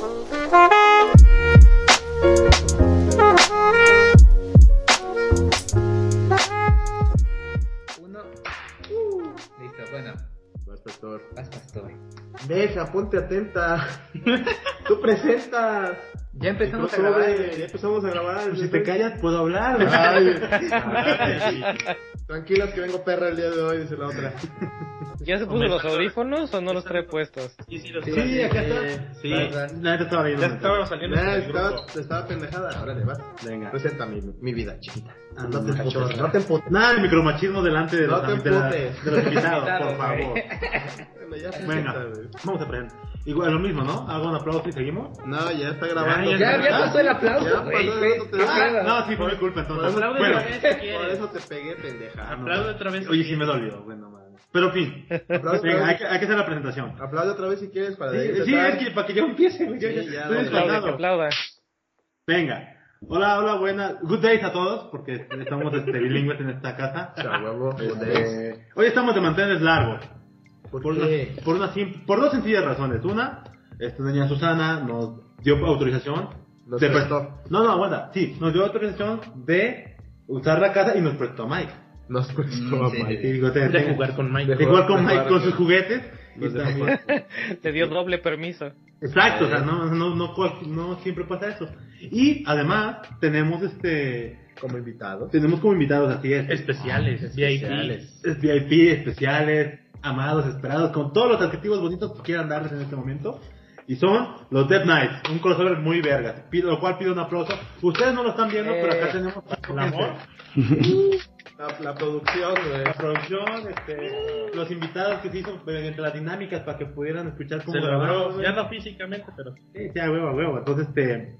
Uno. Uh, listo, bueno. Vas, pastor. Vas, pastor. Deja, ponte atenta. Tú presentas. Ya empezamos a grabar. Ya empezamos a grabar. Pues si te callas, puedo hablar. Ay, ay, Tranquilas que vengo perra el día de hoy, dice la otra. ¿Ya se puso los audífonos o no los trae puestos? Sí, sí, los Sí, acá está. Sí, la neta estaba viendo. Ya estaba saliendo Nah, estaba, estaba pendejada. Órale, vas. Venga. Presenta mi, mi vida, chiquita. Ah, no te cachorro. emputes, no te emputes. Nada de micromachismo delante de No los, de la- de los invitados, por favor. Bueno, ya Venga, vamos a presentar. Igual lo mismo, ¿no? Hago un aplauso y seguimos. No, ya está grabando. Ya, Ya, ya Ah, pasó el aplauso, ya pasó, ¿Qué- no te qué da. pedo? No, sí, fue mi culpa entonces. Aplaude Bueno, otra vez si Por eso te pegué, pendeja. Aplaude otra vez. si oye, sí me dolió. Bueno, madre. Pero en fin. Venga, hay que, hay que hacer la presentación. Aplaude otra vez si quieres para Sí, sí, es que para que yo empiece, güey. Yo Sí, ya ya, estoy aplauda. Venga. Hola, hola, buenas. Good days a todos, porque estamos este, bilingües en esta casa. A huevo, Este, hoy estamos de mantenerles largos. ¿Por Por, qué? una, por, una por dos sencillas razones. Una, esta doña Susana nos dio autorización. Nos de prestó. No, no, aguanta. Sí, nos dio autorización de usar la casa y nos prestó a Mike. Nos prestó Mm, a sí, Mike. Y digo, te- De tengo- jugar con Mike. de jugar con de Mike jugar con con- sus juguetes. Y también-. Te dio doble permiso. Exacto, o sea, no, no, no, cual- no siempre pasa eso. Y además tenemos este, Como invitado. tenemos como invitados así es, Especiales, VIP. Especiales. es VIP, especiales, amados, esperados, con todos los adjetivos bonitos que quieran darles en este momento. Y son los Death Knights, un crossover muy vergas, pido, lo cual pido un aplauso. Ustedes no lo están viendo, pero acá Eh. tenemos el amor, La, la producción, güey. la producción, este, los invitados que se hizo mediante las dinámicas para que pudieran escuchar cómo Se grabamos, güey. ya no físicamente, pero Sí, ya, huevo, huevo. Entonces, este.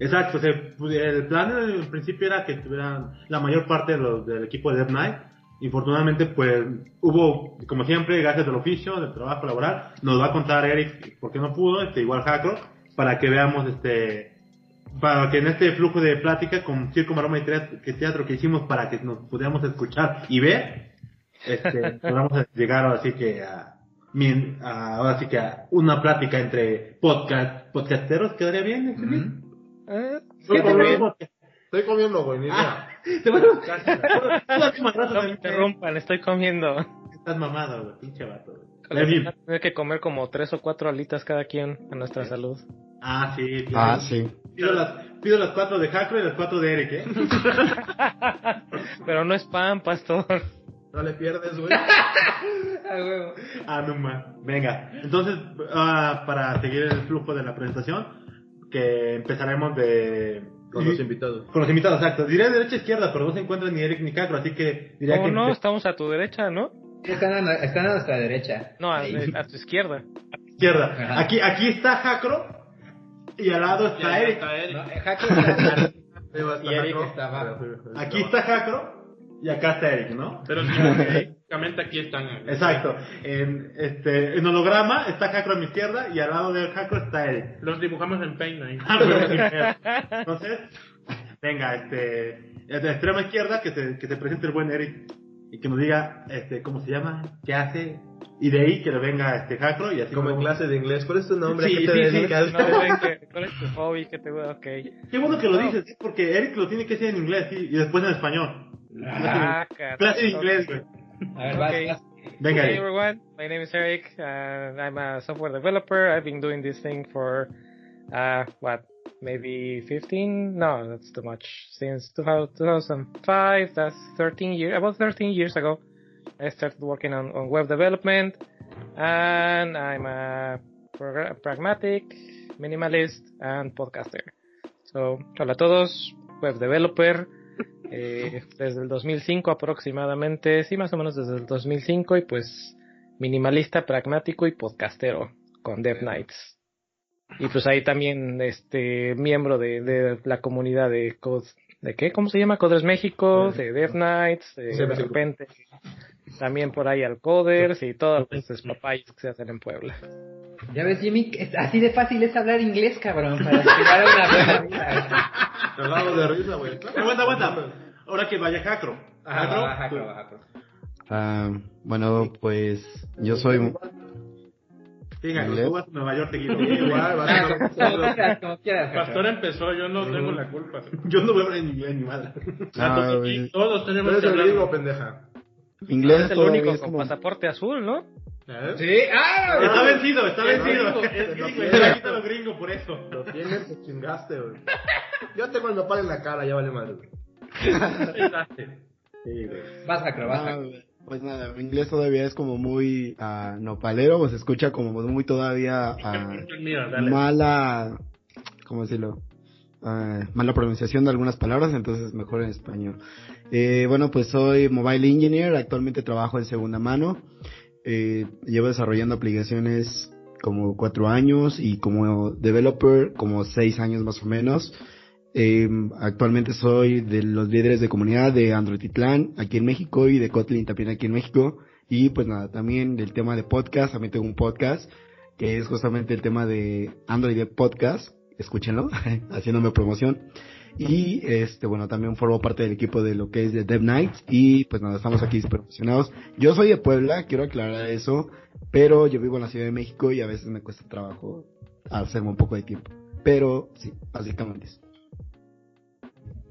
Exacto, o sea, pues, el plan en el principio era que estuvieran la mayor parte de los, del equipo de Death Knight. Infortunadamente, pues hubo, como siempre, gajes del oficio, del trabajo laboral. Nos va a contar Eric por qué no pudo, este, igual Hackro, para que veamos, este, para que en este flujo de plática con Circo, Maroma y Teatro que, teatro que hicimos para que nos pudiéramos escuchar y ver, este, podamos llegar ahora sí que a, a- ahora sí que a una plática entre podcast, podcasteros, ¿quedaría bien? este, bien? Eh, Estoy ¿qué te comiendo, estoy comiendo, güey. ni idea. Te voy a- No me interrumpan, estoy comiendo. Estás mamado, güey, pinche vato, güey. Tiene que comer como tres o cuatro alitas cada quien a nuestra salud. Ah, sí, claro. Ah, sí. Pido las, pido las cuatro de Hackro y las cuatro de Eric, ¿eh? Pero no es pan, pastor. No le pierdes, güey. Ah, huevo. Ah, no más. Venga, entonces, ah, para seguir el flujo de la presentación, que empezaremos de... Con los invitados. Con los invitados, exacto. Diré derecha e izquierda, pero no se encuentran ni Eric ni Cacro, así que diría ¿Cómo que... no? Estamos a tu derecha, ¿no? Están a, están a nuestra derecha. No, a, a tu izquierda. Izquierda. Ajá. Aquí, aquí está Hackro y al lado está Eric. está Eric. No, eh, está. Sí, a Y Eric está abajo. Aquí está Hackro y acá está Eric, ¿no? Pero sí, físicamente aquí están. Exacto. En, este, en holograma está Hackro a mi izquierda y al lado de Hackro está Eric. Los dibujamos en Paint ahí. Ah. Entonces, venga, este, de la extrema izquierda, que se, que se presente el buen Eric y que nos diga, este, cómo se llama, qué hace, y de ahí que le venga este Hackro y así Como en luego- clase de inglés. ¿Cuál es tu nombre? ¿A Sí, qué te sí, sí. dedicas? No, ¿qué- ¿cuál es tu hobby? ¿Qué te gusta? Ok. Qué bueno que lo dices, ¿sí? porque Eric lo tiene que decir en inglés sí, y después en español. Ah. Clase de inglés, güey. A ver, Okay. vas. Venga, Hey everyone, my name is Eric. Uh, I'm a software developer. I've been doing this thing for uh, what, maybe 15? No, that's too much. Since 2005, that's 13 years. About 13 years ago, I started working on, on web development, and I'm a pragmatic, minimalist, and podcaster. So, hola a todos, web developer. eh, desde el 2005 aproximadamente, sí, más o menos desde el 2005 y pues minimalista, pragmático y podcastero con Dev Knights. Y pues ahí también este miembro de, de la comunidad de Code, ¿de qué? ¿Cómo se llama? Coders México, de Dev Knights, de, Sí, de repente también por ahí al Coders y todos los despapayos que se hacen en Puebla. Ya ves, Jimmy, es- así de fácil es hablar inglés, cabrón, para aspirar a una buena vida. Hablamos de risa, güey. Aguanta, aguanta. Ahora que vaya va, va, va. Ah, bueno, pues yo soy Venga, Inglés. tú vas a Nueva York seguido. Igual, vas a- Ah, como quieras, como quieras. Pastor empezó, yo no tengo la culpa. Yo no voy a hablar en inglés ni madre. Ah, Todos, tenemos que el hablar. gringo, pendeja. Inglés Es el único con pasaporte azul, ¿no? Sí, ah, Está vencido, está Es vencido. Es lo gringo, tienes. está quitando gringo por eso. Lo tienes, te chingaste, güey. Yo tengo el nopal en la cara, ya vale madre. Sí, güey. Vas a vas Ah, a güey. Pues nada, mi inglés todavía es como muy ah, nopalero, o se escucha como muy todavía dale. mala, ¿cómo decirlo? Ah, mala pronunciación de algunas palabras, entonces mejor en español. Eh, bueno, pues soy mobile engineer, actualmente trabajo en segunda mano. Eh, llevo desarrollando aplicaciones como cuatro años y como developer como seis años más o menos. Eh, actualmente soy de los líderes de comunidad de Android Titlán aquí en México y de Kotlin también aquí en México. Y pues nada, también del tema de podcast, también tengo un podcast que es justamente el tema de Android Podcast, escúchenlo, haciéndome promoción. Y este, bueno, también formo parte del equipo de lo que es de Dev Nights y pues nada, estamos aquí súper emocionados. Yo soy de Puebla, quiero aclarar eso, pero yo vivo en la Ciudad de México y a veces me cuesta trabajo hacerme un poco de tiempo. Pero sí, básicamente.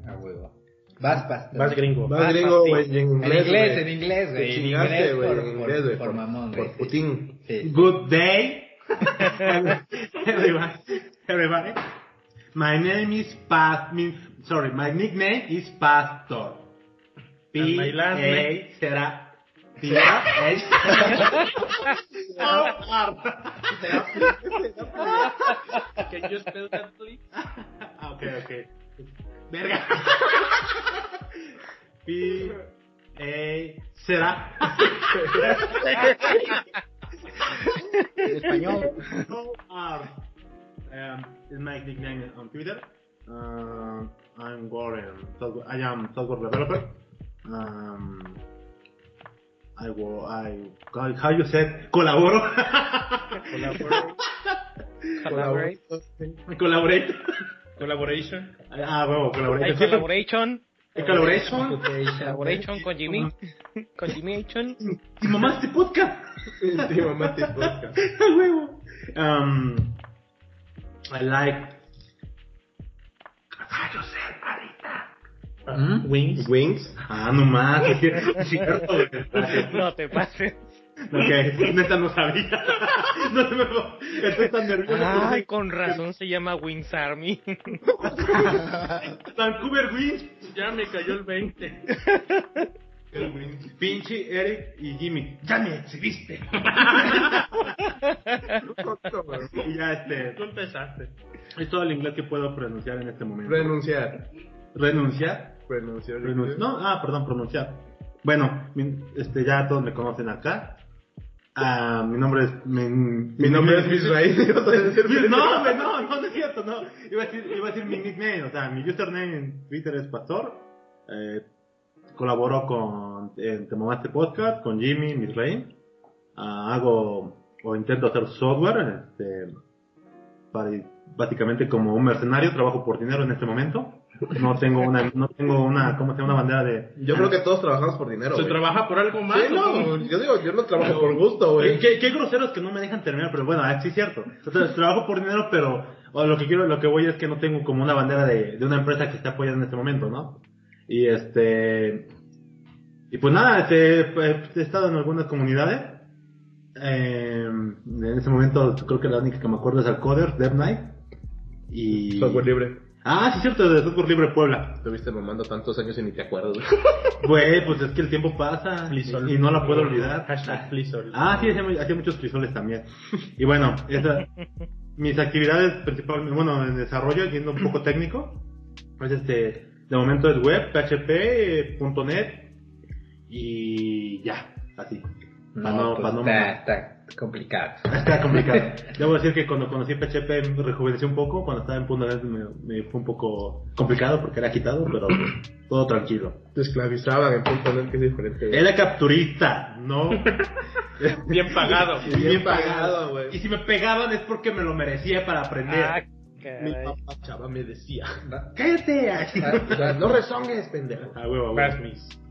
A huevo. Vas, vas. Vas gringo. Vas Vas, gringo, güey, en En inglés. güey. en inglés, güey. En inglés güey, por- en por- inglés, por mamón, güey, Por sí. Putin. Sí. Good day, everyone. Everybody. My name is Pas. mean- Sorry, my nickname is Pastor. P A será. P A Can you spell that, please? Ah, ok, ok. Verga. P A será. En español. No R. Um, is my nickname on Twitter. Um, I'm Warren. I am software developer. Um, I wo- I how you said colaboro. Collaborate. Collaborate. Collaboration. Ah, bueno, Hay collaborate. collaboration. Collaboration. Collaboration con Jimmy. Con Jimmy. Y mamá este podcast. Sí, mamá, te podcast. A huevo. Um, I like. Say Marita? Ah, Wings. Wings. Ah, no más, es cier- es cierto. No te pases. Ok, neta no sabía. No se me Estoy tan nervioso. Ay, con razón se llama Wings Army. Vancouver Wings. Ya me cayó el 20. Pinche Eric y Jimmy. Ya me exhibiste. y ya este. Tú empezaste. Es todo el inglés que puedo pronunciar en este momento. Renunciar. Renunciar. Renunciar. Renunci- No, ah, perdón, pronunciar. Bueno, este, ya todos me conocen acá. Ah, mi nombre es. Mi, Mi nombre es Israel. ibas a decir. No, no, no, no es cierto, no. Iba a decir, iba a decir mi nickname, o sea, mi username en Twitter es Pastor. Eh, colaboro con Te Mamaste Podcast, con Jimmy, Misraim. Ah, hago o intento hacer software, este, para, básicamente como un mercenario, trabajo por dinero en este momento. No tengo una, no tengo una, ¿cómo se llama? Una bandera de... Yo creo que todos trabajamos por dinero. ¿Se güey. trabaja por algo más? Sí, no, yo digo, yo no trabajo por gusto, güey. qué, qué groseros que no me dejan terminar, pero bueno, ah, sí es cierto. Entonces, trabajo por dinero, pero o lo que quiero, lo que voy es que no tengo como una bandera de, de una empresa que esté apoyando en este momento, ¿no? Y este, y pues nada, este, he estado en algunas comunidades. Eh, en ese momento creo que la única que me acuerdo es Alcoder, Dev Night. Y... Software libre. Ah, sí es cierto, de Software Libre Puebla. Estuviste mamando tantos años y ni te acuerdas, güey. Güey, pues es que el tiempo pasa y, no la puedo olvidar. Hashtag. Ah, sí, hacía, mu- hacía muchos frisoles también. Y bueno, esa, mis actividades principalmente, bueno, en desarrollo, siendo un poco técnico, pues este, de momento es web, PHP, eh, punto .net y ya, así. Para no, pues para no está, mamar. Complicado. Está complicado. Debo decir que cuando conocí PHP me rejuvenecí un poco, cuando estaba en punto .net me, me fue un poco complicado porque era quitado, pero todo tranquilo. Te esclavizaban en punto net, que es diferente. Era capturista, no Bien pagado. bien, Bien pagado. güey. Y si me pegaban es porque me lo merecía para aprender. Ah, Mi papá chava me decía. ¡Cállate! O sea, no rezongues, pendejo. Ah, huevo,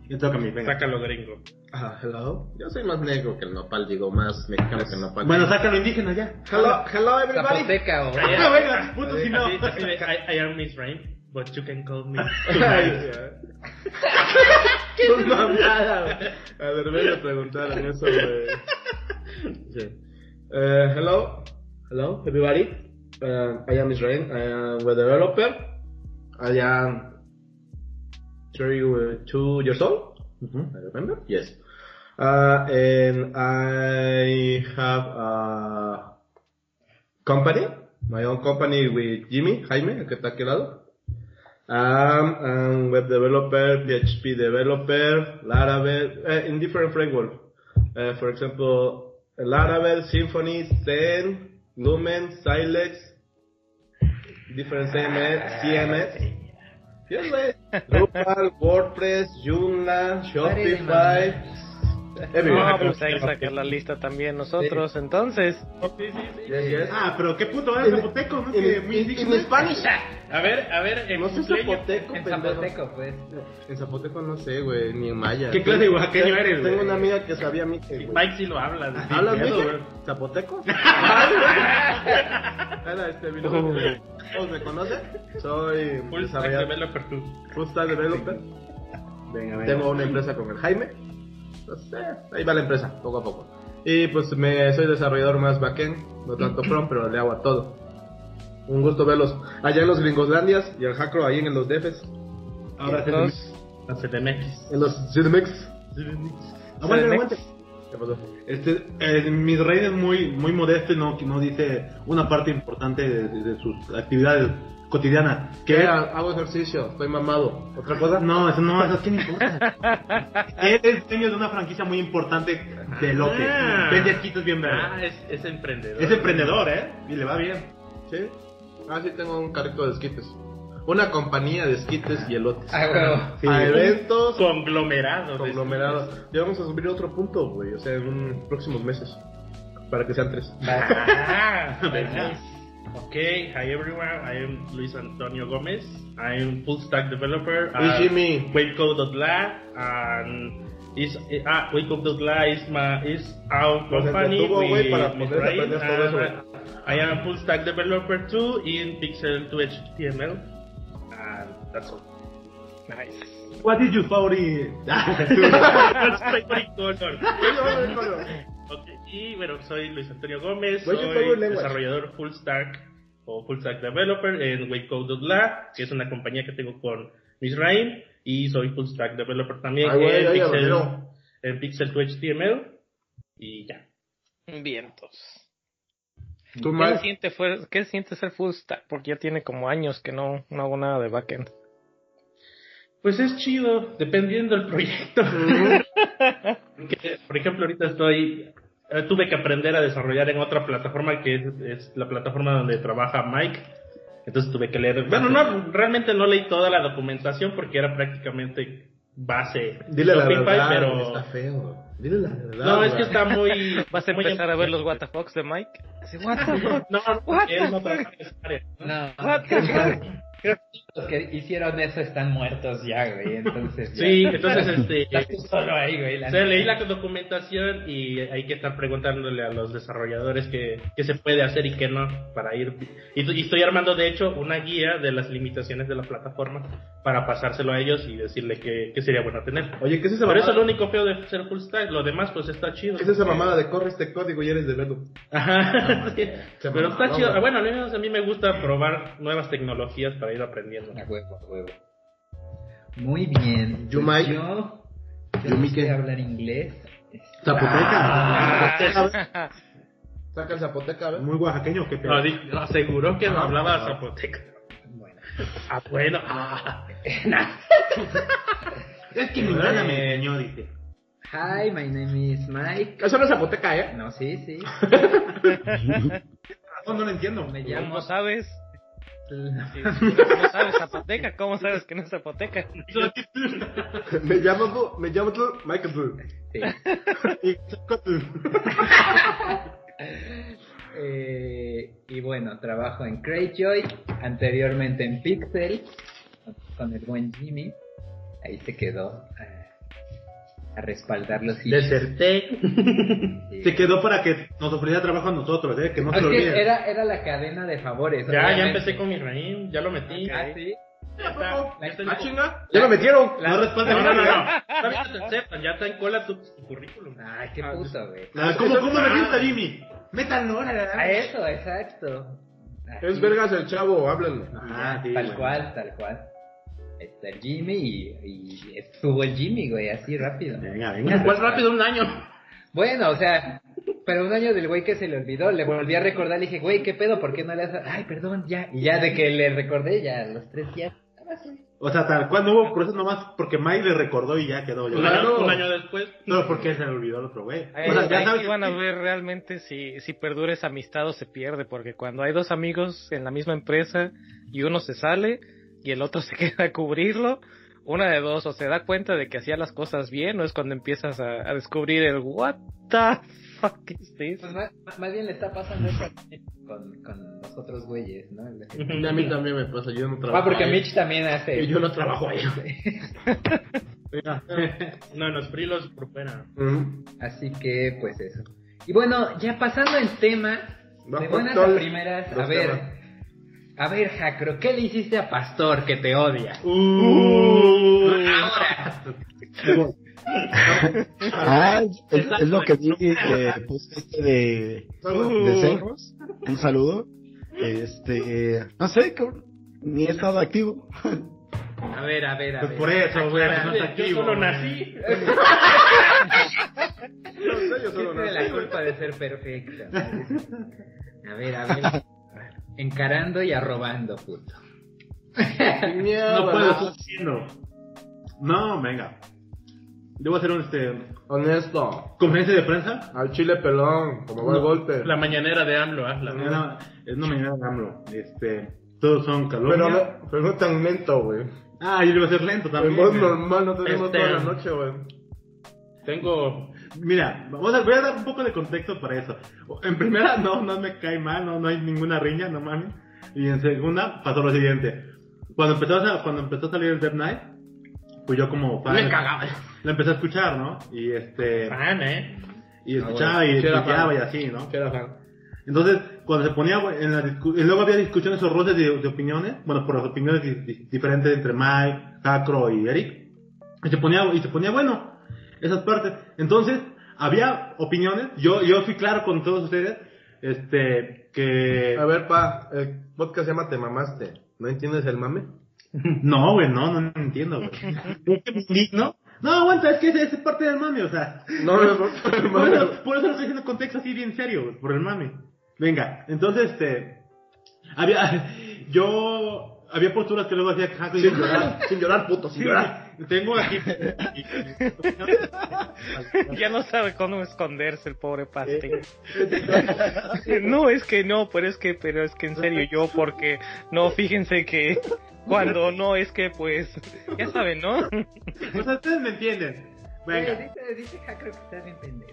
Me toca mí, venga. Sácalo gringo. Ah, hello. Yo soy más negro que el nopal, digo, más mexicano que el nopal. Bueno, sácalo indígena ya. hello, hello everybody. Zapoteca o... Ah, venga, puto si no. I, I am Miss Rain, but you can call me. Ay, Tus mamadas, güey. A ver, ven a preguntar en eso, güey. Sí. Eh, hello, hello, everybody. Uh, I am Israel. I am a developer. I am 32 years old. I remember. Yes. Uh, and I have a company, my own company with Jimmy, Jaime, el que está aquí al lado. Um, web developer, PHP developer, Laravel, uh, in different framework. Uh, for example, Laravel, Symfony, Zen, Lumen, Silex, different CMS, CMS. Yes. Drupal, WordPress, Joomla, Shopify. No, Everywhere. pues hay que sacar la lista también nosotros, entonces. Yes, yes. Ah, pero qué puto eres zapoteco, ¿no? Indígena. Spanish. A ver, a ver, en No sé zapoteco, En. Zapoteco, pues. En zapoteco no sé, güey, ni en maya. ¿Qué clase de oaxaqueño eres, güey? Tengo una amiga que sabía mique, güey. Mike sí lo habla. de- ¿Hablas güey. ¿Zapoteco? Era este, mi nombre. ¿Todos me conocen? Soy Full stack desarrollador- developer tú. full stack developer. Venga, venga. Tengo una empresa con el Jaime. No sé, ahí va la empresa, poco a poco. Y pues me soy desarrollador más backend, no tanto front, pero le hago a todo. Un gusto verlos allá en los Gringoslandias y al Hackro ahí en los DFs, Ahora. Dos. La CDMX. en los CDMX. Aguante, CDMX. aguante. ¿Qué pasó? Este, eh, mis rey es muy, muy modesto y no, no dice una parte importante de, de- de sus actividades cotidianas. ¿Qué? Que Hago ejercicio, estoy mamado. ¿Otra cosa? No, eso no, eso es que importa. Él es dueño de una franquicia muy importante de lote. Ah. Vende esquites bien Ah, verdes. es, es emprendedor. Es emprendedor, ¿eh? Y le va bien. ¿Sí? Ah, sí, tengo un carrito de esquites. Una compañía de esquites y elotes. Ah. Sí. A eventos, Conglomerado. de conglomerados. Ya vamos a subir otro punto, güey. O sea, en un- próximos meses. Para que sean tres. Ah. Okay, hi everyone. I am Luis Antonio Gomez. I am full stack developer. Y Jimmy. Wavecode.la and is ah Wavecode.la is my is our Pues, company. para poder and I am full stack developer too in Pixel to HTML. And that's all. Nice. What is your favorite? That's my favorite color. Ok, y bueno, soy Luis Antonio Gómez, soy desarrollador full stack o full stack developer en Wavecode.la, que es una compañía que tengo con Misraim, y soy full stack developer también Ay, en, ay, Pixel, en Pixel to HTML, y ya. Vientos. Tú, ¿Qué siente, fue, ¿Qué siente ser full stack? Porque ya tiene como años que no, no hago nada de backend. Pues es chido, dependiendo del proyecto. Porque, por ejemplo, ahorita estoy. eh, tuve que aprender a desarrollar en otra plataforma que es, es la plataforma donde trabaja Mike. Entonces tuve que leer. Bueno, no, realmente no leí toda la documentación porque era prácticamente base. Dile la verdad, pero. está feo. Dile la verdad. No, es que está muy. ¿Vas a muy empezar a ver los WTF de Mike? Así, what the fuck? No, no, What the. ¿no? No, What the fuck? que los que hicieron eso están muertos ya, güey. Entonces. ya. Sí, entonces este. Solo ahí, güey. la O sea, leí la documentación y hay que estar preguntándole a los desarrolladores qué, qué se puede hacer y qué no para ir. Y, y estoy armando, de hecho, una guía de las limitaciones de la plataforma para pasárselo a ellos y decirle qué, qué sería bueno tener. Oye, ¿qué es esa Por eso mamada? lo único feo de ser full stack, lo demás pues está chido. ¿Qué es esa mamada de corre este código y eres de verlo? Ajá, sí. Se Pero está chido. Bueno, al menos a mí me gusta probar nuevas tecnologías para ir aprendiendo. A huevo, a huevo. Muy bien. You, Pues Mike. Yo, yo You, no Mike. sé hablar inglés. Zapoteca. Saca el zapoteca, a ver. Muy oaxaqueño, pedo. di- no, aseguró que no Ah, hablaba ah. zapoteca. Bueno. Ah, bueno. Ah. Es que mi hermana me dice. Hi, my name is Mike. Eso no es zapoteca, ¿eh? No, sí, sí. No, no lo entiendo. Me llamo. ¿Cómo sabes? Sí, ¿Cómo sabes zapoteca? ¿Cómo sabes que no es zapoteca? me llamo, me llamo tú, Michael Bu. Sí. Y- Eh, y bueno, trabajo en Cratejoy, anteriormente en Pixel, con el buen Jimmy. Ahí se quedó. eh, a respaldar los hits. Deserté. Sí. Se quedó para que nos ofreciera trabajo a nosotros, ¿eh? Que no Ah, se es lo olviden. era, era la cadena de favores. ya, ya obviamente. empecé con mi raíz, ya lo metí. Ah, sí. Ya está, ya está Ah, chinga. Ya lo metieron. No respalda No, no, no, no. No te aceptan, ya está en cola tu, tu currículum. Ay, qué puto, güey. Ah, ¿Cómo, cómo me gusta, Jimmy? Métanlo, órale, A eso, exacto. Es Así. vergas el chavo, háblenle. Ah, sí, tal güey. cual, tal cual. Está el Jimmy y, y estuvo el Jimmy, güey, así rápido. Venga, venga. ¿Cuál rápido un año? Bueno, o sea, pero un año del güey que se le olvidó, le volví a recordar, le dije, güey, ¿qué pedo? ¿Por qué no le haces? Ay, perdón, ya. Y ya de que le recordé, ya, los tres días. O sea, tal cual no hubo proceso nomás porque Mike le recordó y ya quedó. Un Ya. año, un año después. No, porque se le olvidó el otro güey. Ahí, O sea, ya sabes. van a ver realmente si, si perdura esa amistad o se pierde, porque cuando hay dos amigos en la misma empresa y uno se sale y el otro se queda a cubrirlo, una de dos, o se da cuenta de que hacía las cosas bien, o es cuando empiezas a, a descubrir el what the fuck is this? Pues más, más bien le está pasando eso con, con los otros güeyes, ¿no? Y a mí también me pasa, yo no trabajo. Ah, porque ahí. Mitch también hace. Y yo no trabajo ahí. No, los frilos por fuera. Ujú. Así que, pues eso. Y bueno, ya pasando el tema, de buenas a primeras, a ver, temas. A ver, Jacro, ¿qué le hiciste a Pastor que te odia? Uh, Ahora, Ah, es, es lo que vi que puse este de, de cerros. Un saludo. Este, no sé, cabrón, ni he estado activo. a ver, a ver, a Pues ver. por eso, güey. pues no está Yo activo, solo güey. nací. No sé, yo solo ¿Quién tiene nací. la culpa de ser perfecto? A ver, a ver. Encarando y arrobando, puto. Mierda. No puedo estar haciendo. No, venga. Debo hacer un este Honesto. conferencia de prensa. Al chile pelón, como va el golpe. La mañanera de AMLO, hazla. No, es no mañana de AMLO. Este, todos son calumnia. Pero no, pero no tan lento, güey. Ah, yo iba a ser lento En también. voz güey. normal no tenemos Este- toda la noche, güey. Tengo. Mira, vamos a, voy a dar un poco de contexto para eso. En primera, no, no me cae mal, no, no hay ninguna riña, no mames. Y en segunda, pasó lo siguiente. Cuando empezó a, cuando empezó a salir el Dead Night, pues yo como fan, Me cagaba. la empecé a escuchar, ¿no? Y este, Fan, ¿eh? y escuchaba y Sí era escuchaba y así, ¿no? ¿Qué era fan? Entonces, cuando se ponía en la y luego había discusiones o roces de, de opiniones, bueno, por las opiniones di- di- diferentes entre Mike, Jacro y Eric, y se ponía, y se ponía bueno, esas partes. Entonces, había opiniones, yo, yo fui claro con todos ustedes, este, que... A ver, pa, el podcast se llama Te Mamaste. ¿No entiendes el mame? No, güey, no, no, no entiendo, güey. ¿Es que me indigno? No, aguanta, es que esa es parte del mame, o sea. No, no, no, el Por mame. eso, por eso lo estoy diciendo en contexto así bien serio, güey, por el mame. Venga, entonces, este. Había. Yo. Había posturas que luego hacía y Sin llorar, sin llorar, puto, sin Sí, llorar. Tengo aquí. Ya no sabe cómo esconderse el pobre pastel. No, es que no, pero es que, pero es que en serio yo, porque no, fíjense que cuando no es que pues, ya saben, ¿no? O sea, ustedes me entienden. Venga. Dice, dice que estás bien pendejo.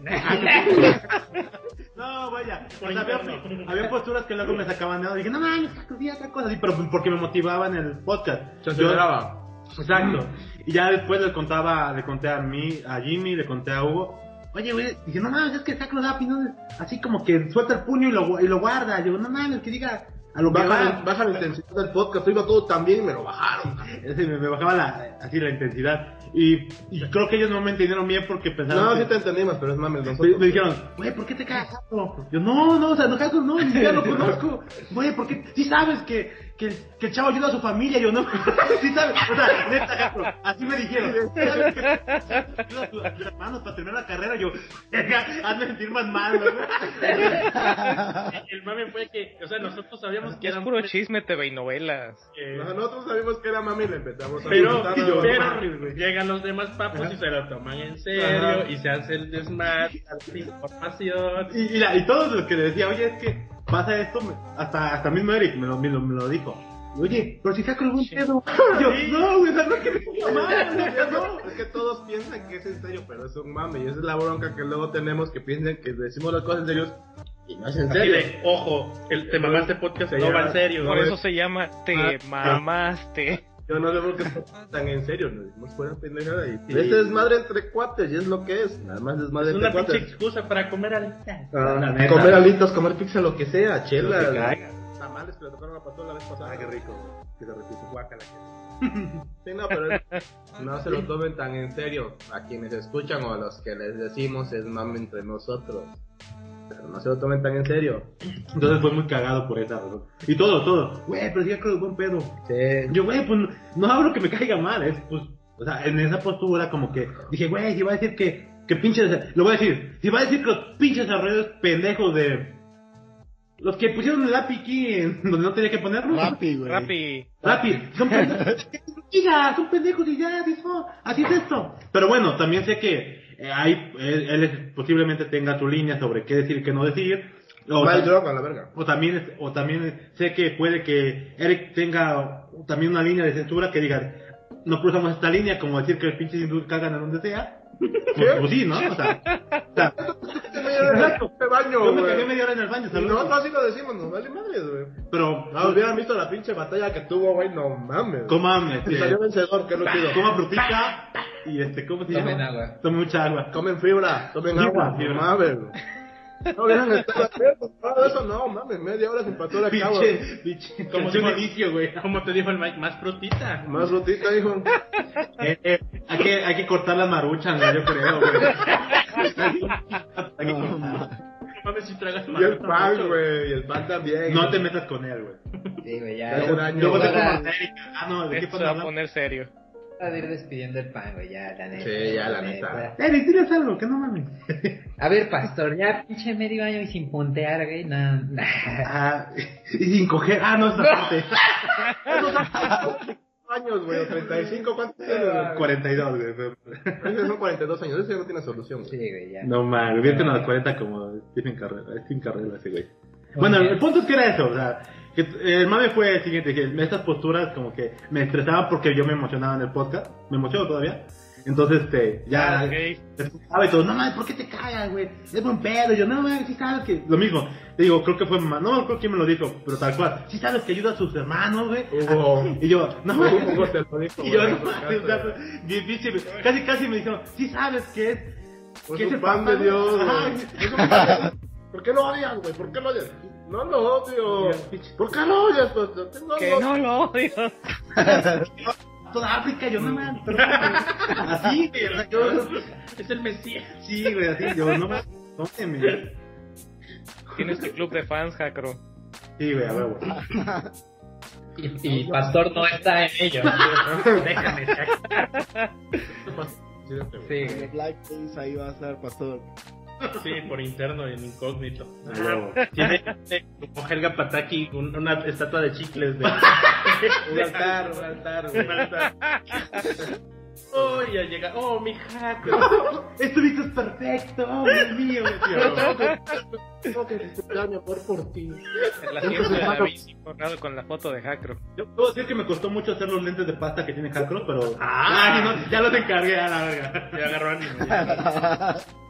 No, vaya. O sea, había, había posturas que luego me sacaban de. Dije, no mames, di otra cosa así, pero porque me motivaban el podcast. Se Yo- aceleraba. Exacto. Y ya después le contaba, le conté a mí, a Jimmy, le conté a Hugo. Oye, güey, dije, no mames, es que Sacro da opiniones así como que suelta el puño y lo, y lo guarda. Yo, no mames, que diga a lo que Baja, la- baja la intensidad del podcast. Iba todo tan bien y me lo bajaron. Me, me bajaba la, así la intensidad. Y, y creo que ellos no me entendieron bien porque pensaban. No, que- sí te entendimos, pero es mames. me, Nosotros. me dijeron, güey, ¿por qué te cagas? Yo, no, no, o sea, no, no, ni siquiera lo conozco. Güey, ¿por qué? Sí sabes que, que, que el chavo ayuda a su familia. Yo, no, sí sabes. O sea, neta, Jacro, así me dijeron. ¿Sabes que ayuda a tus hermanos para terminar la carrera? Yo, hazme sentir más mal. El mame fue que, o sea, nosotros sabíamos que Es eran puro chisme, TV y novelas. que- Nosotros sabíamos que era mami y le empezamos a Pero, preguntar, pero, llegan los demás papos y se lo toman en serio Ajá. y se hace el desmadre, la información. Y, y, la- y todos los que le decía, oye, es que pasa esto, me- hasta, hasta mismo Eric me lo, me lo, me lo dijo. Oye, pero si es un pedo. Yo, no, güey, o sea, no es que me mal, no. Es que todos piensan que es en serio, pero es un mame. Y esa es la bronca que luego tenemos que piensan que decimos las cosas en serio y no es en serio. de, ojo, el te mamaste podcast Se no llama- va en serio. Por ¿no? eso se llama Te Ah, mamaste. Yo no sé por qué tan en serio, nos dimos fuera pendejada y este es madre entre cuates y es lo que es, nada más es madre Es entre una pinche cuates. excusa para comer alitas. Ah, comer alitas, comer pizza, lo que sea, chela. Que caiga. Tamales que le tocaron a Pastor la vez pasada. Ah, qué rico. Que se repite. Guácala. Sí, no, pero es- no se lo tomen tan en serio. A quienes escuchan o a los que les decimos es mame entre nosotros. Pero no se lo tomen tan en serio. Entonces fue muy cagado por esa razón. Y todo, todo. Güey, pero ya creo que buen pedo. Sí. Yo, güey, pues no hablo que me caiga mal, es pues, o sea, en esa postura como que dije, güey, si va a decir que, que pinches, lo voy a decir, si va a decir que los pinches desarrolladores pendejos de, los que pusieron el API aquí en donde no tenía que ponerlo. Rappi, güey. Rappi. Rappi, son pendejos, son pendejos y ya, dijo, así es esto. Pero bueno, también sé que hay, él, él posiblemente tenga su línea sobre qué decir y qué no decir. O, Mal drop a la verga. o también, o también sé que puede que Eric tenga también una línea de censura que diga, no cruzamos esta línea, como decir que los pinches hindúes cagan a donde sea. Pues, pues sí, ¿no? O sea, o sea, Este baño, yo me cagué media hora en el baño, Y saludos. nosotros así lo decimos, nos vale madres, güey. Pero, No, hubieran visto la pinche batalla que tuvo, güey, no mames. coman, Y este, salió vencedor, que es lo chido. coman frutita y este, ¿cómo se llama? Tomen agua. Tomen mucha agua. Comen fibra, tomen Fibra, agua, fibra. no mames. No hubieran estado todo eso no, mames, media hora sin pastor acá, güey. Pinche, Como canción dijo- güey. Como te dijo el Mike, más frutita. Más rutita, hijo. Eh, eh, hay, que, hay que cortar las maruchas, ¿no? yo creo, güey. Hay que No, cortar. ma- No mames si tragas Y el pan, güey, y el pan también. No te metas con él, güey. Sí, güey, Ya ya. es un año. Luego te como América. Ah, no, ¿de qué pan se va a poner serio. Para ir despidiendo el pan, güey, ya, la neta. Sí, ya, la neta. Eric, diles algo, que no mames. A ver, pastor, ya pinche medio año y sin puntear, güey, no. Ah, y sin coger. Ah, no, esa parte. años, güey, o 35, ¿cuántos tienes, güey? 42, güey. Son 42 años, ese no tiene solución, Sí, güey. güey, ya. No mames, viste a los 40 como Stephen Carrera. Stephen Carrera ese güey. Bueno, el punto es que era eso, o sea, el mame fue el siguiente, que estas posturas como que me estresaban porque yo me emocionaba en el podcast, me emociono todavía. Entonces, este, ya, Ah, ok. escuchaba y todo, no mames, ¿por qué te cagas, güey? Es buen pedo, yo, no mames, sí sabes que, lo mismo, te digo, creo que fue, ma- no creo quién me lo dijo, pero tal cual, sí sabes que ayuda a sus hermanos, güey. Hugo. Y yo, no mames, te lo dijo, y yo, no mames, casi, casi me dijeron, sí sabes que es, Pues que es el pan de Dios, ¿Por qué lo odias, güey? ¿Por qué lo odias? No lo odio. ¿Por qué lo odias, pastor? No Que lo- no lo odio. toda África, yo no pero, así, güey, yo, Es el Mesías. sí, güey, así, yo no mames, tómeme. Tienes tu club de fans, Jacro. Sí, güey, a huevo. Y, y pastor no está en ello. Déjame sacar. Sí, güey. Blackface ahí va a estar pastor. Sí, por interno y en incógnito. A huevo. Tiene como Helga Pataki un- una estatua de chicles de. Un altar, un altar. Un altar. Oh, ya llega. Oh, mi jaco. Estuviste perfecto, oh, Dios mío, tío. Tengo que disfrutar mi amor por ti. El asiento de la bici forrado con la foto de Jacro. Yo puedo decir que me costó mucho hacer los lentes de pasta que tiene Hackro, pero. Ah. Ay, no, ya los encargué a la verga. Ya agarró ánimo.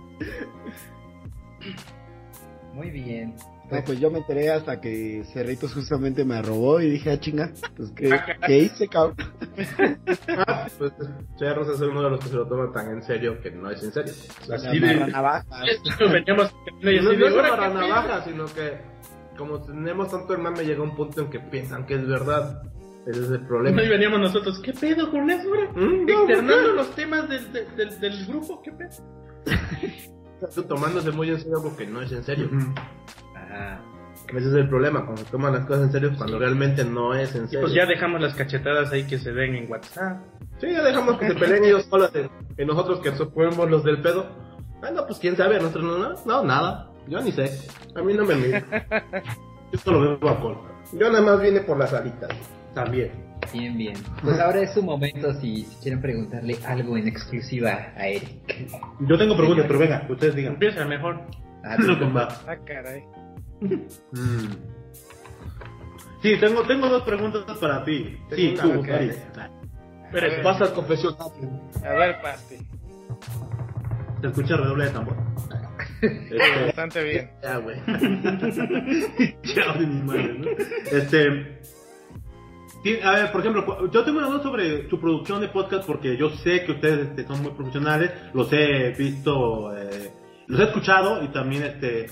Muy bien. No, pues yo me enteré hasta que Cerritos justamente me robó y dije, ah, chinga, pues qué, ¿qué hice, cabrón. Ah, pues Cerros es uno de los que se lo toman tan en serio que no es en serio. Así de. navajas. Veníamos No, es "Ahora, para ¿qué pedo?". navaja, sino que como tenemos tanto el mame llega un punto en que piensan que es verdad. Ese es el problema. Y veníamos nosotros. ¿Qué pedo con eso, ahora? Mm, no, Externando los temas del, del, del, del grupo. ¿Qué pedo? Tú tomándose muy en serio algo que no es en serio. Ajá. Ese es el problema, cuando se toman las cosas en serio cuando realmente no es en Y serio. pues ya dejamos las cachetadas ahí que se den en WhatsApp. Sí, ya dejamos que se peleen ellos solos en- y nosotros que somos los del pedo. Ah, no, pues quién sabe, nosotros no, no, no, nada. Yo ni sé. A mí no me mira. Yo solo veo alcohol. Yo nada más vine por las alitas. También. Bien, bien. Pues ahora es su momento si, si quieren preguntarle algo en exclusiva a Eric. Yo tengo preguntas, pero venga, ustedes digan. Empieza mejor. Ah, va. Ah, caray. Mm. Sí, tengo, tengo dos preguntas para ti. Sí, tú, Ari. Espérate. Pasa al confesión. A ver, Pasti. Te escucha redoble de tambor. Este, Bastante bien. Ya, güey. De mi madre, ¿no? Este. A ver, por ejemplo, yo tengo una duda sobre su producción de podcast porque yo sé que ustedes este, son muy profesionales, los he visto, eh, los he escuchado y también este,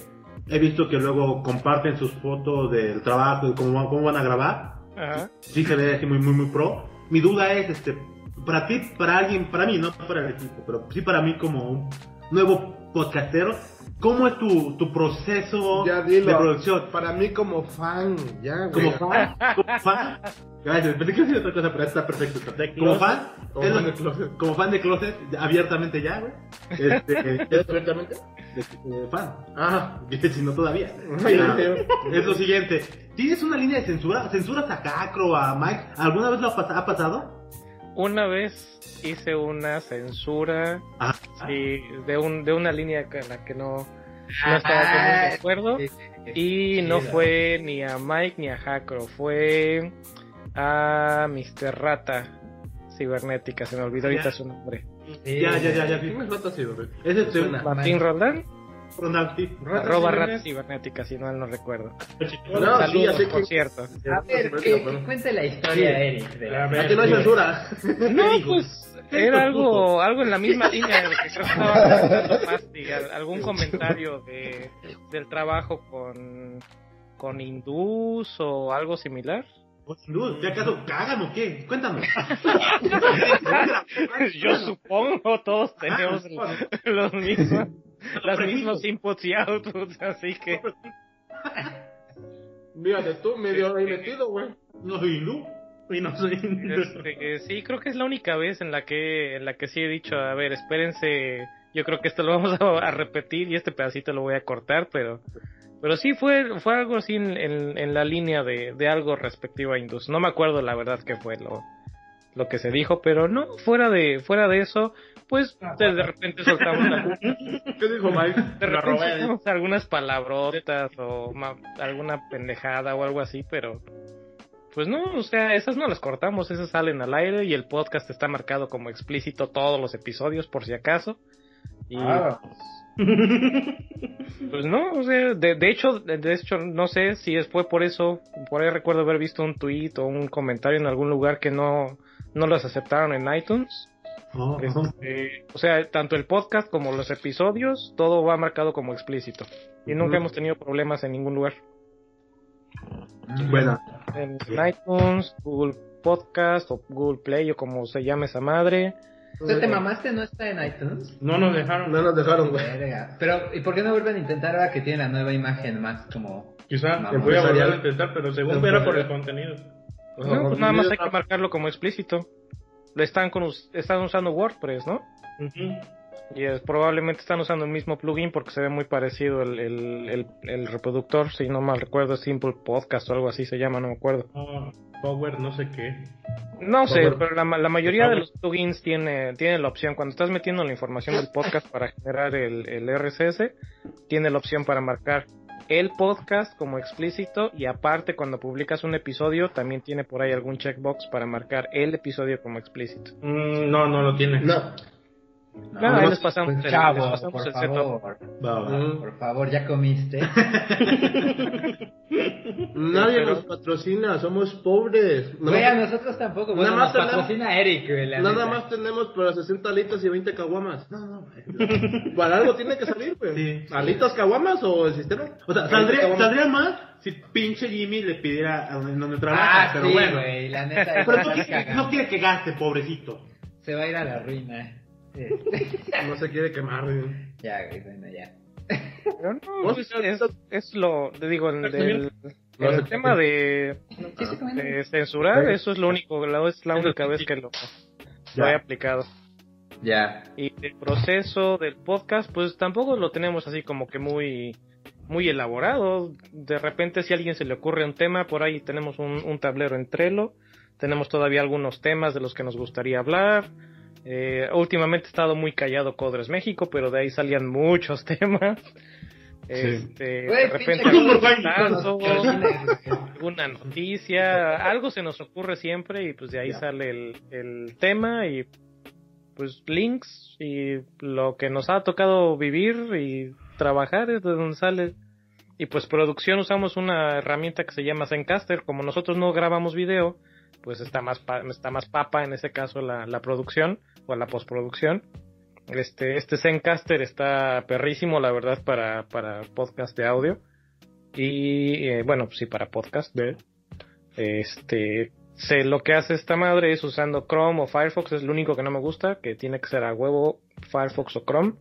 he visto que luego comparten sus fotos del trabajo, de cómo, van- cómo van a grabar. Ajá. Sí se ve así muy, muy, muy pro. Mi duda es, este, para ti, para alguien, para mí, no para el equipo, pero sí para mí como un nuevo podcastero, ¿cómo es tu, tu proceso Ya dilo. de producción? Para mí como fan, ya, güey. Como fan, como fan. Gracias, pensé que iba a decir otra cosa, pero está perfecto. está. De Como fan, Como es fan lo- de closet. como fan de closet, abiertamente ya, güey. Este, ¿Ya directamente? de, de fan. Ah, Si no todavía. Ah, es lo siguiente. ¿Tienes una línea de censura? ¿Censuras a Cacro, a Mike? ¿Alguna vez lo ha, pas- ha pasado? Una vez hice una censura Ah, sí, de, un, de una línea con la que no, no Ah, estaba de acuerdo. sí, sí, sí. Y no fue ni a Mike ni a Hakro, fue a Mr. Rata Cibernética, se me olvidó ahorita su nombre. Sí, ya, ya, ya, ya. ¿Quién sí. me falta así, güey? Es este. Martín Roldán, Ronald, sí. Rata arroba. Rata Cibernética, si no no recuerdo. No, sí, Saludos, sé por que- cierto. A ver, que, que cuente la historia, Eric. de la- Aquí no hay sí. censura. No, pues era algo, algo en la misma línea de lo que que estaba Pasti, al- algún comentario de, del trabajo con, con Hindús o algo similar. ¿de acaso cagan o qué? Cuéntanos. Yo supongo todos tenemos Ah, los mismos, los mismos inputs y outputs, así que Fíjate tú, medio ahí metido, güey. No soy hindú. Y no soy. este, sí creo que es la única vez en la que en la que sí he dicho, a ver, espérense, yo creo que esto lo vamos a, a repetir y este pedacito lo voy a cortar, pero pero sí fue fue algo así en, en, en la línea de, de algo respectivo a Indus. No me acuerdo la verdad que fue lo lo que se dijo, pero no fuera de fuera de eso, pues de, de repente soltamos algún- ¿Qué dijo Mike? De repente algunas palabrotas o ma- alguna pendejada o algo así, pero pues no, o sea, esas no las cortamos, esas salen al aire y el podcast está marcado como explícito todos los episodios por si acaso. Y Ah. pues no, o sea, de, de hecho, de, de hecho no sé si fue por eso, por ahí recuerdo haber visto un tweet o un comentario en algún lugar que no no los aceptaron en iTunes. Oh. Este, o sea, tanto el podcast como los episodios, todo va marcado como explícito. Y nunca hemos tenido problemas en ningún lugar. Bueno, En iTunes, Google Podcast o Google Play o como se llame esa madre. ¿Tú te mamaste no está en iTunes? No nos dejaron. No nos dejaron, güey. Pero, ¿y por qué no vuelven a intentar ahora que tiene la nueva imagen más como... Quizá voy a volver a intentar, pero según era por el contenido. No, pues nada más hay que marcarlo como explícito. Le están, con, están usando WordPress, ¿no? Y es- probablemente están usando el mismo plugin porque se ve muy parecido el, el, el, el reproductor, si no mal recuerdo, Simple Podcast o algo así se llama, no me acuerdo. Ah, Power, no sé qué. No sé, pero la, la mayoría de los plugins tiene, tiene la opción, cuando estás metiendo la información del podcast para generar el, el RSS, tiene la opción para marcar el podcast como explícito y aparte cuando publicas un episodio también tiene por ahí algún checkbox para marcar el episodio como explícito. Mm, no, no lo tiene. No. Nada, ahí les pasamos, Pues, chavo, les pasamos por el setup. favor. va, va. Mm. Por favor, ya comiste. Nadie Pero- nos patrocina, somos pobres. Nada Güey, a más- nosotros tampoco. Nada Bueno, más nos tenemos- patrocina Eric, güey. la Nada neta. más tenemos para 60 alitas y 20 caguamas. No, no, güey. Para algo tiene que salir, güey. Sí. ¿Alitas, caguamas o el sistema? O sea, 20 saldría, saldría más si pinche Jimmy le pidiera a donde, trabaja, Ah, pero sí, bueno. güey, la neta. Pero no, no quiere que gaste, pobrecito. Se va a ir a la ruina. Este, No se quiere quemar, güey. ya, güey, bueno, ya. Pero no, pues, es, es lo, digo, en, Está del- el tema de, censurar, eso es lo único, la, es la única vez que lo, lo he aplicado. Ya. Y el proceso del podcast, pues tampoco lo tenemos así como que muy muy elaborado. De repente, si a alguien se le ocurre un tema, por ahí tenemos un, un tablero en Trello. Tenemos todavía algunos temas de los que nos gustaría hablar. Eh, últimamente he estado muy callado Codres México, pero de ahí salían muchos temas. Este, de repente alguna noticia, algo se nos ocurre siempre y pues de ahí sale el, el tema y pues links y lo que nos ha tocado vivir y trabajar es de donde sale. Y pues producción usamos una herramienta que se llama Zencaster, como nosotros no grabamos video, pues está más pa- está más papa en ese caso la, la producción o la postproducción. Este, este Zencaster está perrísimo, la verdad, para, para podcast de audio. Y eh, bueno, pues sí, para podcast de este se, lo que hace esta madre es usando Chrome o Firefox, es lo único que no me gusta, que tiene que ser a huevo Firefox o Chrome.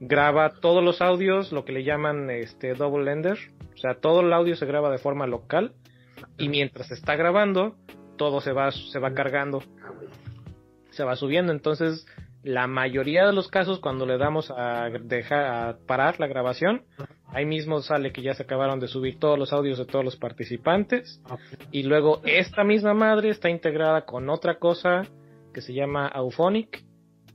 Graba todos los audios, lo que le llaman este double ender, o sea, todo el audio se graba de forma local y mientras se está grabando, todo se va se va cargando, se va subiendo, entonces la mayoría de los casos cuando le damos a dejar a parar la grabación, ahí mismo sale que ya se acabaron de subir todos los audios de todos los participantes. Y luego esta misma madre está integrada con otra cosa que se llama Auphonic,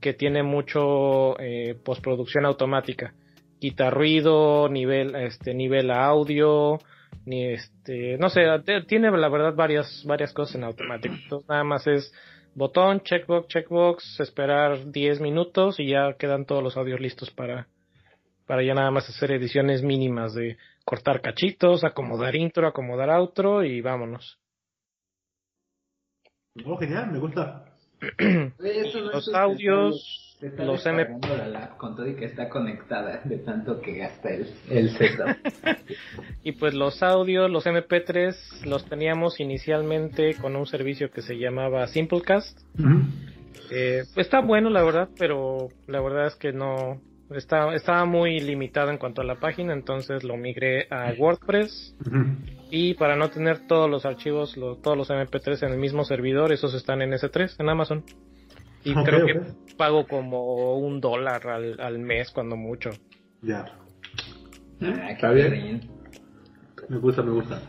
que tiene mucho eh, postproducción automática. Quita ruido, nivel, este, nivel audio, ni este, no sé, tiene la verdad varias, varias cosas en automático. Entonces nada más es botón, checkbox, checkbox, esperar 10 minutos y ya quedan todos los audios listos para, para ya nada más hacer ediciones mínimas de cortar cachitos, acomodar intro, acomodar outro y vámonos. Oh, genial, me gusta. Los audios, Se está los descargando la lap con todo y que está conectada de tanto que gasta el, el setup. Y pues los audios, los MP3, los teníamos inicialmente con un servicio que se llamaba Simplecast. Eh, está bueno, la verdad, pero la verdad es que no. Está, estaba muy limitado en cuanto a la página, entonces lo migré a WordPress. Y para no tener todos los archivos, lo- todos los MP3 en el mismo servidor, esos están en S3, en Amazon. Y Ok, creo ok. que pago como un dólar al, al mes, cuando mucho. Ya, Ah, Está bien. me gusta, me gusta.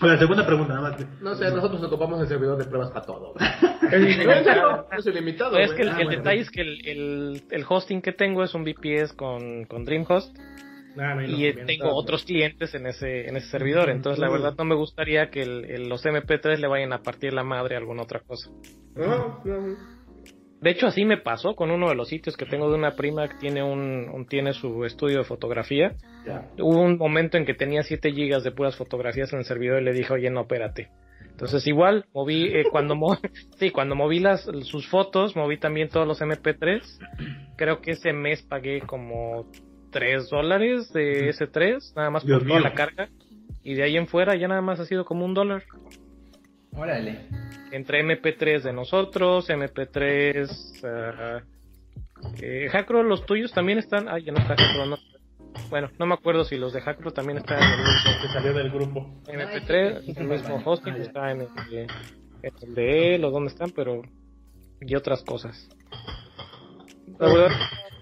Oye, segunda pregunta, nada más. No sé, nosotros ocupamos el servidor de pruebas para todo. Es ilimitado. es ilimitado. es güey. que el, Ah, el bueno. detalle es que el, el, el hosting que tengo es un VPS con, con DreamHost Ah, no, y no, tengo otros clientes en ese en ese servidor entonces la verdad no me gustaría que el- el- los MP3 le vayan a partir la madre a alguna otra cosa No, no. De hecho así me pasó con uno de los sitios que tengo de una prima que tiene un, un- tiene su estudio de fotografía. Hubo un momento en que tenía 7 gigas de puras fotografías en el servidor y le dije oye no espérate entonces igual moví eh, cuando sí cuando moví las sus fotos moví también todos los MP3 creo que ese mes pagué como 3 dólares de S3 nada más Dios por toda la carga. Y de ahí en fuera ya nada más ha sido como un dólar Órale. entre MP3 de nosotros MP3 ah, eh, Hackro los tuyos también están ah ya no está Hackro no bueno no me acuerdo si los de Hackro también están en el mismo que salió del grupo. MP3 el mismo hosting está en el, de, en el de él o dónde están pero y otras cosas la verdad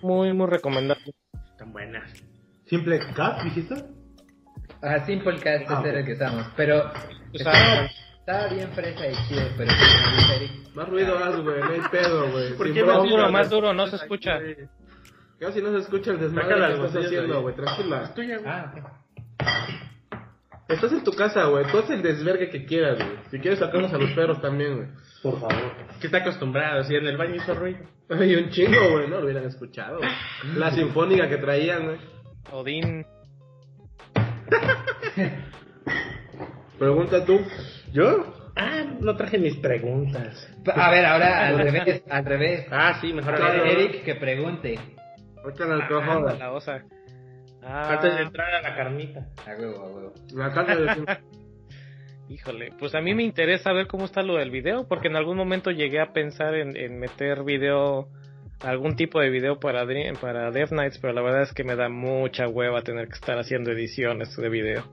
muy muy recomendable Tan buenas. Simple Cat, dijiste? Ah, Simplecast Ah, ese era ok. el que estamos. Pero O estaba bien fresa y chido, pero Más ruido haz, güey, no hay pedo, güey. ¿Por Sin qué bronca, más duro más duro no se escucha Casi no se escucha el desmadre que estás haciendo, güey, tranquila. tuya, güey. Ah. Estás en tu casa, güey, tú haz el desvergue que quieras, güey. Si quieres sacarnos a los perros también, güey. Por favor. Que está acostumbrado, si en el baño hizo ruido. Ay, un chingo, güey, no lo hubieran escuchado. güey. La sinfónica que traían, güey. Odín Pregunta tú. ¿Yo? Ah, no traje mis preguntas. A ver, ahora al revés, al revés. Ah, sí, mejor Claro. Eric que pregunte. Ahorita Ah, la osa Ah, Antes de entrar a la carnita. A huevo, a huevo. La carne de Híjole, pues a mí me interesa ver cómo está lo del video, porque en algún momento llegué a pensar en, en meter video, algún tipo de video para, Dream- para Death Knights, pero la verdad es que me da mucha hueva tener que estar haciendo ediciones de video.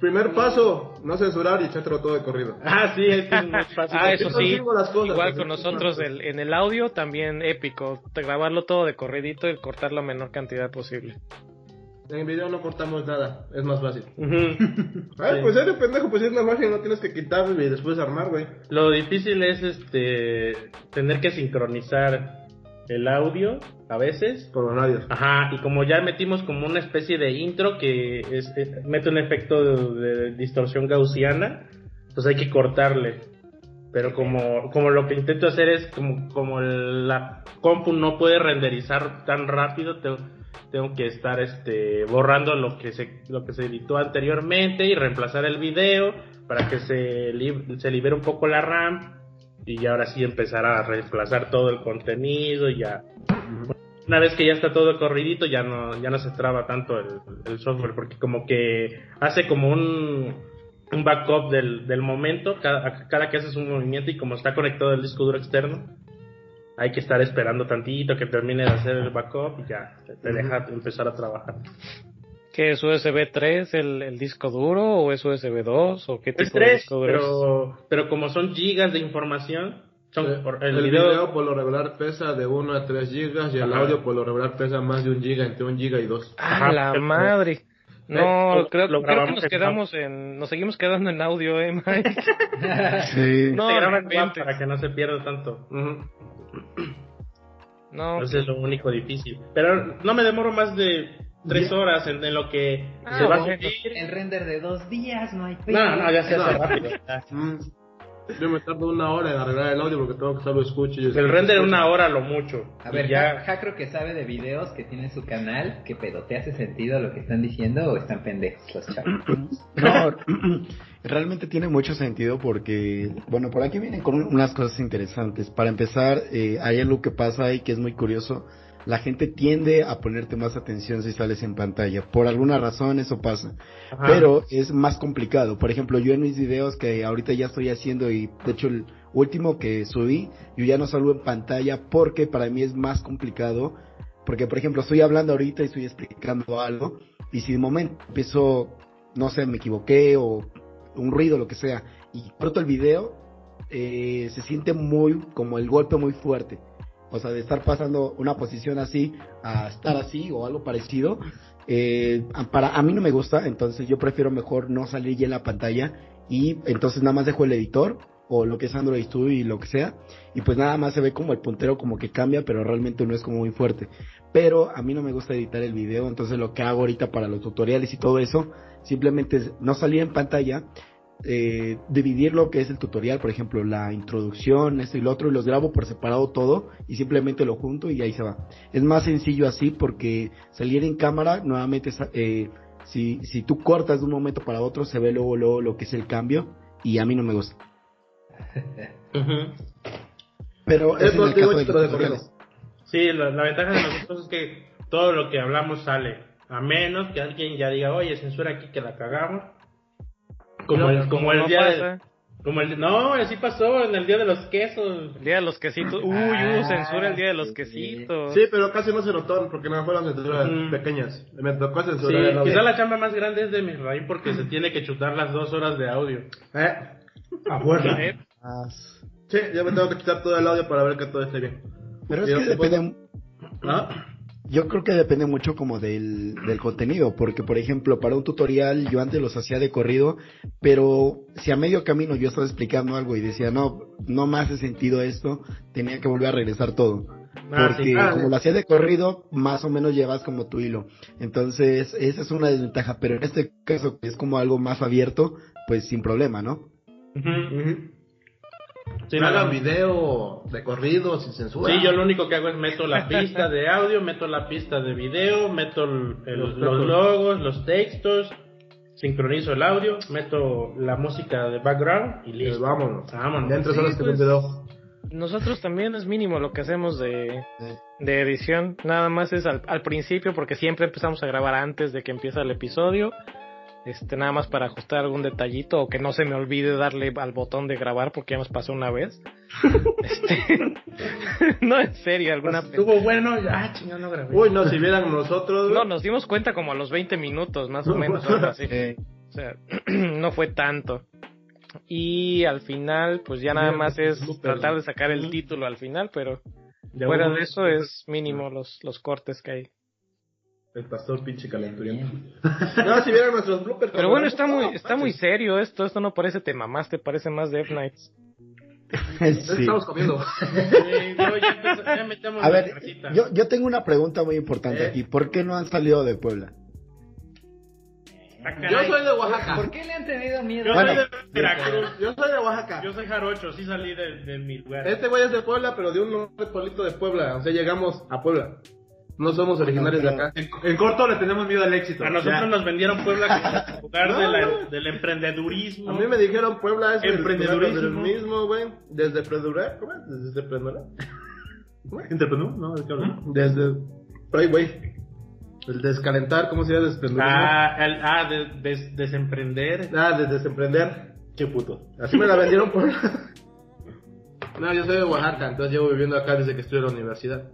Primer paso, no censurar y echártelo todo de corrido. Ah, sí, es que es muy fácil. Ah, eso sí, cosas, igual pues, con nosotros el- en el audio también épico, grabarlo todo de corridito y cortar la menor cantidad posible. En video no cortamos nada, es más fácil. Ay, Sí. pues eres pendejo, pues es una imagen no tienes que quitarlo y después armar, güey. Lo difícil es este tener que sincronizar el audio a veces. Con los radios. Ajá, y como ya metimos como una especie de intro que es, es- mete un efecto de, de distorsión gaussiana, pues hay que cortarle. Pero como, como lo que intento hacer es como, como la compu no puede renderizar tan rápido, te- tengo que estar este borrando lo que se lo que se editó anteriormente y reemplazar el video para que se, lib- se libere un poco la RAM y ya ahora sí empezar a reemplazar todo el contenido y ya. Una vez que ya está todo corridito ya no ya no se traba tanto el, el software porque como que hace como un un backup del, del momento cada, cada que haces un movimiento y como está conectado el disco duro externo hay que estar esperando tantito que termine de hacer el backup y ya te, te deja empezar a trabajar ¿Qué es USB 3 el, el disco duro o es USB 2 o qué tipo es de tres disco duro es? pero pero como son gigas de información son Eh, por- el, video, por lo regular pesa de 1 a 3 gigas y el Ajá. audio por lo regular pesa más de un giga, entre un giga y dos. ¡Ah, Ajá, la pero- madre! No, Lo- creo, lo creo que nos quedamos en... Nos seguimos quedando en audio, ¿eh, Mike? Sí. No, se no para que no se pierda tanto Ujú. No, Eso es lo único difícil. Pero no me demoro más de tres horas en, en lo que Ah, se va a subir. El render de dos días, no hay. No, no, ya se hace rápido. Mm. Yo me tardo una hora en arreglar el audio porque tengo que solo escucho. y El render escucho. una hora lo mucho. A ver, ya. ja, Ja creo que sabe de videos que tiene su canal. ¿Qué pedo? ¿Te hace sentido lo que están diciendo o están pendejos los chavos? No, realmente tiene mucho sentido porque, bueno, por aquí vienen con un- unas cosas interesantes. Para empezar, eh, hay algo que pasa ahí que es muy curioso. La gente tiende a ponerte más atención si sales en pantalla. Por alguna razón eso pasa. Ajá. Pero es más complicado. Por ejemplo, yo en mis videos que ahorita ya estoy haciendo y de hecho el último que subí, yo ya no salgo en pantalla porque para mí es más complicado. Porque, por ejemplo, estoy hablando ahorita y estoy explicando algo y si de momento empiezo, no sé, me equivoqué o un ruido, lo que sea, y corto el video, eh, se siente muy, como el golpe muy fuerte. O sea, de estar pasando una posición así a estar así o algo parecido, eh, para a mí no me gusta, entonces yo prefiero mejor no salir ya en la pantalla y entonces nada más dejo el editor o lo que es Android Studio y lo que sea y pues nada más se ve como el puntero como que cambia, pero realmente no es como muy fuerte. Pero a mí no me gusta editar el video, entonces lo que hago ahorita para los tutoriales y todo eso, simplemente es no salir en pantalla, eh, dividir lo que es el tutorial, por ejemplo, la introducción, esto y lo otro, y los grabo por separado todo y simplemente lo junto y ahí se va. Es más sencillo así porque salir en cámara, nuevamente, eh, si, si tú cortas de un momento para otro, se ve luego, luego lo que es el cambio y a mí no me gusta. Pero Es es en el contigo, caso de tutoriales. Sí, la, la ventaja de nosotros es que todo lo que hablamos sale. A menos que alguien ya diga, oye, censura aquí que la cagamos. Como el, como el no día de, pasa. como el, no, así pasó en el día de los quesos. El día de los quesitos. Uy, Ah, uh, censura el día de los sí. quesitos. Sí, pero casi no se notó porque no fueron censuras pequeñas. Me tocó Sí, censurar el audio. quizá la chamba más grande es de Misraim porque se tiene que chutar las dos horas de audio. Eh, A fuerza. Sí, yo me tengo que quitar todo el audio para ver que todo esté bien. Pero es que depende, ¿Ah? Yo creo que depende mucho como del, del contenido, porque por ejemplo, para un tutorial yo antes los hacía de corrido, pero si a medio camino yo estaba explicando algo y decía, no, no me hace sentido esto, tenía que volver a regresar todo. Ah, Porque sí. Como lo hacía de corrido, más o menos llevas como tu hilo. Entonces, esa es una desventaja, pero en este caso que es como algo más abierto, pues sin problema, ¿no? Ujú. Sí, No hagan video de corrido sin censura. Sí, yo lo único que hago es meto la pista de audio, meto la pista de video, meto el- el- Los logos, los textos, sincronizo el audio, meto la música de background y Pues listo. vámonos. Vámonos. En tres Sí, horas que pues. Nosotros también es mínimo lo que hacemos de, de edición. Nada más es al, al principio porque siempre empezamos a grabar antes de que empiece el episodio. Este, nada más para ajustar algún detallito o que no se me olvide darle al botón de grabar porque ya nos pasó una vez. Este, no, en serio, alguna... Pues, Estuvo bueno, ya, ah, chingado, no grabé. Uy, no, si vieran nosotros. No, nos dimos cuenta como a los 20 minutos, más o menos. algo así. O sea, no fue tanto. Y al final, pues ya nada más es tratar de sacar el título al final, pero fuera de eso es mínimo los, los cortes que hay. El pastor pinche calenturiento. no, si vieran nuestros bloopers. Pero bueno, está muy, está muy serio esto. Esto no parece te mamaste, parece más Death Knights. Sí. Estamos comiendo. Sí, no, ya, empezó- ya metemos A ver, yo, yo tengo una pregunta muy importante Eh. aquí. ¿Por qué no han salido de Puebla? Yo soy de Oaxaca. ¿Por qué le han tenido miedo? Yo Bueno. soy de Veracruz. Yo soy de Oaxaca. Yo soy jarocho, sí salí de, de mi lugar. Este güey es de Puebla, pero de un pueblito de Puebla. O sea, llegamos a Puebla. No somos originarios de acá. En, en corto le tenemos miedo al éxito. A nosotros Ya. nos vendieron Puebla como el lugar No, de la- no. del emprendedurismo. A mí me dijeron Puebla es el Emprendedurismo. el mismo, güey. Desde Predurar, ¿cómo es? Desde Predurar. ¿Entrepreneur? No, ¿de qué hablan? Desde. Por ahí, güey. El descalentar, ¿cómo se llama? Desprenderismo. Ah, el- ah de- des- desemprender. Ah, de desemprender. Qué puto. Así me la vendieron por. No, yo soy de Oaxaca, entonces llevo viviendo acá desde que estoy en la universidad.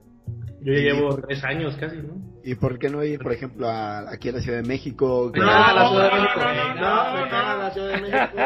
Yo ya llevo tres años casi, ¿no? ¿Y por qué no ir, por ejemplo, a- aquí a la Ciudad de México? Caga la Ciudad de no, México. no, no, No, no, me caga la Ciudad de México.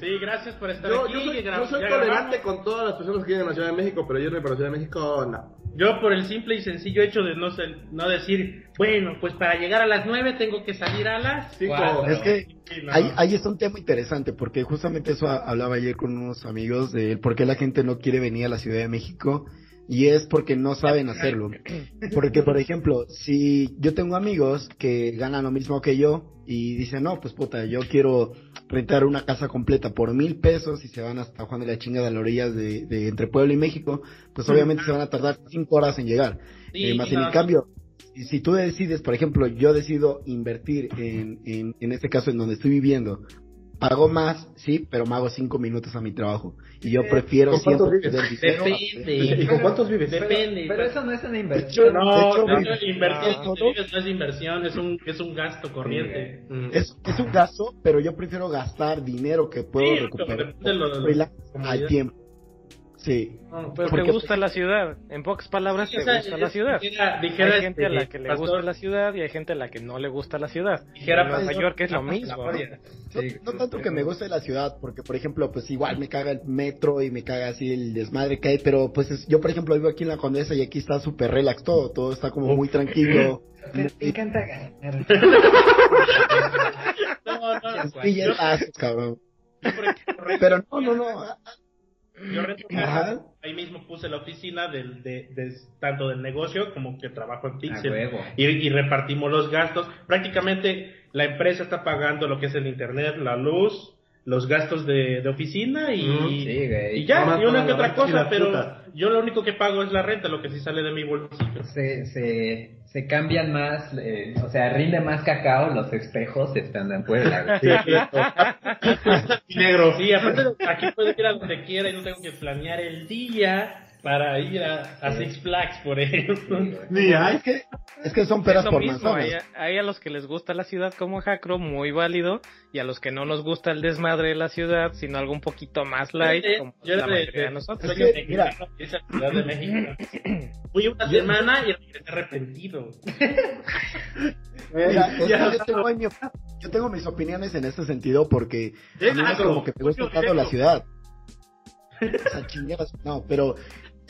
Sí, gracias por estar Yo, aquí. yo soy, yo tolerante con todas las personas que viven en la Ciudad de México, pero irme para la Ciudad de México, no. Yo por el simple y sencillo hecho de no, ser- no decir, bueno, pues para llegar a las nueve tengo que salir a las... Cinco. Es que no. ahí, ahí está un tema interesante, porque justamente eso a- hablaba ayer con unos amigos de por qué la gente no quiere venir a la Ciudad de México, y es porque no saben hacerlo. Porque, por ejemplo, si yo tengo amigos que ganan lo mismo que yo, y dicen, no, pues puta, yo quiero rentar una casa completa por mil pesos y se van hasta Juan de la Chinga de las orillas de, de entre Puebla y México, pues obviamente se van a tardar cinco horas en llegar. Sí, Eh, más en el cambio, si, si tú decides, por ejemplo, yo decido invertir en, en, en este caso en donde estoy viviendo, pago más, sí, pero me hago cinco minutos a mi trabajo. Y yo prefiero ¿con cuántos siempre vives? perder dinero. Depende. ¿Y con cuántos vives? Depende. Pero eso no es una inversión. No, De hecho, no, no, inversión, Ah, no, no es inversión, es un, es un gasto corriente. Mm. Es, es un gasto, pero yo prefiero gastar dinero que puedo Sí, recuperar depende de lo- de lo- freelance comodidad. al tiempo. Sí. No, Pues Porque- te gusta la ciudad. En pocas palabras, Sí, te o sea, gusta la ciudad. dijera- dijera hay gente a la este, que le pastor, gusta la ciudad y hay gente a la que no le gusta la ciudad. Dijera Nueva pastor, York es lo mismo. ¿no? No, no tanto que me guste la ciudad, porque por ejemplo, pues igual me caga el metro y me caga así el desmadre que hay, pero pues es- yo por ejemplo vivo aquí en la Condesa y aquí está súper relax todo, todo está como muy tranquilo. Me encanta ganar. No, no, estás, cabrón. Pero no, no, no. Yo rento Ajá. ahí mismo puse la oficina del, de, de- tanto del negocio como que trabajo en Pixel. Y, y repartimos los gastos. Prácticamente la empresa está pagando lo que es el internet, la luz, los gastos de, de oficina y, Mm, sí, güey. y ya, y una que otra cosa, pero yo lo único que pago es la renta, lo que sí sale de mi bolsillo. Se, se, se cambian más, eh, o sea, rinde más cacao los espejos estando en Puebla. Negro. Sí, aparte aquí puedo ir a donde quiera y no tengo que planear el día para ir a, a Six Flags, por ejemplo. Ni hay. Es que, es que son peras Es lo por mismo, hay, manzanas. hay a los que les gusta la ciudad como Jacro, muy válido, y a los que no nos gusta el desmadre de la ciudad, sino algo un poquito más light, Yo como yo la de- mayoría de de- nosotros. Es que, mira. mexicano, es la Ciudad de México. Fui una semana y regresé arrepentido. Mira, es Ya. yo, tengo mi yo tengo mis opiniones en este sentido porque a mí es como que me gusta tanto la ciudad. O sea, chingadas, no, pero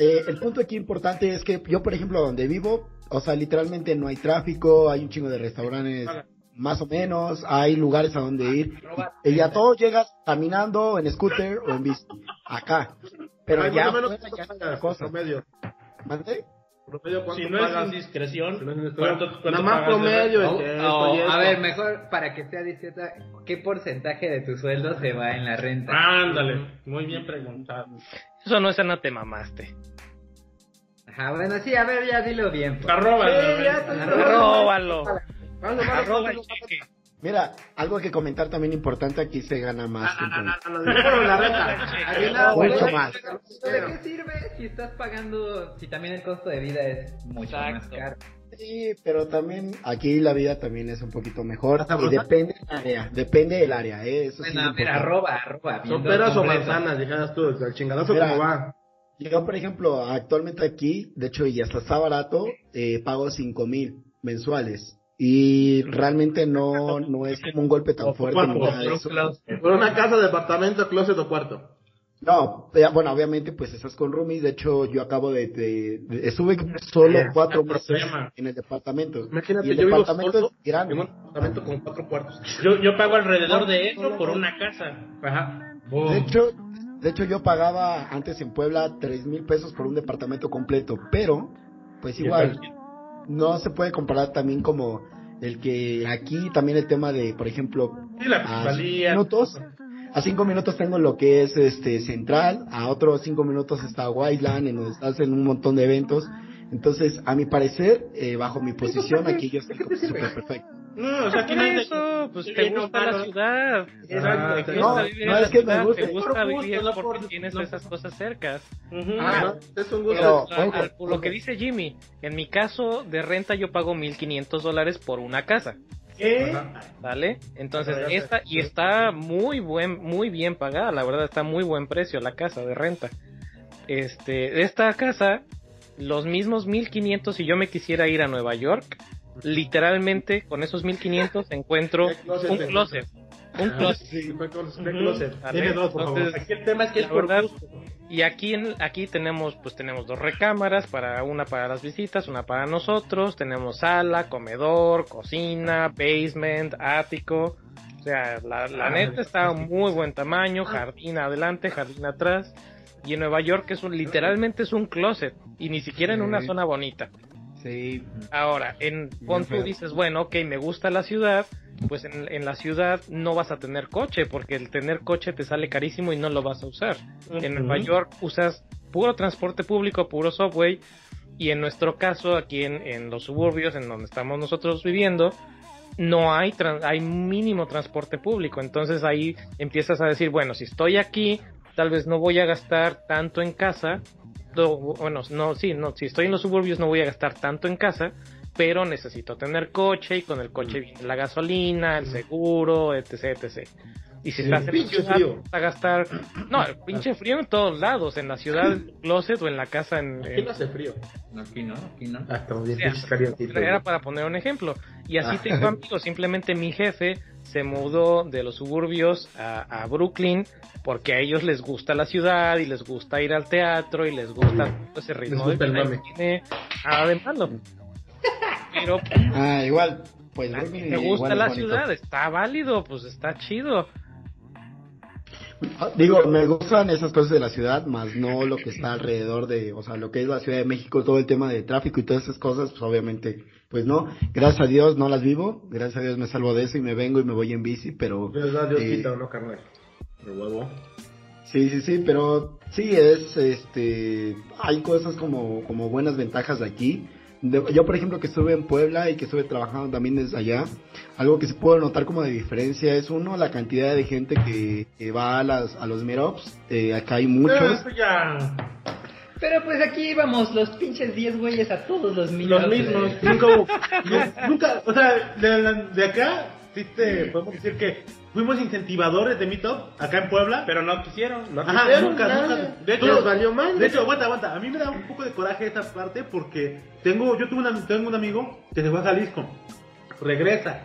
eh, el punto aquí importante es que yo, por ejemplo, donde vivo, o sea, literalmente no hay tráfico, hay un chingo de restaurantes más o menos, hay lugares a donde ir. Y a todos llegas caminando, en scooter o en bici. Acá. Pero Ay, ya, menos, ya es ¿cuánto otra pagas? cosa. Promedio. ¿Mande? Promedio, ¿cuánto Si no es pagas? Si no es indiscreción. ¿cuánto, cuánto Nada más promedio. y a ver, mejor para que sea discreta, ¿qué porcentaje de tu sueldo se va en la renta? Ándale, muy bien preguntado. Eso no es nada, te mamaste. Ajá, bueno, sí, a ver, ya dilo bien. pues. Arroba, Sí, ya, ¿no? tú- Róbalo. Vale, vale, Arroba vale, el cheque. Mira, algo que comentar también importante, aquí se gana más. Ah, ah, ah, la Mucho más. ¿De qué sirve si estás pagando, si también el costo de vida es mucho más caro? Sí, pero también aquí la vida también es un poquito mejor ¿Hasta y depende del área, depende del área, ¿eh? eso sí. Bueno, es a ver, importante. arroba, arroba. ¿Son peras o manzanas? Dijeras tú, el chingadazo Mira. cómo va. Yo, por ejemplo, actualmente aquí, de hecho, y hasta está barato, eh, pago cinco mil mensuales. Y realmente no, no es como un golpe tan fuerte ni nada de eso. Por una casa, departamento, closet o cuarto. No, eh, bueno, obviamente, pues estás con roomies. De hecho, yo acabo de, de- de- estuve solo cuatro el meses en el departamento. Imagínate, y el yo vivo departamento solo es grande. en un departamento con cuatro cuartos. Yo, yo pago alrededor de eso por una casa. Ajá. De hecho, de hecho yo pagaba antes en Puebla tres mil pesos por un departamento completo, pero pues igual no se puede comparar también como el que aquí también el tema de, por ejemplo, Sí, la a cinco minutos, a cinco minutos tengo lo que es este central, a otros cinco minutos está Wildland, en donde estás en un montón de eventos. Entonces, a mi parecer, eh, bajo mi posición, aquí yo estoy súper perfecto. No, o sea, aquí no de- eso, pues Sí, te gusta no, la ciudad. Exacto. Te No, gusta vivir no es que me ciudad, gusta. te gusta Por gusto, vivir porque por- tienes no. esas cosas cercas. Ah, es un gusto. Pero, A- ojo, a- por lo que dice Jimmy, en mi caso de renta yo pago 1500 dólares por una casa, ¿Qué? ¿vale? Entonces, Ah, esta, y está muy buen, muy bien pagada, la verdad está muy buen precio la casa de renta. Este, esta casa, los mismos 1500 si yo me quisiera ir a Nueva York, literalmente con esos 1500 encuentro ¿Qué closet un closet. Un closet. Sí, fue con Ujú. closet. Dime dos, por favor. Entonces, Aquí el tema es que es La por verdad, gusto. Y aquí en, aquí tenemos pues tenemos dos recámaras para una para las visitas, una para nosotros, tenemos sala, comedor, cocina, basement, ático. O sea, la, la Ah, neta está a muy buen tamaño, jardín adelante, jardín atrás. Y en Nueva York es un literalmente es un closet y ni siquiera en una zona bonita. Sí, Ahora, en pon tú feo. dices, bueno, ok, me gusta la ciudad, pues en, en la ciudad no vas a tener coche, porque el tener coche te sale carísimo y no lo vas a usar. En. Nueva York usas puro transporte público, puro subway, y en nuestro caso, aquí en, en los suburbios, en donde estamos nosotros viviendo, no hay, hay mínimo transporte público. Entonces ahí empiezas a decir, bueno, si estoy aquí, tal vez no voy a gastar tanto en casa. No, bueno, no, sí, no, si estoy en los suburbios no voy a gastar tanto en casa, pero necesito tener coche y con el coche viene la gasolina, el seguro, etc, etc. Y si estás en la pinche ciudad, frío. vas a gastar, no, el pinche frío en todos lados, en la ciudad, en el closet o en la casa en, Aquí en- no hace frío. Aquí no, aquí no. Ah, estamos bien o sea, era para poner un ejemplo. Y así Ah. tengo amigos. Simplemente mi jefe se mudó de los suburbios a, a Brooklyn porque a ellos les gusta la ciudad y les gusta ir al teatro y les gusta ese ritmo gusta de vida. tiene nada de malo. Pero Ah, igual, pues a me gusta la ciudad, está válido, pues está chido. Ah, Digo, me gustan esas cosas de la ciudad, más no lo que está alrededor de, o sea, lo que es la Ciudad de México, todo el tema de tráfico y todas esas cosas, pues obviamente, pues no. Gracias a Dios no las vivo, gracias a Dios me salvo de eso y me vengo y me voy en bici, pero ¿Verdad? Dios eh, quita no, carnal. De huevo. sí, sí, sí, pero sí es, este, hay cosas como, como buenas ventajas de aquí. De- yo, por ejemplo, que estuve en Puebla y que estuve trabajando también desde allá, algo que se puede notar como de diferencia es uno, la cantidad de gente que, que va a, las, a los meetups, eh, acá hay muchos. Eso ya. Pero pues aquí íbamos los pinches 10 güeyes a todos los mismos. Los mismos. Nunca, nunca, o sea, de, de acá, sí te podemos decir que fuimos incentivadores de Meetup acá en Puebla. Pero no quisieron. No Ajá, quisieron nunca, nada. nunca. De hecho, Les valió mal. De hecho, aguanta, aguanta. A mí me da un poco de coraje esta parte porque tengo, yo tuve una- tengo un amigo que se fue a Jalisco. Regresa.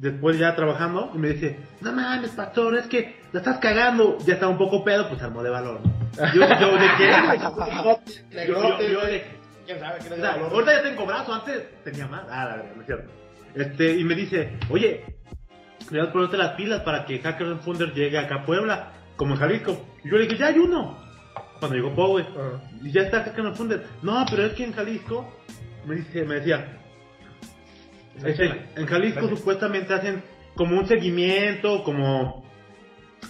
Después ya trabajando y me dice, no mames, pastor, es que la estás cagando. Ya estaba un poco pedo, pues armó de valor. Yo, yo de qué? Yo, yo, yo de ¿Quién sabe qué o sea, ahorita ya tengo brazo, antes tenía más. Ah, la verdad, no es cierto. Este, y me dice, oye, deberías ponerte las pilas para que Hacker and Funder llegue acá a Puebla, como en Jalisco. Y yo le dije, ya hay uno. Cuando llegó Powe, Ah. y ya está Hacker and Funder. No, pero es que en Jalisco, me, dice, me decía, este, en Jalisco supuestamente hacen como un seguimiento, como...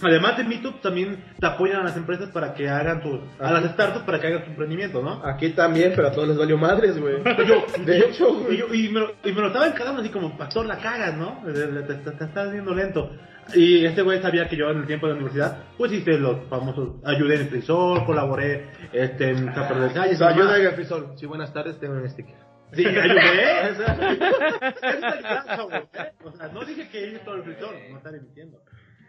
Además de Meetup, también te apoyan a las empresas para que hagan tu... A las startups para que hagan tu emprendimiento, ¿no? Aquí también, pero a todos les valió madres, güey. De hecho, y, güey. yo- y me, lo, y me lo así como, pastor, la cagas, ¿no? Te, te- te- te estás viendo lento. Y este güey sabía que yo en el tiempo de la universidad, pues hice los famosos, ayudé en el frisol, colaboré este, en Zapper de Calles. So, ayuda en el frisol. Sí, buenas tardes, tengo un sticker. Sí, ayudé. Es granja, güey, ¿eh? O sea, no dije que hice todo el frisol, no estar mintiendo.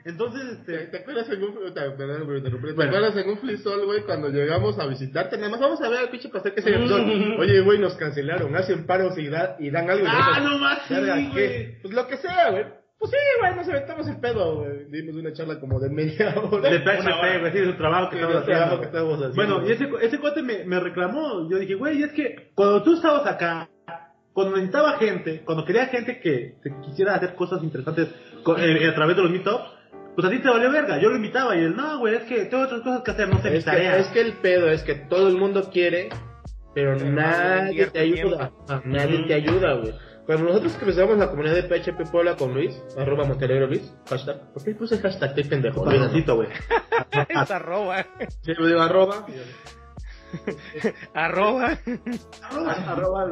Entonces, ¿Te, este, te acuerdas en un, te, perdón por interrumpir, ¿te Bueno. acuerdas en un frisol, güey, cuando llegamos a visitarte? Nada más vamos a ver al pinche pastel que se frisol. Oye, güey, nos cancelaron, hacen paros y, da- y dan algo. y ah, no más, sí, güey. Pues lo que sea, güey. Pues sí, güey, nos aventamos el pedo, güey. Dimos una charla como de media hora. De. PHP, güey, sí, su trabajo que haciendo. que estábamos haciendo. Bueno, y ese, ese cuate me, me reclamó. Yo dije, güey, es que cuando tú estabas acá, cuando necesitaba gente, cuando quería gente que te quisiera hacer cosas interesantes co- eh, a través de los meetups, pues a ti te valió verga. Yo lo invitaba y él, no, güey, es que tengo otras cosas que hacer, no sé, Es que, tareas. es que el pedo es que todo el mundo quiere, pero Pero nadie nadie te ayuda. Nadie te ayuda, güey. Cuando nosotros empezamos la comunidad de PHP Puebla con Luis, arroba Montenegro Luis, hashtag. ¿Por qué puse hashtag? Estoy pendejo. Güey. Esa roba. Sí, yo digo arroba. Arroba. arroba, arroba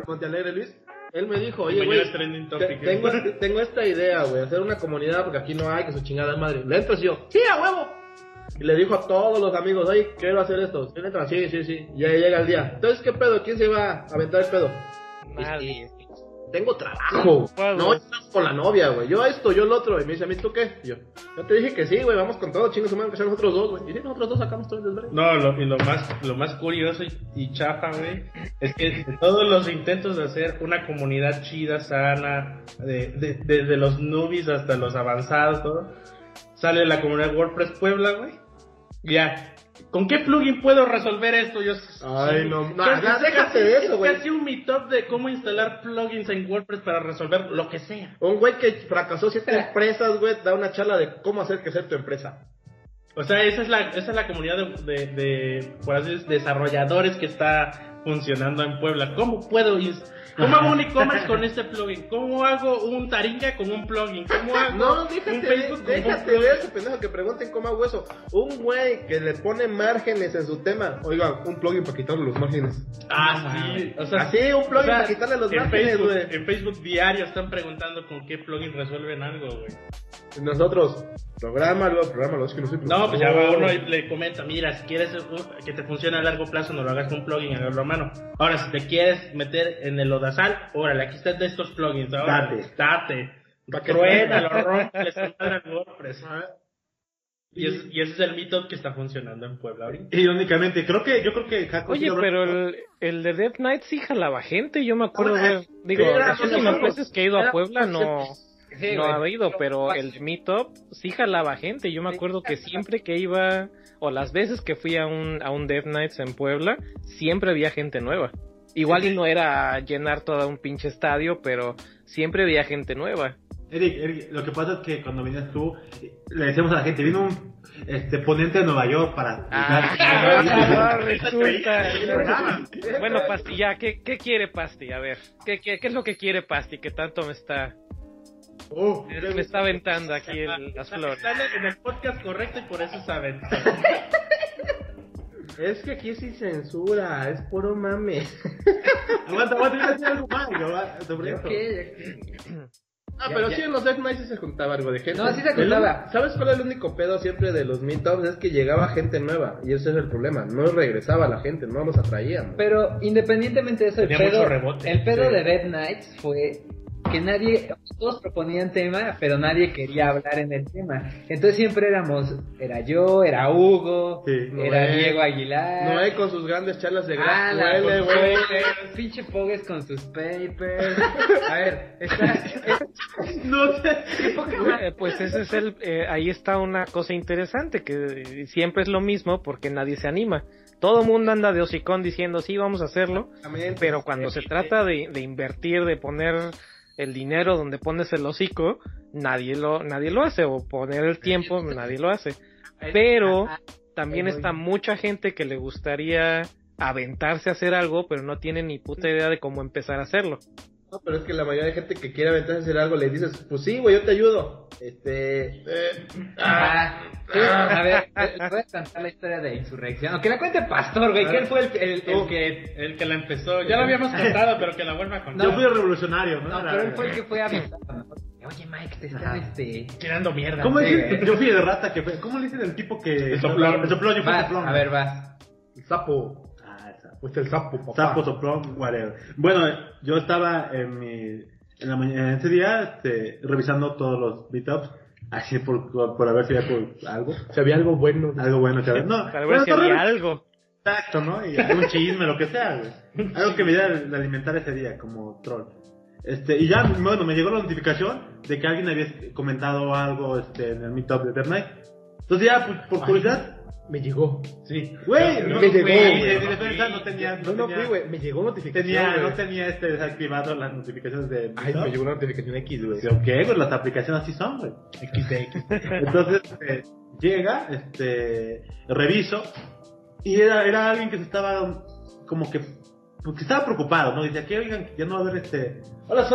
Luis. Él me dijo, oye, güey, es. ¿eh? tengo, tengo esta idea, güey, hacer una comunidad porque aquí no hay que su chingada madre. Le entras y yo, sí, a huevo. Y le dijo a todos los amigos, oye, quiero hacer esto. ¿Sí? Sí, sí, sí. Y ahí llega el día. Entonces, ¿qué pedo? ¿Quién se va a aventar el pedo? Nadie. Tengo trabajo. ¿Cuál, No, estás con la novia, güey. Yo esto, yo el otro. Y me dice a mí, ¿tú qué? Y yo, yo te dije que sí, güey, vamos con todo, chingos, humanos, que sean nosotros dos, güey. Y sí, nosotros dos sacamos todo el. No, lo, y lo más, lo más curioso y, y chafa, güey, es que de todos los intentos de hacer una comunidad chida, sana, de, de- desde los newbies hasta los avanzados, todo, sale la comunidad WordPress Puebla, güey. Ya. ¿Con qué plugin puedo resolver esto? Yo Ay, no, no, Casi- déjate de eso, es güey. casi un meetup de cómo instalar plugins en WordPress para resolver lo que sea. Un güey que fracasó siete empresas, güey, da una charla de cómo hacer crecer tu empresa. O sea, esa es la, esa es la comunidad de, de, de, por así decir, desarrolladores que está funcionando en Puebla. ¿Cómo puedo ins- ¿Cómo hago un e-commerce con este plugin? ¿Cómo hago un taringa con un plugin? ¿Cómo hago No, un de, Facebook con un déjate plugin? de eso, pendejo, que pregunten cómo hago eso. Un güey que le pone márgenes en su tema. Oiga, un plugin para quitarle los márgenes. Ah, sí. O sea, Así, un plugin o sea, para quitarle los en márgenes, Facebook, güey. en Facebook diario están preguntando con qué plugin resuelven algo, güey. Nosotros, prográmalo, prográmalo, es que no soy No, pues ya va uno y le comenta, mira, si quieres uh, que te funcione a largo plazo, no lo hagas con un plugin, hágalo a mano. Ahora, si te quieres meter en el Odasal, órale, aquí están de estos plugins, ahora, Date. date. Truena, lo rompe, le madre al WordPress. Y, es- y ese es el meetup que está funcionando en Puebla ahorita. Irónicamente, creo que, yo creo que Jaco Oye, pero el, el de Death Knight sí jalaba gente. Yo me acuerdo de. Digo, las últimas veces que he ido a Puebla no. Sí, no güey. ha ido, pero el Meetup sí jalaba gente. Yo me acuerdo que siempre que iba, o las veces que fui a un, a un Death Nights en Puebla, siempre había gente nueva. Igual y no era llenar todo un pinche estadio, pero siempre había gente nueva. Eric, Eric, lo que pasa es que cuando venías tú, le decíamos a la gente, vino un este, ponente de Nueva York para... Ah, resulta. Bueno, Pasti, ya, ¿qué, qué quiere Pasti? A ver, ¿qué, qué, qué es lo que quiere Pasti? Que tanto me está, oh, me está aventando aquí el- las flores. Están en el podcast correcto y por eso saben. Es que aquí sí censura, es puro mame. aguanta, aguanta, yo decía algo sobre que- Ah, Ya, pero ya. sí en los Nights sí se juntaba algo de gente. No, sí se juntaba. ¿Sabes cuál es el único pedo siempre de los meetups? Es que llegaba gente nueva y ese es el problema. No regresaba la gente, no los atraían. Pero independientemente de eso, el Tenía pedo, rebote. el pedo Sí. de Dead Nights fue que nadie, todos proponían tema, pero nadie quería hablar en el tema. Entonces siempre éramos, era yo, era Hugo, Sí, era Noé. Diego Aguilar. Noé con sus grandes charlas de Ah, gran huele, con güey. Pogues, pinche Pogues con sus papers. A ver, está, No sé. Eh, Pues ese es el, eh, ahí está una cosa interesante que siempre es lo mismo porque nadie se anima. Todo mundo anda de hocicón diciendo sí vamos a hacerlo, pero cuando se trata de, de invertir, de poner el dinero donde pones el hocico, nadie lo, nadie lo hace o poner el tiempo, nadie lo hace. Pero también Ahí voy. está mucha gente que le gustaría aventarse a hacer algo, pero no tiene ni puta idea de cómo empezar a hacerlo. No, pero es que la mayoría de gente que quiere aventarse a hacer algo le dices, pues sí, güey, yo te ayudo. Este. eh, Ah, sí, a ver, les voy a contar la historia de Insurrección. Aunque la cuente Pastor, güey, que él fue el, el- el que... El que la empezó, ya lo habíamos contado, pero que la vuelva a contar. Yo fui el revolucionario, ¿no? No, pero él fue el que fue a. Oye, Mike, te están este... tirando mierda. ¿Cómo güey. Yo fui de rata que fue. ¿Cómo le dicen el tipo que. El soplón. El soplón, yo fui soplón. a ver, vas. el sapo. El sapo. Fuiste el sapo, papá. Sapo, soplón, whatever. Bueno, yo estaba en mi. En, la mañana, en ese día, este, revisando todos los meetups. Así por, por, por a ver si había por algo. Si había algo bueno. Algo bueno había. No, ver bueno, si había algo. Exacto, ¿no? Y algún chisme, lo que sea, güey. Algo que me diera de alimentar ese día, como troll. Este, y ya, bueno, me llegó la notificación de que alguien había comentado algo este, en el meetup de Eternite. Entonces ya, pues, por curiosidad, Me llegó. sí. Güey, No, no, me llegó, no tenía, No, no fui, güey. Me llegó notificación. tenía, no tenía este desactivado las notificaciones de Ay, me llegó una notificación X, güey. Ok, pues las aplicaciones así son, güey. Entonces, eh, llega, este, reviso, y era, era alguien que se estaba como que, pues, que estaba preocupado, ¿no? Dice, aquí, oigan, que ya no va a haber este... Hola.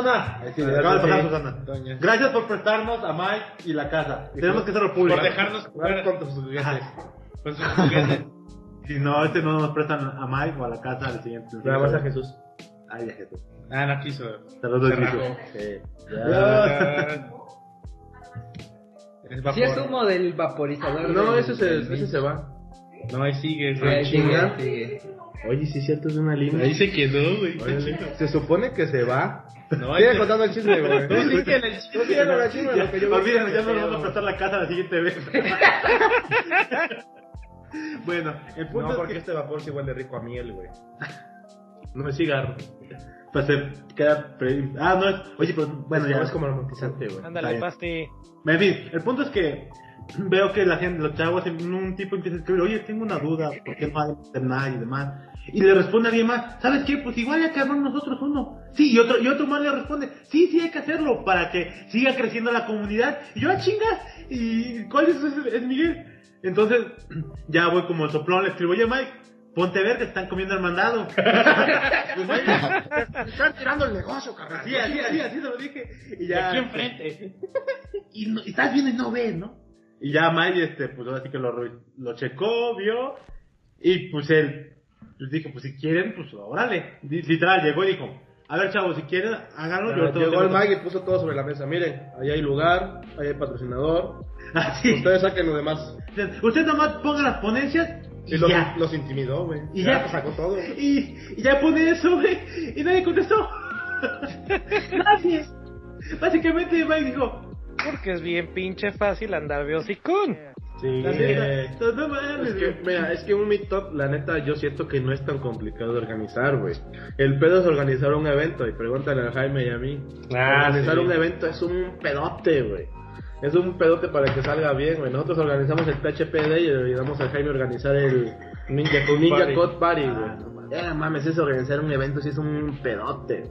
Ahí sí, acaba de pasar sí. Susana. Doña. Gracias por prestarnos a Mike y la casa. Tenemos que hacerlo público. Por dejarnos Jugar con tus. Con sus juguetes. Si no, este no nos prestan a Mike o a la casa al siguiente. Nada más a Jesús. Ay, ya Jesús. Ah, no quiso. Saludos, Jesús. Sí. Es Si es humo del vaporizador. No, del- ese se, del ese se va. No, ahí sigue, Sí, güey. ahí sigue. Oye, sí es cierto, es una línea. Ahí se quedó, güey. Se supone que se va. No, ahí Sigue contando el chisme, güey. Tú sigue el chisme. Sigue el chisme, lo que yo ya no nos vamos a prestar la casa la siguiente vez. bueno, el punto No, es porque que este vapor sí huele rico a miel, güey. No es cigarro. pues se queda... pre- Ah, no es... Oye, pero bueno, ya... es como aromatizante, güey. Ándale. Pasti. En fin, el punto es que veo que la gente, los chavos, un tipo empieza a escribir, oye, tengo una duda, ¿por qué no hay internet y demás? Y le responde alguien más, ¿sabes qué? Pues igual hay que armar nosotros uno. Sí, y otro, y otro más le responde, sí, sí hay que hacerlo para que siga creciendo la comunidad. Y yo, ah, chingas, ¿y cuál es, es, es Miguel? Entonces, ya voy como el soplón, le escribo, oye, Mike, ponte ver que están comiendo el mandado. pues, Mike, están tirando el negocio, carnal. Sí, así, así, así se lo dije. Y ya, Aquí enfrente. y, no- y estás viendo y no ves, ¿no? Y ya Mike, este, pues ahora sí que lo, lo checó, vio, y pues él, pues dijo, pues si quieren, pues órale. Literal, llegó y dijo, a ver chavos, si quieren, háganlo. yo ahorita Llegó lo el Mag y puso todo sobre la mesa. Miren, ahí hay lugar, ahí hay patrocinador. Así. Ustedes saquen lo demás. Usted nomás ponga las ponencias y, Y los, ya. los intimidó, güey. Y ya. sacó todo. Y, y ya pone eso, güey, y nadie contestó. Nadie. Básicamente Mike dijo, Porque es bien pinche fácil andar de hocicón. Sí, la eh, neta, no mames, Es que, güey. mira, es que un meetup, la neta, yo siento que no es tan complicado de organizar, güey. El pedo es organizar un evento, y pregúntale a Jaime y a mí. Ah, organizar sí. un evento es un pedote, güey. Es un pedote para que salga bien, güey. Nosotros organizamos el PHPD y le ayudamos a Jaime a organizar el Ninja, Code Ninja Party. Code Party, güey. Ah, no mames. Eh, mames, es organizar un evento, sí es un pedote.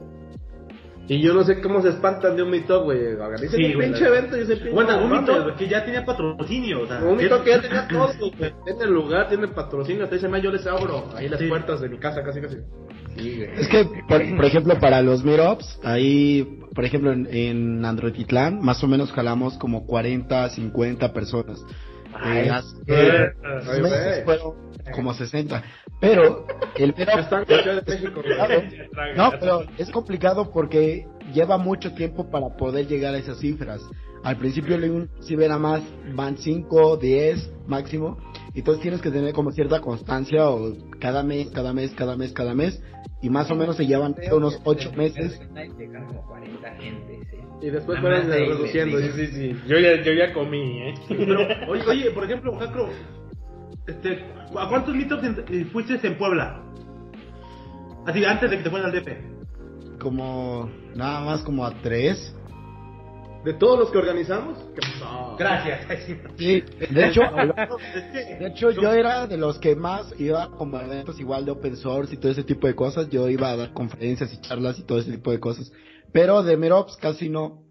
Y yo no sé cómo se espantan de un meetup, güey. Organicen Sí, un güey, pinche la- evento y ese pinche. Bueno, un mito que ya tenía patrocinio, o sea. un mito que ya tenía todo, güey. Tiene el lugar, tiene patrocinio. Te dice, "Ma, yo les abro ahí las Sí. puertas de mi casa, casi, casi. Es que, por, por ejemplo, para los meetups, ahí, por ejemplo, en, en Androtitlán, más o menos jalamos como 40, 50 personas. Eh, hace- eh, los ay, meses fueron como 60. Pero el. No, pero es complicado porque lleva mucho tiempo para poder llegar a esas cifras. Al principio le si era más, van 5, 10 máximo. Y entonces tienes que tener como cierta constancia o cada mes, cada mes, cada mes, cada mes. Y más o menos se llevan unos 8 meses. Llegaron como 40 gente, sí. Y después ahí, reduciendo. sí, Sí, sí. Yo ya, yo ya comí, ¿eh? Pero, oye, oye, por ejemplo, Jacro, este, ¿a cuántos meetups en- eh, fuiste en Puebla? Así, antes de que te fueran al DP. Como, nada más como a 3. De todos los que organizamos, ¿qué pasó? Gracias. Sí, de hecho, De hecho, yo era de los que más iba como a eventos igual de open source y todo ese tipo de cosas. Yo iba a dar conferencias y charlas y todo ese tipo de cosas. Pero de Meetups casi no.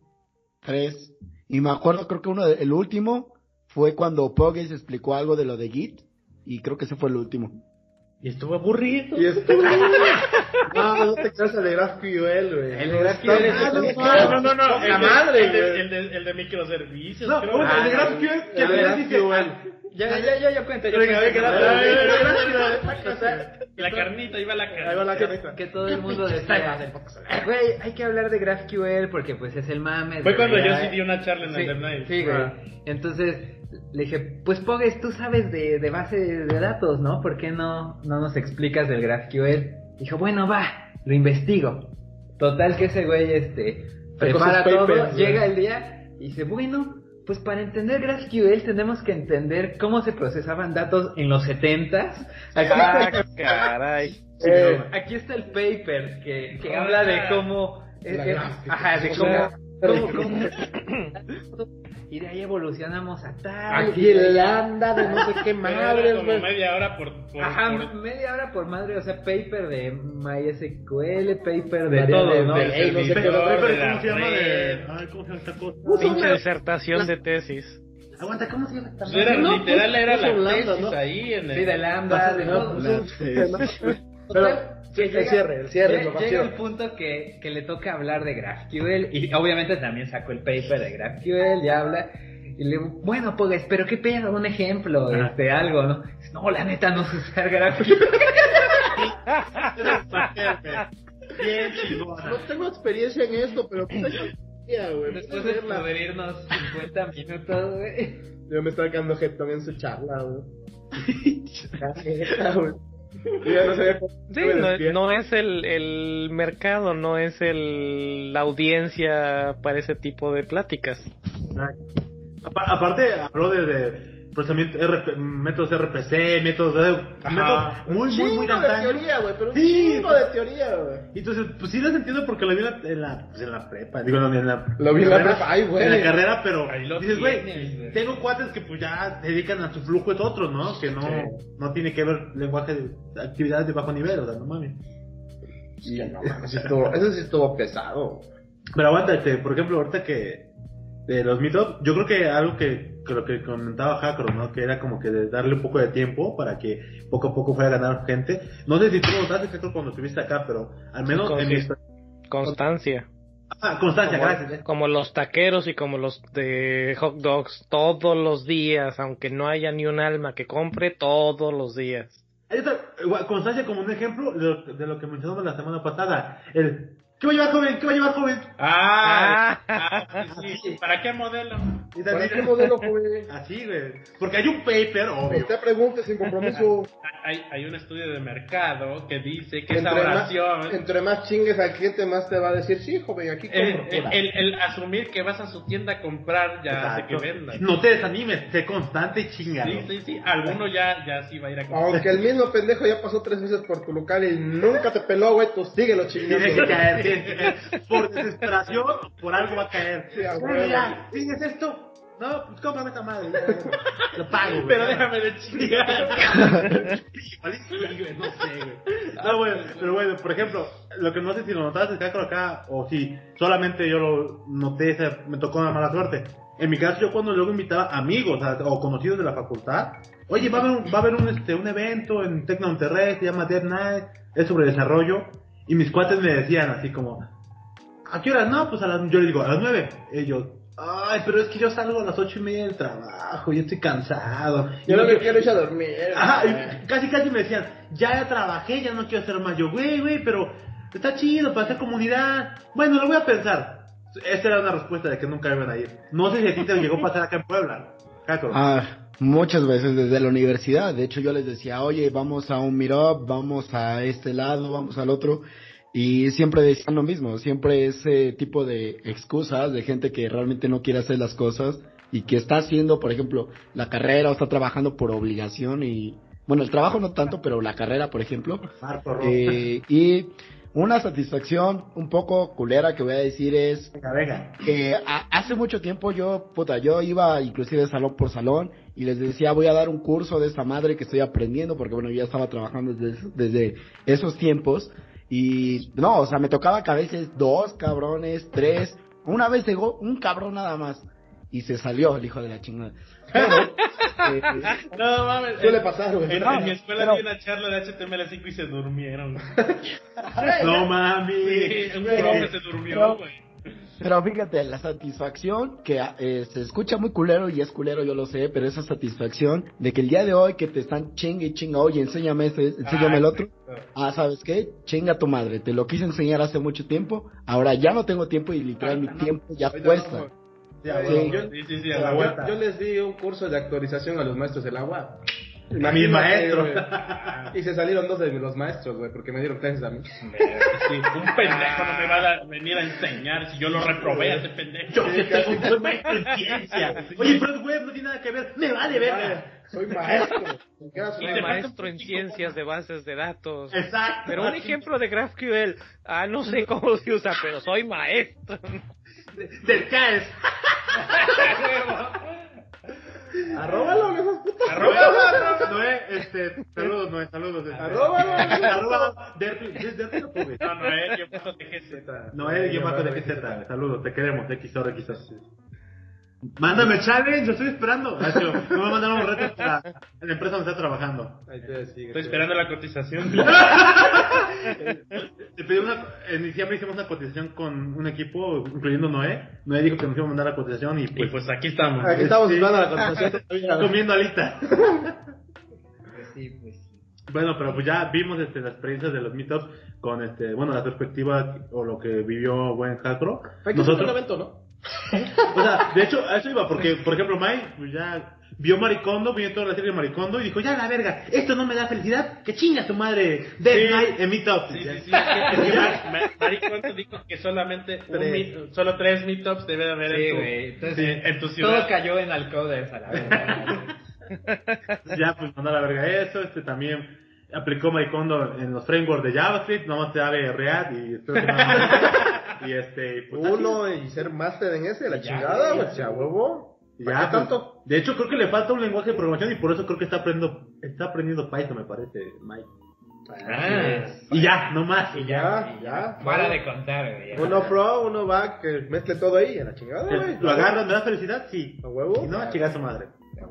Tres. Y me acuerdo, creo que uno, de- el último fue cuando Pogues explicó algo de lo de Git. Y creo que ese fue el último. Y estuvo aburrido. Y estuvo. no, no te cansas de GraphQL, güey. El de GraphQL es Ah, el- no, No, no, no, no. Poca El de, madre, el de, güey. el de, el de microservicios. No, el de Ah, GraphQL, que el de le dice, GraphQL. Ya, ya, ya, yo cuento. Yo Venga, cuento. venga, gracias. La carnita, iba la carnita. Ahí va la cabeza. Que todo el mundo decía, güey, hay que hablar de GraphQL porque pues es el mame. Fue cuando yo verdad". sí di una charla en Night. sí, güey. Ah. Entonces le dije, pues Pogues, tú sabes de, de base de datos, ¿no? ¿Por qué no, no nos explicas del GraphQL? Dijo, bueno, va, lo investigo. Total que ese güey, este, prepara todo, papers, llega el día y dice, bueno, pues para entender GraphQL tenemos que entender cómo se procesaban datos en los 70s. Aquí, Ah, caray. eh, aquí está el paper que, que habla de cómo... eh, eh, ajá, de cómo- cómo- y de ahí evolucionamos a tal. Aquí el lambda de no sé qué era madres, como media hora por... por, Ajá, por- media hora por madre, o sea, paper de MySQL, paper de, De todo, ¿no? de- no sé qué ¿cómo se llama? De... Ay, ¿cómo se llama esta cosa? Pinche disertación de tesis. Aguanta, ¿cómo se llama esta Pues era, No, literal pues, era la tesis ¿no? ahí en el... Sí, de lambda, de Pues, Sí. Pero, el llega- cierre, el cierre, llega, lo llega el punto que, que le toca hablar de GraphQL y obviamente también sacó el paper de GraphQL y habla y le digo, bueno, pues, pero qué pedo, un ejemplo, Ajá. este, algo, ¿no? No, la neta no sé usar GraphQL. Bien chingona. No tengo experiencia en esto, pero pues güey. Después de poder irnos 50 minutos, güey. Yo me estaba quedando jetón en su charla, güey. Yo no sabía Sí, no, es el, el mercado, no es el, la audiencia para ese tipo de pláticas. Apa- aparte, habló de, de procesamiento RP, métodos RPC, métodos de. métodos muy, muy, muy Chingo de teoría, güey, pero un Sí, chingo pues. de teoría, güey. Y entonces, pues sí lo entiendo porque lo vi en la, en la, pues en la prepa, digo, no, en la, Lo vi en la prepa, ay, güey. En la carrera, pero dices, güey, tengo cuates que pues ya se dedican a su flujo es otro, ¿no? Que no, Sí. no tiene que ver lenguaje de actividades de bajo nivel, o sea, no mames. Sí, no, mames, sí estuvo- eso sí estuvo pesado. Pero aguántate, por ejemplo, ahorita que de los mitos, yo creo que algo que, que lo que comentaba Jacro, ¿no? Que era como que de darle un poco de tiempo para que poco a poco fuera a ganar gente. No sé si tú lo notaste, Jacro, cuando estuviste acá, pero al menos Sí, en mi. Constancia. Ah, constancia, Como- gracias. eh. Como los taqueros y como los de hot dogs, todos los días, aunque no haya ni un alma que compre, todos los días. Constancia como un ejemplo de lo, de lo que mencionamos la semana pasada. El, ¿qué va a llevar joven? ¿Qué va a llevar joven? Ah, Ah. sí, sí. ¿para qué modelo? Y ¿Para también- qué modelo, güey? Así, güey. Porque hay un paper, obvio. Usted pregunte sin compromiso. Hay, hay un estudio de mercado que dice que esa Entre más, oración, entre más chingues al cliente, más te va a decir, sí, joven, aquí compro. el, el- el asumir que vas a su tienda a comprar ya hace que vendas. No te desanimes, sé constante y chingado. Sí, sí, sí. Alguno ya, ya sí va a ir a comprar. Aunque el mismo pendejo ya pasó tres veces por tu local y nunca te peló, güey, tú síguelo chingando. Tiene que caer, tiene que caer. Por desesperación, por algo va a caer. Sí, a Bueno, huevo. ya, ¿Sigues esto? No, pues cómprame esta madre. ya, ya. Lo pago, güey. Pero déjame de chingar. Güey, no sé, güey. No, bueno, pero bueno, por ejemplo, lo que no sé si lo notaste acá, acá, o si solamente yo lo noté, me tocó una mala suerte. En mi caso, yo cuando luego invitaba amigos o conocidos de la facultad, oye, va a haber un, va a haber un, este, un evento en Tecno Monterrey, se llama Dead Night, es sobre desarrollo, y mis cuates me decían así como, ¿a qué hora? No, pues a las, yo les digo, a las nueve. Ellos, ay, pero es que yo salgo a las ocho y media del trabajo, yo estoy cansado. Yo no me quiero ir a dormir. Ajá, y casi casi me decían, ya trabajé, ya no quiero hacer más. Yo, güey, güey, pero está chido para hacer comunidad. Bueno, lo voy a pensar. Esta era una respuesta de que nunca iban a ir. No sé si a ti te llegó a pasar acá en Puebla. Caco. Ah, muchas veces desde la universidad. De hecho, yo les decía, oye, vamos a un meetup, vamos a este lado, vamos al otro. Y siempre decían lo mismo, siempre ese tipo de excusas de gente que realmente no quiere hacer las cosas y que está haciendo, por ejemplo, la carrera o está trabajando por obligación y, bueno, el trabajo no tanto, pero la carrera, por ejemplo. Eh, y una satisfacción un poco culera que voy a decir es que a- hace mucho tiempo yo, puta, yo iba inclusive salón por salón y les decía voy a dar un curso de esta madre que estoy aprendiendo porque bueno, yo ya estaba trabajando desde, desde esos tiempos. Y no, o sea, me tocaba que a veces dos cabrones, tres, una vez llegó un cabrón nada más y se salió el hijo de la chingada. Pero, eh, No mames. Suele pasar, güey. En, No, en mi escuela pero- di una charla de HTML5 y se durmieron. No mami. Sí, un profe se durmió, güey. Pero fíjate, la satisfacción que eh, se escucha muy culero y es culero, yo lo sé, pero esa satisfacción de que el día de hoy que te están chingue y chinga, oye, enséñame este, enséñame el otro. Ah, ¿sabes qué? Chinga tu madre, te lo quise enseñar hace mucho tiempo, ahora ya no tengo tiempo y literal mi tiempo ya cuesta. no, Ya, Sí. bueno, Yo- Sí, sí, sí, a la la Yo, vuelta. yo les di un curso de actualización a los maestros del agua. A mis maestros. Y se salieron dos de los maestros, güey, porque me dieron clases a mí. Sí, un pendejo no me va a venir a enseñar si yo lo reprobé a ese pendejo. Yo que soy, soy maestro en ciencia. Oye, pero web no tiene nada que ver. Me vale verga. Soy maestro. Soy maestro en ciencias de bases de datos. Exacto. Pero un ejemplo de GraphQL, ah, no sé cómo se usa, pero soy maestro. Te caes. Arróbalo, esas putas. Arroba, Noé, este, saludos, Noé, saludos. Arróbalo. Arroba, Derpy, ¿es Derpy o Pube? No, no, eh, yo puedo TGZ. Noé, guion bajo de XZ, saludos, te queremos, XOR, XZ. Mándame challenge, yo estoy esperando. Ah, tío, me va a mandar un reto para la empresa donde está trabajando. Ahí te sigue. Estoy esperando la cotización. Te pedí una, en diciembre hicimos una cotización con un equipo, incluyendo Noé. Noé dijo que nos iba a mandar la cotización y y pues, pues aquí estamos. Aquí estamos Sí. esperando la todavía. comiendo alitas. Pues sí, pues sí. Bueno, pero pues ya vimos este, las experiencias de los meetups con este, bueno, la perspectiva o lo que vivió buen que hacer un Nosotros, evento, ¿no? O sea, de hecho, a eso iba, porque, por ejemplo, Mike pues ya vio Maricondo, vio toda la serie de Maricondo y dijo, ya la verga, esto no me da felicidad, que chinga tu madre, Death Sí. Knight en meetup. Sí, sí, sí. Es que Mar- Mar- Mariconto dijo que solamente un Tres. meet- solo tres meetups debe de haber Sí, en, tu, güey. Entonces, sí, en tu ciudad. todo cayó en Alcoders a la verdad. ya pues mandó a la verga eso, este también aplicó Maricondo en los frameworks de JavaScript, no te sabe React y y este, pues, Uno y ser máster en ese, la Ya, chingada, güey. Ya, huevo. Ya, ¿Para qué pues, tanto? De hecho, creo que le falta un lenguaje de programación y por eso creo que está aprendiendo, está aprendiendo Python, me parece, Mike. Ah, Y ya, no más. Y Ya, ya, ya. Para de contar, güey. Uno pro, uno back, que mezcle todo ahí, a la chingada, güey. ¿Lo agarras, me da felicidad? Sí. A huevo. Si no, a chingar su madre.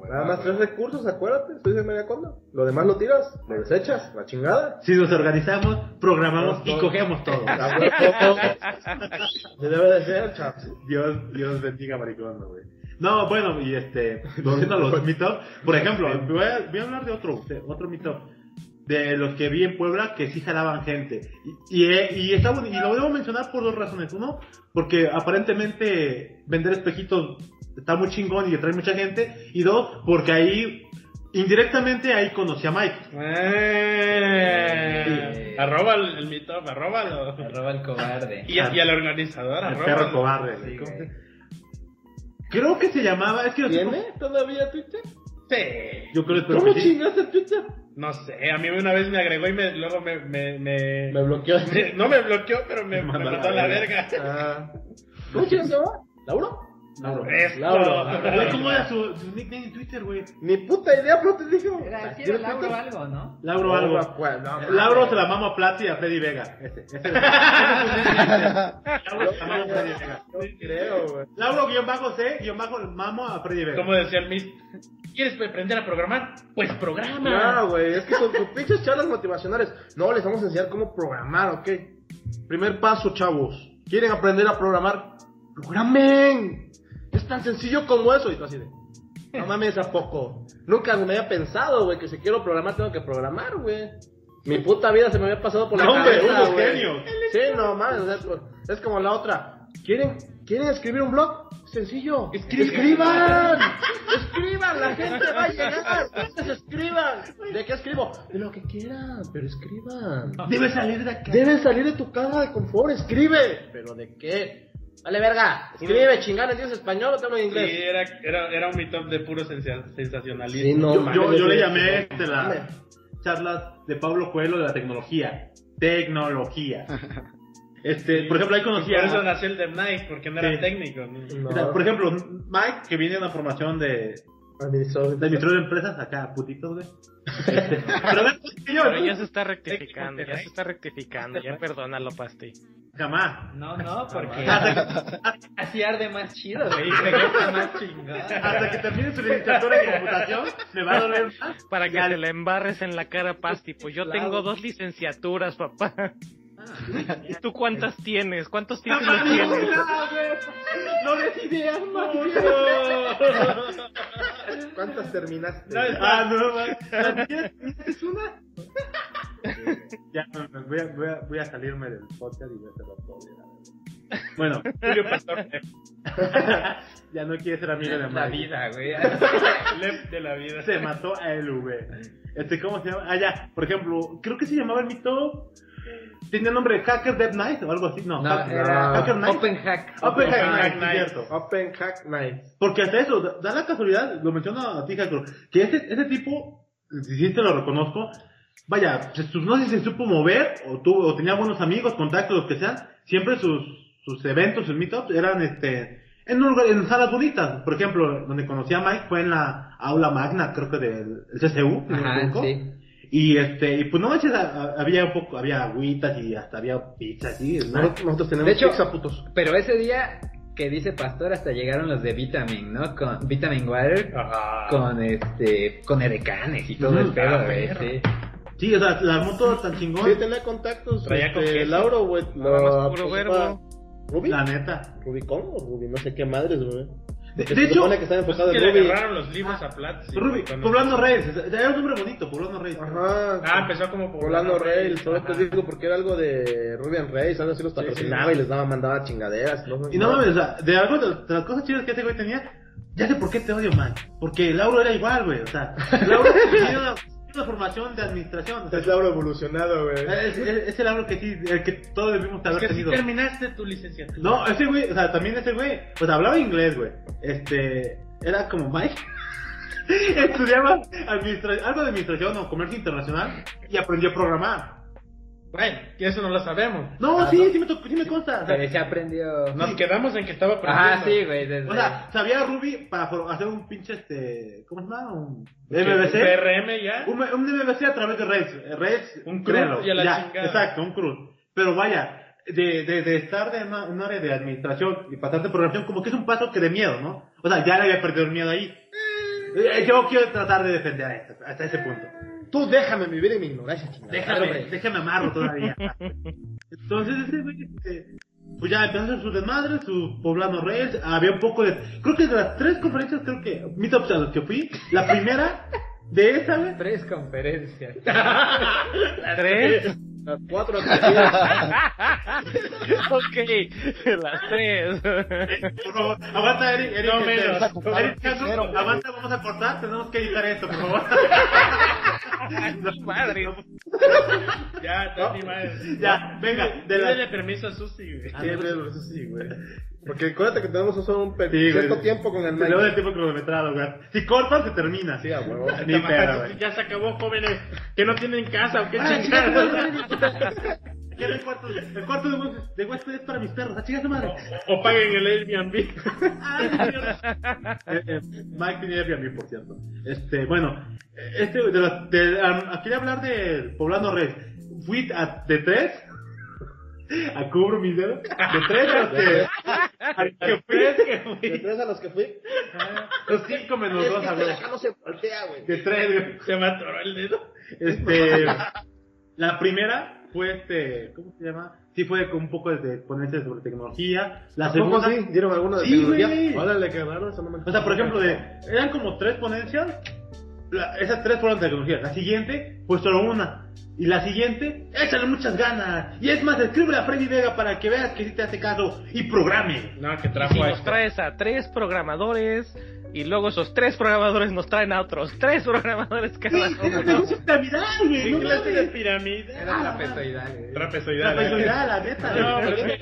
Nada más tres recursos, acuérdate, soy de media conda. Lo demás lo tiras, lo desechas, la chingada. Si nos organizamos, programamos y cogemos todo. Se debe de ser, chaps. Dios, Dios bendiga Maricondo, güey. No, bueno, y este, volviendo a los meetups, por ejemplo, voy a, voy a hablar de otro, de otro meetup, de los que vi en Puebla que sí jalaban gente. Y, y, y, está y lo debo mencionar por dos razones. Uno, porque aparentemente vender espejitos está muy chingón y atrae mucha gente. Y dos, porque ahí, indirectamente ahí conocí a Mike. Eh, Arroba el, el meetup, arróbalo. Arroba el cobarde. Y, a- y al organizador, El arróbalo. perro cobarde. Sí, ¿cómo güey. se- Creo que se llamaba, es que ¿Tiene todavía Twitter? Sí. Yo creo que ¿Cómo chingaste Twitter? No sé, a mí una vez me agregó y me, luego me... me, me- Me bloqueó. me- no me bloqueó, pero me, me mandó a la verga. verga. Ah. ¿Cómo chingas se llama? ¿Lauro? Lauro. Esto. Lauro. Güey, ¿Cómo era su, su nickname en Twitter, güey? Ni puta idea, pero te digo. Era, sí era Lauro algo, ¿no? Lauro algo. acuerdo, no, Lauro se la mama a Plati y a Freddy Vega. Ese, ese. Lauro se la mama a Freddy Vega. No creo, güey. Lauro guion bajo C guion bajo mamo a Freddy Vega. Como decía el Miss, ¿quieres aprender a programar? Pues programa. No, güey, es que con tus pinches charlas motivacionales. No, les vamos a enseñar cómo programar, ¿ok? Primer paso, chavos. ¿Quieren aprender a programar? ¡Programen! Es tan sencillo como eso. Y tú así de. No mames, ¿a poco? Nunca me había pensado, güey, que si quiero programar tengo que programar, güey. Mi puta vida se me había pasado por la No, hombre, cabeza, güey. genios. Sí, no mames, o sea, es, co- es como la otra. ¿Quieren, ¿Quieren escribir un blog? Sencillo. Escriban. Escriban, la gente va a llegar. Ustedes escriban. ¿De qué escribo? De lo que quieran, pero escriban. Debes salir de acá. Debes salir de tu casa de confort, escribe. ¿Pero de qué? Vale, verga. Escribe, chingada, ¿entiendes español o te hablo en Sí, inglés? era, era, era un meetup de puro sensa- sensacionalismo. Sí, no, Yo, mames, yo, yo le llamé este, mames. charlas de Pablo Coelho de la tecnología. Tecnología. Este, por ejemplo, ahí conocí Por eso nació el Dev Night, porque no era Sí. técnico. ¿no? o sea, por ejemplo, Mike, que viene de una formación de, Administrador de administrador de empresas, acá, putitos, güey. Pero Pero ya se está rectificando, ya se está rectificando, ya perdónalo, Pasti. jamás. No, no, porque Hasta, así arde más chido, güey. Se gusta más chingón. hasta que termine su licenciatura en computación, me va a doler más. Para que te le embarres en la cara, Pasti. Pues yo tengo dos licenciaturas, papá. ¿Y tú cuántas tienes? ¿Cuántos títulos tienes? No des ideas, ¿Cuántas terminaste? No, ah, no. ¿Tienes una? Ya, no, no, voy, a, voy, a, voy a salirme del podcast y voy a hacerlo todo. Bueno, Julio Pastor, ya no quiere ser amigo de La vida, güey. Lep de la vida. Se mató a LV. Este, ¿cómo se llama? Ah, ya, por ejemplo, creo que se llamaba el mito. Tenía nombre de Hacker Dead Night o algo así. No, No, Hacker, era Hacker Night. Open Hack. Open Hack Hack Night, Night. cierto. Open Hack Night. Porque hasta eso, da, la casualidad, lo menciono a ti, Hacker, que ese, ese tipo, si te lo reconozco, vaya, sus- no sé si se supo mover, o tuvo, o tenía buenos amigos, contactos, lo que sean, siempre sus, sus eventos, sus meetups, eran este, en, un lugar- en salas bonitas. Por ejemplo, donde conocí a Mike fue en la aula magna, creo que del el CCU. Ajá, sí. Y este, y pues no manches, a- a- había un poco, había agüitas y hasta había pizzas y snacks. Nosotros tenemos De hecho- pizza, putos. Pero ese día que dice Pastor hasta llegaron los de Vitamin, ¿no? Con Vitamin Water, Ajá. con este, con edecanes y todo el Ujú. pedo, Ah, güey, sí. Sí, o sea, la todo tan chingón. Sí, tenía contactos. Traía con este. Lauro, güey. Lo puro puso verbo. ¿Ruby? La neta. ¿Rubicon o Ruby? No sé qué madres, güey. De, Que de se hecho, supone que está Pues enfocado es que en le Ruby. agarraron los libros a. Ruby, Poblando Reyes. Era un nombre bonito, Poblando Reyes. Ajá. Ah, empezó como Poblando Rails, solo te digo porque era algo de Ruby and Rails, algo así los patrocinaba y les daba, mandaba chingaderas. No, Y no mames, o sea, de algo de, de las cosas chidas que ese güey tenía, ya sé por qué te odio, man. Porque Lauro era igual, güey. O sea, Lauro tenía una, una formación de administración. O sea, Es Lauro evolucionado, güey. es, es, es el Lauro que sí, el que todos debimos Es haber que si tenido. terminaste tu licenciatura. No, ese güey, o sea, también ese güey, pues hablaba inglés, güey. Este, era como Mike. Estudiaba algo de administración o comercio internacional y aprendió a programar. Bueno, que eso no lo sabemos. No, Ah, sí, no. sí me, tocó, sí me consta. O sea, Pero se aprendió. Nos quedamos en que estaba aprendiendo. Ajá, sí, güey, desde... o sea, sabía Ruby para hacer un pinche, este, ¿cómo se llama? Un ¿Un MVC. PRM ya. Un, un MVC a través de Rails. eh, Rails, Un créelo, y a la ya, chingada. Exacto, un CRUD. Pero vaya, de, de, de estar de una, un área de administración y pasar de programación, como que es un paso que de miedo, ¿no? O sea, ya le había perdido el miedo ahí. Eh, Yo quiero tratar de defender a esto, hasta ese punto. Tú déjame vivir en mi ignorancia, chingada. Déjame, déjame amarlo todavía. Entonces ese güey, este, pues ya empezó a hacer su desmadre, su poblano Rails, había un poco de, creo que de las tres conferencias, creo que, meetups a las que fui, la primera de esa, güey, Tres conferencias. ¿Tres? Las cuatro ok, las tres. por favor, aguanta Eric, Eric, No este, menos. Eric, Castro, aguanta, vamos a cortar, tenemos que editar esto, por favor. Madre. Ya, no, ni madre. Ya, venga, de la, permiso a Susi, güey. Siempre eso sí, güey. Porque acuérdate que tenemos solo un pe- Sí, güey. cierto tiempo con el Te le doy el Mike. tiempo cronometrado, güey. Si cortas, se termina. Sí, a huevo. Ni pedo, güey. Ya se acabó, jóvenes. Que no tienen casa o qué Ah, chingados. ¿Qué era el cuarto? El cuarto de, de huésped es para mis perros. ¡A chingar madre! O, o paguen el Airbnb. Ay. Eh, eh, Mike tiene Airbnb, por cierto. Este, bueno, este, de la, de, um, quería hablar de Poblano Red. Fui a, de tres, a cubro mis dedos, de tres a los que, a los que fui, De tres a los que fui. los cinco menos dos, a Este ver, acá no se voltea, güey. de tres, güey. Se me atoró el dedo. Este, la primera fue este, ¿cómo se llama? Sí fue con un poco de ponencia sobre tecnología. La ¿A poco segunda, sí? ¿Dieron alguna de Sí, tecnología? Órale, qué raro, eso no me O sea, por ejemplo, de, eran como tres ponencias. la- esas tres fueron de tecnología. La siguiente fue solo una. Y la siguiente, échale muchas ganas. Y es más, escríbele a Freddy Vega para que veas que sí te hace caso y programe. No, que Y trajo si a nos este. traes a tres programadores y luego esos tres programadores nos traen a otros tres programadores cada Sí, uno. es negocio piramidal, güey. ¿Qué No clase de mames. pirámide? Era trapezoidal, güey. Trapezoidal. Trapezoidal, la neta. No, pero ¿Qué es me que-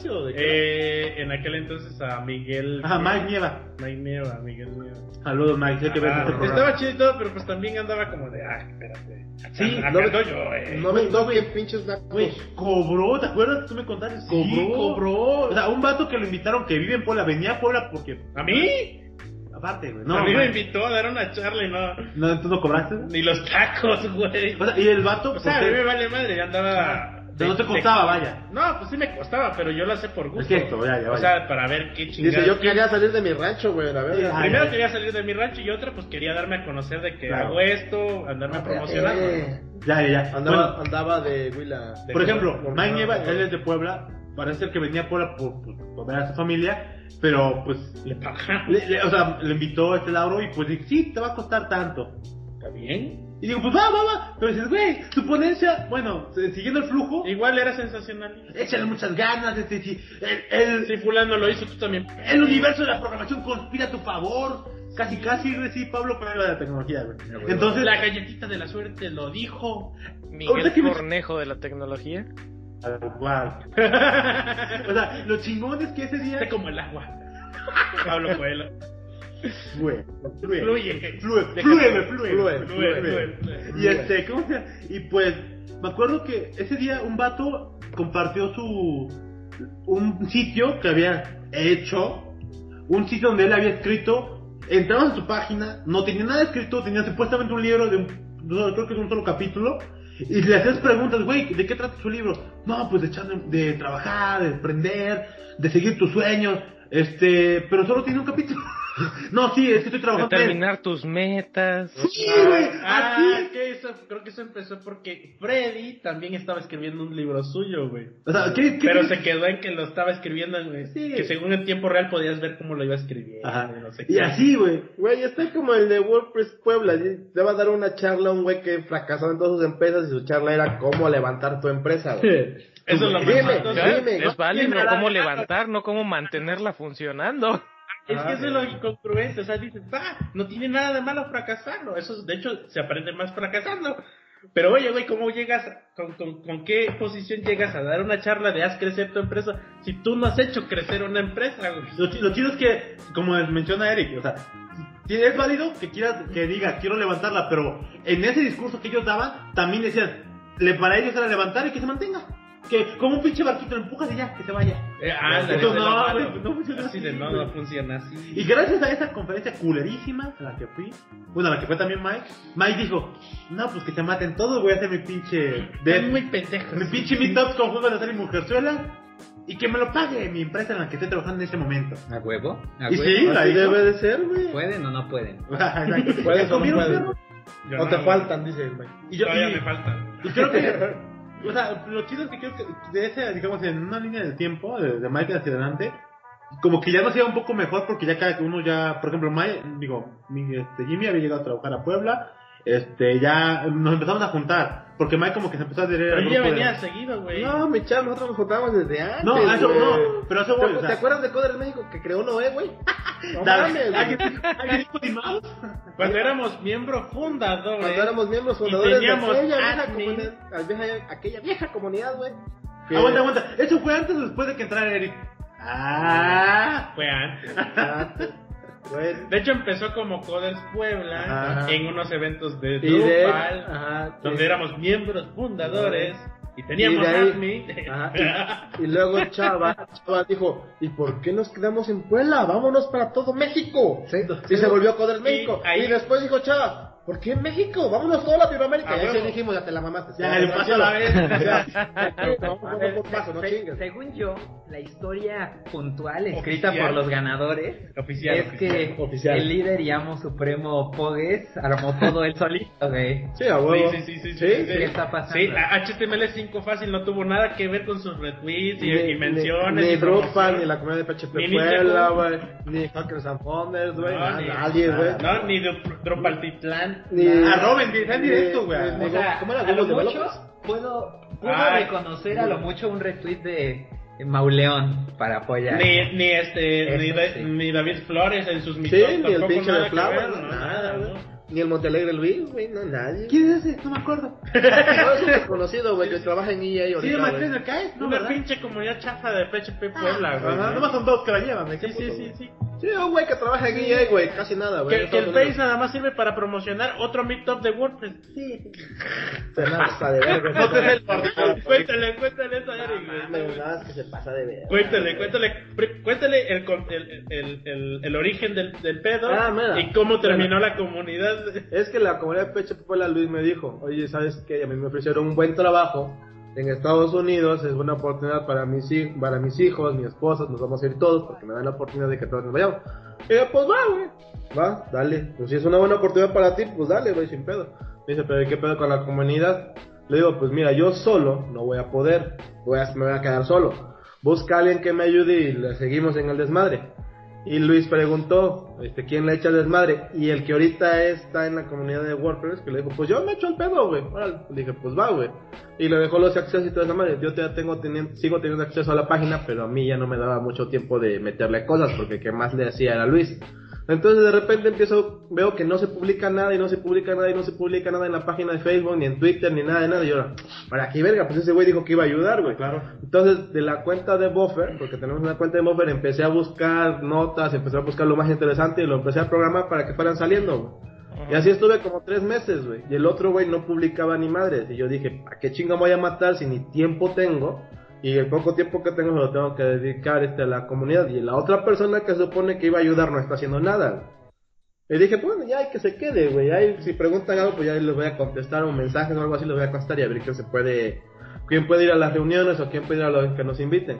quiero de qué? Eh, en aquel entonces a Miguel. Ajá, Mike Nieva. Mike Nieva, Miguel Nieva. Saludos, Mike. Sé que ves Ah, este estaba chido y todo, pero pues también andaba como de, ah, espérate. Acá, Sí, acá no me- yo, eh. No me no, bien pinches. Güey, cobró, ¿te acuerdas? Tú me contaste. Sí, Cobró. cobró. O sea, un vato que lo invitaron que vive en Puebla, venía a Puebla porque. ¿A mí? Aparte, güey. No, No, a mí me invitó a dar una charla y no. no, ¿tú no cobraste? Ni los tacos, güey. O sea, y el vato, O sea, a mí me vale madre, yo andaba. no te costaba, vaya. No, pues sí me costaba, pero yo lo hacé por gusto. Es gesto, ya, ya, O sea, para ver qué chingada. Dice, yo quería salir de mi rancho, güey, la verdad. Ah, Primero quería salir de mi rancho y otra, pues quería darme a conocer de que Claro. hago esto, andarme promocionando. Eh, Ya, ya, ya. Andaba, Bueno, andaba de Huila. De- por ejemplo, Mike Nieva, él es de Puebla. Parece ser que venía a Puebla por, por, por ver a su familia. Pero, pues, Le le- le- o sea, le invitó a este Lauro y pues dice, sí, te va a costar tanto. ¿Está bien? Y digo, pues va, va, va. Pero dices, güey, tu ponencia, bueno, siguiendo el flujo, Igual era sensacional. échale muchas ganas. Este, sí, el, el, Si fulano lo hizo, tú también. el universo de la programación conspira a tu favor. Casi, casi, güey, sí, Pablo Coelho de la tecnología, güey. Entonces, la galletita de la suerte lo dijo. Miguel Cornejo de la tecnología. Wow. o sea, lo chingón es que ese día. Está como el agua. Pablo Coelho. Fluye, fluye, Fluye. fluye, fluye, fluye, fluye, Fluye. Y este, ¿cómo se? Y pues, me acuerdo que ese día un vato compartió su. un sitio que había hecho, un sitio donde él había escrito. Entrabas a su página, no tenía nada escrito, tenía supuestamente un libro de un. creo que es un solo capítulo. Y le hacías preguntas, güey, ¿de qué trata su libro? No, pues de de trabajar, de emprender, de seguir tus sueños. Este, pero solo tiene un capítulo. no, sí, es que estoy trabajando en él. terminar tus metas. Sí, güey, Ah, así. que eso, creo que eso empezó porque Freddy también estaba escribiendo un libro suyo, güey. O sea, ¿qué, qué- Pero se quedó en que lo estaba escribiendo, güey. Sí. Que según en tiempo real podías ver cómo lo iba escribiendo. Ajá. y no sé Y qué. así, güey. Güey, estoy como el de WordPress Puebla. Te va a dar una charla a un güey que fracasó en todas sus empresas y su charla era cómo levantar tu empresa, güey. Eso es lo más Dime, dime, Es válido cómo levantar, no cómo mantenerla funcionando. Es que eso es lo incongruente, o sea, dices, va, no tiene nada de malo fracasarlo, eso es- de hecho se aprende más fracasando. Pero oye, güey, ¿cómo llegas, con, con, con qué posición llegas a dar una charla de haz crecer tu empresa si tú no has hecho crecer una empresa, güey? Lo, lo chido es que, como menciona Eric, o sea, es válido que quieras, que diga, quiero levantarla, pero en ese discurso que ellos daban, también decían, le, para ellos era levantar y que se mantenga. Que como un pinche barquito lo empujas y ya, que se vaya. Eh, ándale, de no, malo. no funciona Así de, no, funciona así. Y gracias a esa conferencia culerísima a la que fui, bueno, a la que fue también Mike, Mike dijo, no, pues que se maten todos, voy a hacer mi pinche... Es muy pendejo. mi pinche meetups con juegos de hacer y mujerzuela y que me lo pague mi empresa en la que estoy trabajando en ese momento. ¿A huevo? ¿A Y huevo? sí, la Así hizo. debe de ser, güey. ¿Pueden o no pueden? Exacto. ¿Puedes ¿Ya o no O te faltan, dice el güey. Y yo, Todavía y- me falta. Y creo que, o sea, lo chido es que creo que de ese, digamos, en una línea del tiempo, de, de Mike hacia adelante, como que ya nos iba un poco mejor porque ya cada uno ya, por ejemplo, Mike, digo, mi, este, Jimmy había llegado a trabajar a Puebla, este, ya nos empezamos a juntar, porque Mike como que se empezó a adherir Pero ya de- venía seguido, güey. No, mi chavo, nosotros nos juntábamos desde antes. No, eso güey. no, pero eso voy, ¿Te, o sea- ¿Te acuerdas de Coders México que creó Noé, güey? No mames, güey. Cuando éramos miembros fundadores. Cuando éramos miembros Y fundadores de aquella vieja, comunidad, aquella, aquella vieja comunidad, güey. que- Aguanta, aguanta, ¿eso fue antes o después de que entrara Eric? Ah, Fue antes. Güey. De hecho, empezó como Coders Puebla Ajá. en unos eventos de Drupal, ajá, donde sí. éramos miembros fundadores y teníamos Y ahí-. Ajá, y, y luego Chava, Chava dijo, ¿y por qué nos quedamos en Puebla? Vámonos para todo México. Y se volvió Coders México. ahí- Y después dijo Chava, ¿por qué México? Vámonos toda Latinoamérica. A Y ahí sí huevo. dijimos, ya te la mamaste. Ya, el paso a la vez. Según yo, la historia puntual escrita Oficial. por los ganadores Oficial, es que oficial. el líder y amo supremo Pogues armó todo él solito, güey. Sí, a huevo. Sí, sí, sí, sí, Sí, sí, ¿qué está pasando? Sí, a- HTML5 fácil no tuvo nada que ver con sus retweets y, Ni, y menciones. ni, ni ni la comunidad de PHP Ni Puebla, güey, ni Hackers and Founders, güey, No, nadie, güey. No, ni Dru- Drupal Titlán. Ni, Arroben, sean directos, güey. O sea, ¿Cómo era? a lo mucho puedo, puedo Ay. reconocer a lo mucho un retweet de Mauleón para apoyar. Ni, ni este, Eso ni, Da- sí. ni David Flores en sus Sí, mitos. ni el pinche de ver, no, nada, güey. no. Ni el Montalegre Luis, güey, no, nadie. ¿Quién es ese? No me acuerdo. No, es un desconocido, güey, que trabaja en EA ¿Sí, ahorita, de Matriz güey. de CAE? No, Una ¿verdad? pinche comunidad chafa de PHP Puebla, güey. ¿no? nomás son dos que la llevan, ¿me Sí, sí, sí, sí. Sí, un güey que trabaja en EA, güey, casi nada, güey. Que, el Face nada más sirve para promocionar otro meetup de WordPress. Unidos. Se pasa de verga. No te el cuéntale, cuéntale eso a Eric, es que se pasa de verga. Cuéntale, cuéntale, cuéntale el, con- el, el, el, el origen del, del pedo Ah, mira. y cómo terminó la comunidad. Es que la comunidad de PHP Puebla, Luis me dijo, oye, ¿sabes qué? A mí me ofrecieron un buen trabajo en Estados Unidos, es una oportunidad para mis, para mis hijos, mi esposa, nos vamos a ir todos porque me dan la oportunidad de que todos nos vayamos. Y yo, pues va, güey, va, dale. Pues si es una buena oportunidad para ti, pues dale, güey, sin pedo. Me dice, pero ¿qué pedo con la comunidad? Le digo, pues mira, yo solo no voy a poder, voy a, me voy a quedar solo. Busca a alguien que me ayude y le seguimos en el desmadre. Y Luis preguntó, este, ¿quién le echa el desmadre? Y el que ahorita está en la comunidad de WordPress, que le dijo, pues yo me echo el pedo, güey. Dije, pues va, güey. Y le dejó los accesos y toda esa madre. Yo todavía tengo sigo teniendo acceso a la página, pero a mí ya no me daba mucho tiempo de meterle cosas, porque el que más le hacía era Luis. Entonces de repente empiezo, veo que no se publica nada y no se publica nada y no se publica nada en la página de Facebook, ni en Twitter, ni nada de nada. Y yo, para aquí verga, pues ese güey dijo que iba a ayudar, güey. Claro. Entonces, de la cuenta de Buffer, porque tenemos una cuenta de Buffer, empecé a buscar notas, empecé a buscar lo más interesante y lo empecé a programar para que fueran saliendo, güey. Y así estuve como tres meses, güey. Y el otro güey no publicaba ni madres. Y yo dije, ¿a qué chinga voy a matar si ni tiempo tengo? Y el poco tiempo que tengo se lo tengo que dedicar este, a la comunidad. Y la otra persona que se supone que iba a ayudar no está haciendo nada. Y dije, pues bueno, ya hay que se quede, güey. Ahí, si preguntan algo, pues ya les voy a contestar un mensaje o algo así, les voy a contestar y a ver quién se puede, quién puede ir a las reuniones o quién puede ir a los que nos inviten.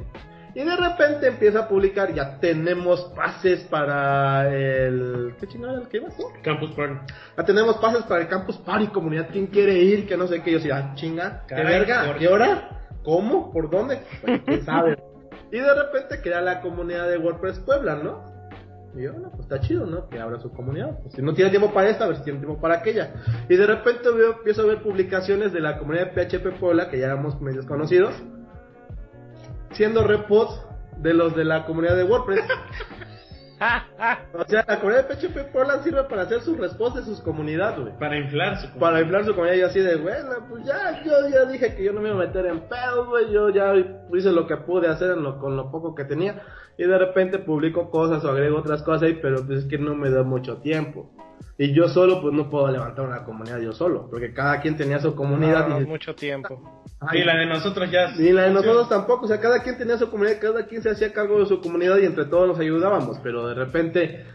Y de repente empieza a publicar, ya tenemos pases para el... ¿Qué chingada era el que ibas tú? Campus Party. Ya tenemos pases para el Campus Party, comunidad, ¿quién quiere ir? Que no sé qué, yo decía, ah, chinga, ¿qué verga? ¿A ¿por qué hora? ¿Cómo? ¿Por dónde? Bueno, quién sabe. y de repente crea la comunidad de WordPress Puebla, ¿no? Y yo, no, pues está chido, ¿no? Que abra su comunidad. Pues si no tiene tiempo para esta, a ver si tiene tiempo para aquella. Y de repente veo, empiezo a ver publicaciones de la comunidad de PHP Puebla, que ya éramos medios conocidos, siendo reposts de los de la comunidad de WordPress. o sea, la comunidad de PHP Puebla sirve para hacer sus respuestas de sus comunidades, güey. Para inflar su Para inflar su comunidad y así de, bueno, pues ya, yo ya dije que yo no me iba a meter en pedo, güey, yo ya hice lo que pude hacer en lo, con lo poco que tenía y de repente publico cosas o agrego otras cosas ahí, pero pues es que no me da mucho tiempo. Y yo solo, pues no puedo levantar una comunidad yo solo, porque cada quien tenía su comunidad No, y... mucho tiempo. Ay, Y la de nosotros ya. ni la de nosotros tampoco, o sea, cada quien tenía su comunidad, cada quien se hacía cargo de su comunidad y entre todos nos ayudábamos, pero de repente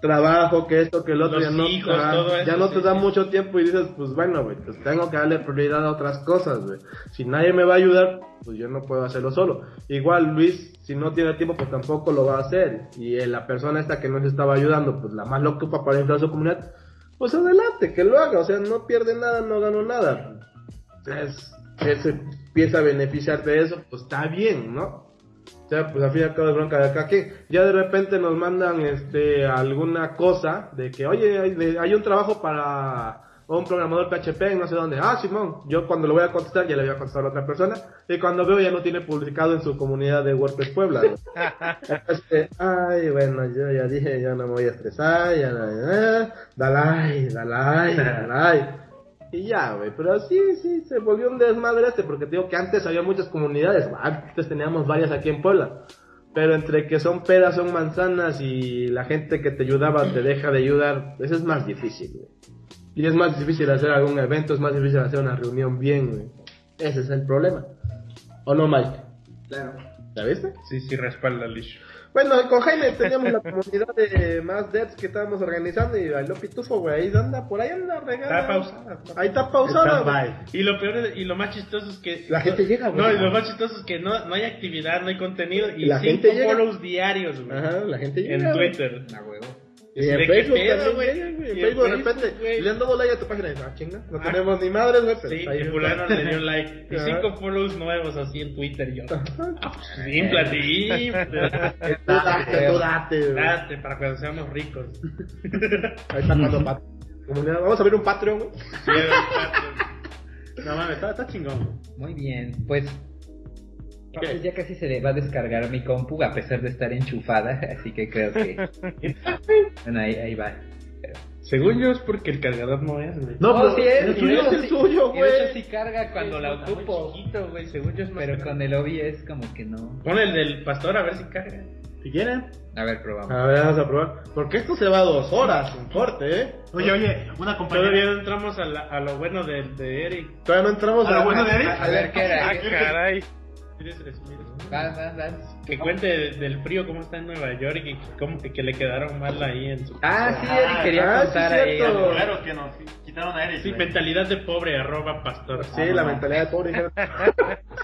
trabajo, que esto, que el otro, Los ya no, hijos, ah, todo eso, ya no te da sí. mucho tiempo y dices, pues bueno, güey, pues tengo que darle prioridad a otras cosas, güey. Si nadie me va a ayudar, pues yo no puedo hacerlo solo. Igual Luis, si no tiene tiempo, pues tampoco lo va a hacer. Y eh, la persona esta que nos estaba ayudando, pues la más lo ocupa para inflar su comunidad, pues adelante, que lo haga, o sea, no pierde nada, no ganó nada. Es, él se empieza a beneficiar de eso, pues está bien, ¿no? O sea, pues al fin y al cabo es bronca de acá que ya de repente nos mandan este alguna cosa de que, oye, hay, de- hay un trabajo para un programador PHP en no sé dónde. Ah, Simón, yo cuando lo voy a contestar ya le voy a contestar a otra persona y cuando veo ya no tiene publicado en su comunidad de WordPress Puebla. ¿no? Este, ay, bueno, yo ya dije, ya no me voy a estresar, ya no, eh, dale, dale, dale. Y ya, güey, pero sí, sí, se volvió un desmadre este, porque te digo que antes había muchas comunidades, antes teníamos varias aquí en Puebla. Pero entre que son peras, son manzanas y la gente que te ayudaba te deja de ayudar, eso es más difícil, güey. Y es más difícil hacer algún evento, es más difícil hacer una reunión bien, güey. Ese es el problema. ¿O no, Mike? Claro. ¿Ya viste? Sí, sí, respalda el issue. Bueno, con Jaime teníamos la comunidad de más devs que estábamos organizando y bailó pitufo, güey. Ahí anda, por ahí anda regada. Está pausada. Ahí está pausada, güey. Y lo peor es- y lo más chistoso es que La gente llega, güey. No, y lo más chistoso es que no, no hay actividad, no hay contenido y La cinco gente llega. follows diarios, güey. Ajá, la gente llega. En. Twitter. La huevo. Y en ¿De qué Facebook pedo, también güey? En Facebook de repente güey. le han dado like a tu página y dices, ah, chinga, no Ah. tenemos ni madres, güey. Sí, ahí y fulano le dio like. Y cinco follows nuevos así en Twitter y yo. Ah, pues, Bien, platín. Tú date, tú date, güey. Date, para cuando seamos ricos. Ahí está cuando comunidad. Vamos a abrir un Patreon, güey. Sí, No mames, está, está chingón. Muy bien, pues Pues ya casi se le va a descargar mi compu a pesar de estar enchufada, así que creo que... bueno, ahí, ahí va. Según yo es porque el cargador no es, güey. No, Oh, pero sí es, el tuyo es el sí- suyo, y de hecho güey. sí carga cuando la Está muy ocupo, chiquito, güey. Según yo es más pero grande. con el OBI es como que no. Pon el del pastor a ver si carga. Si quieren. A ver, probamos. A ver, vamos a probar. Porque esto se va dos horas, un corte, ¿eh? Oye, oye, una Todavía compañera. no entramos a, la- a lo bueno de, de Eric. Todavía no entramos ¿A lo bueno de Eric? A ver, ¿qué era? Ah, caray. Mires, es- mires. Vas, vas, vas. Que cuente de- del frío, cómo está en Nueva York y cómo, que le quedaron mal ahí en su... Ah, sí, Eric quería Ah, sí, contar ahí. cierto. algo. Claro que nos quitaron a Eric. Sí, güey. mentalidad de pobre, arroba pastor. Sí, la mentalidad de pobre. hija.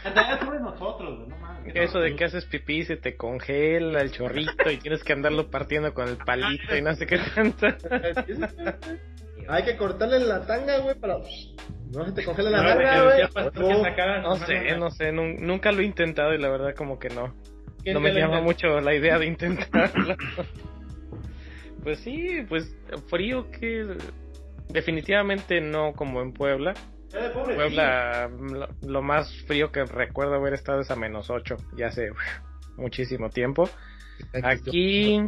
Mentalidad sobre nosotros, güey, no mames. Eso de que haces pipí, se te congela el chorrito y tienes que andarlo partiendo con el palito y no sé qué tanto. Hay que cortarle la tanga, güey, para... No se te congela la tanga, güey. No sé, no sé, nun- nunca lo he intentado y la verdad como que no. ¿Quién No me llama mucho la idea de intentarlo. Pues sí, pues frío que definitivamente no como en Puebla. Pobre, Puebla, lo, lo más frío que recuerdo haber estado es a menos 8, ya hace uf, muchísimo tiempo. Aquí,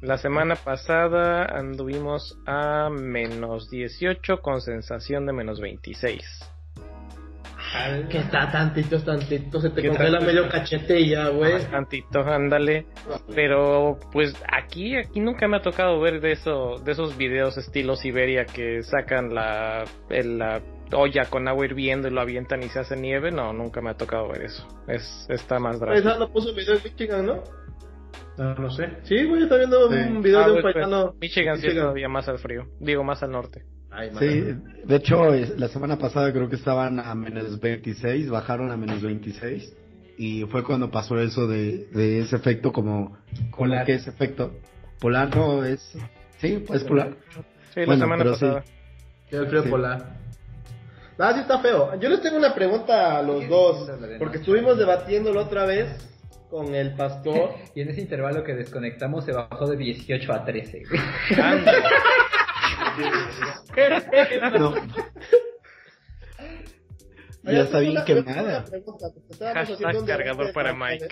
la semana pasada anduvimos a menos 18 con sensación de menos 26. Que está tantito, tantito, se te ¿Qué congela medio cachete y ya, güey. Tantito, ándale. Pero pues aquí, aquí nunca me ha tocado ver de eso, de esos videos estilo Siberia que sacan la, el- la olla con agua hirviendo y lo avientan y se hace nieve. No, nunca me ha tocado ver eso. Es, está más drástico. Esa no puso un video en Michigan, ¿no? No, sé. Sí, güey, está viendo Sí. un video Ah, de un pues, paisano. Michigan sí es Michigan. todavía más al frío. Digo, más al norte. Ay, Sí, de hecho, es- la semana pasada creo que estaban a menos 26, bajaron a menos 26. y fue cuando pasó eso de, de ese efecto como, como Polar. que ese efecto polar no es, sí, pues polar. Sí, la semana sí. pasada. Y el frío Sí. polar. Ah, sí está feo. Yo les tengo una pregunta a los Sí, dos, sí, porque estuvimos debatiéndolo otra vez con el pastor. Y en ese intervalo que desconectamos se bajó de 18 a 13. güey. No. Ya está bien quemada. Hashtag cargador para Mike.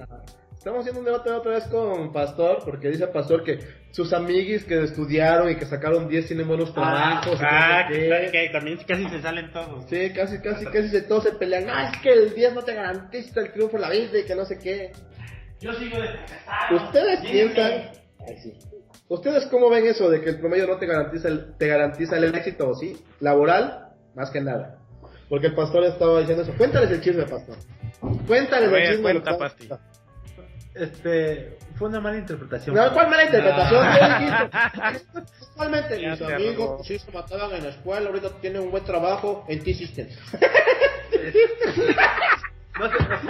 Ajá. Estamos haciendo un debate otra vez con Pastor, porque dice Pastor que sus amiguis que estudiaron y que sacaron 10 tienen buenos trabajos. Ah, no sé que, también casi se salen todos. Sí, casi, casi, casi se, todos se pelean. No, es que el 10 no te garantiza el triunfo en la vida y que no sé qué. Yo sigo de ¿Ustedes piensan? Ay, sí. ¿Ustedes cómo ven eso de que el promedio no te garantiza el, te garantiza el éxito, sí? Laboral, más que nada. Porque el pastor estaba diciendo eso. Cuéntales el chisme, pastor. Cuéntales ver, el chisme. cuenta. Este, fue una mala interpretación. No, ¿cuál mala interpretación? Ah. ¿Qué? Actualmente Ya mis amigos sí se mataban en la escuela, ahorita tienen un buen trabajo en T-Systems. No sé, o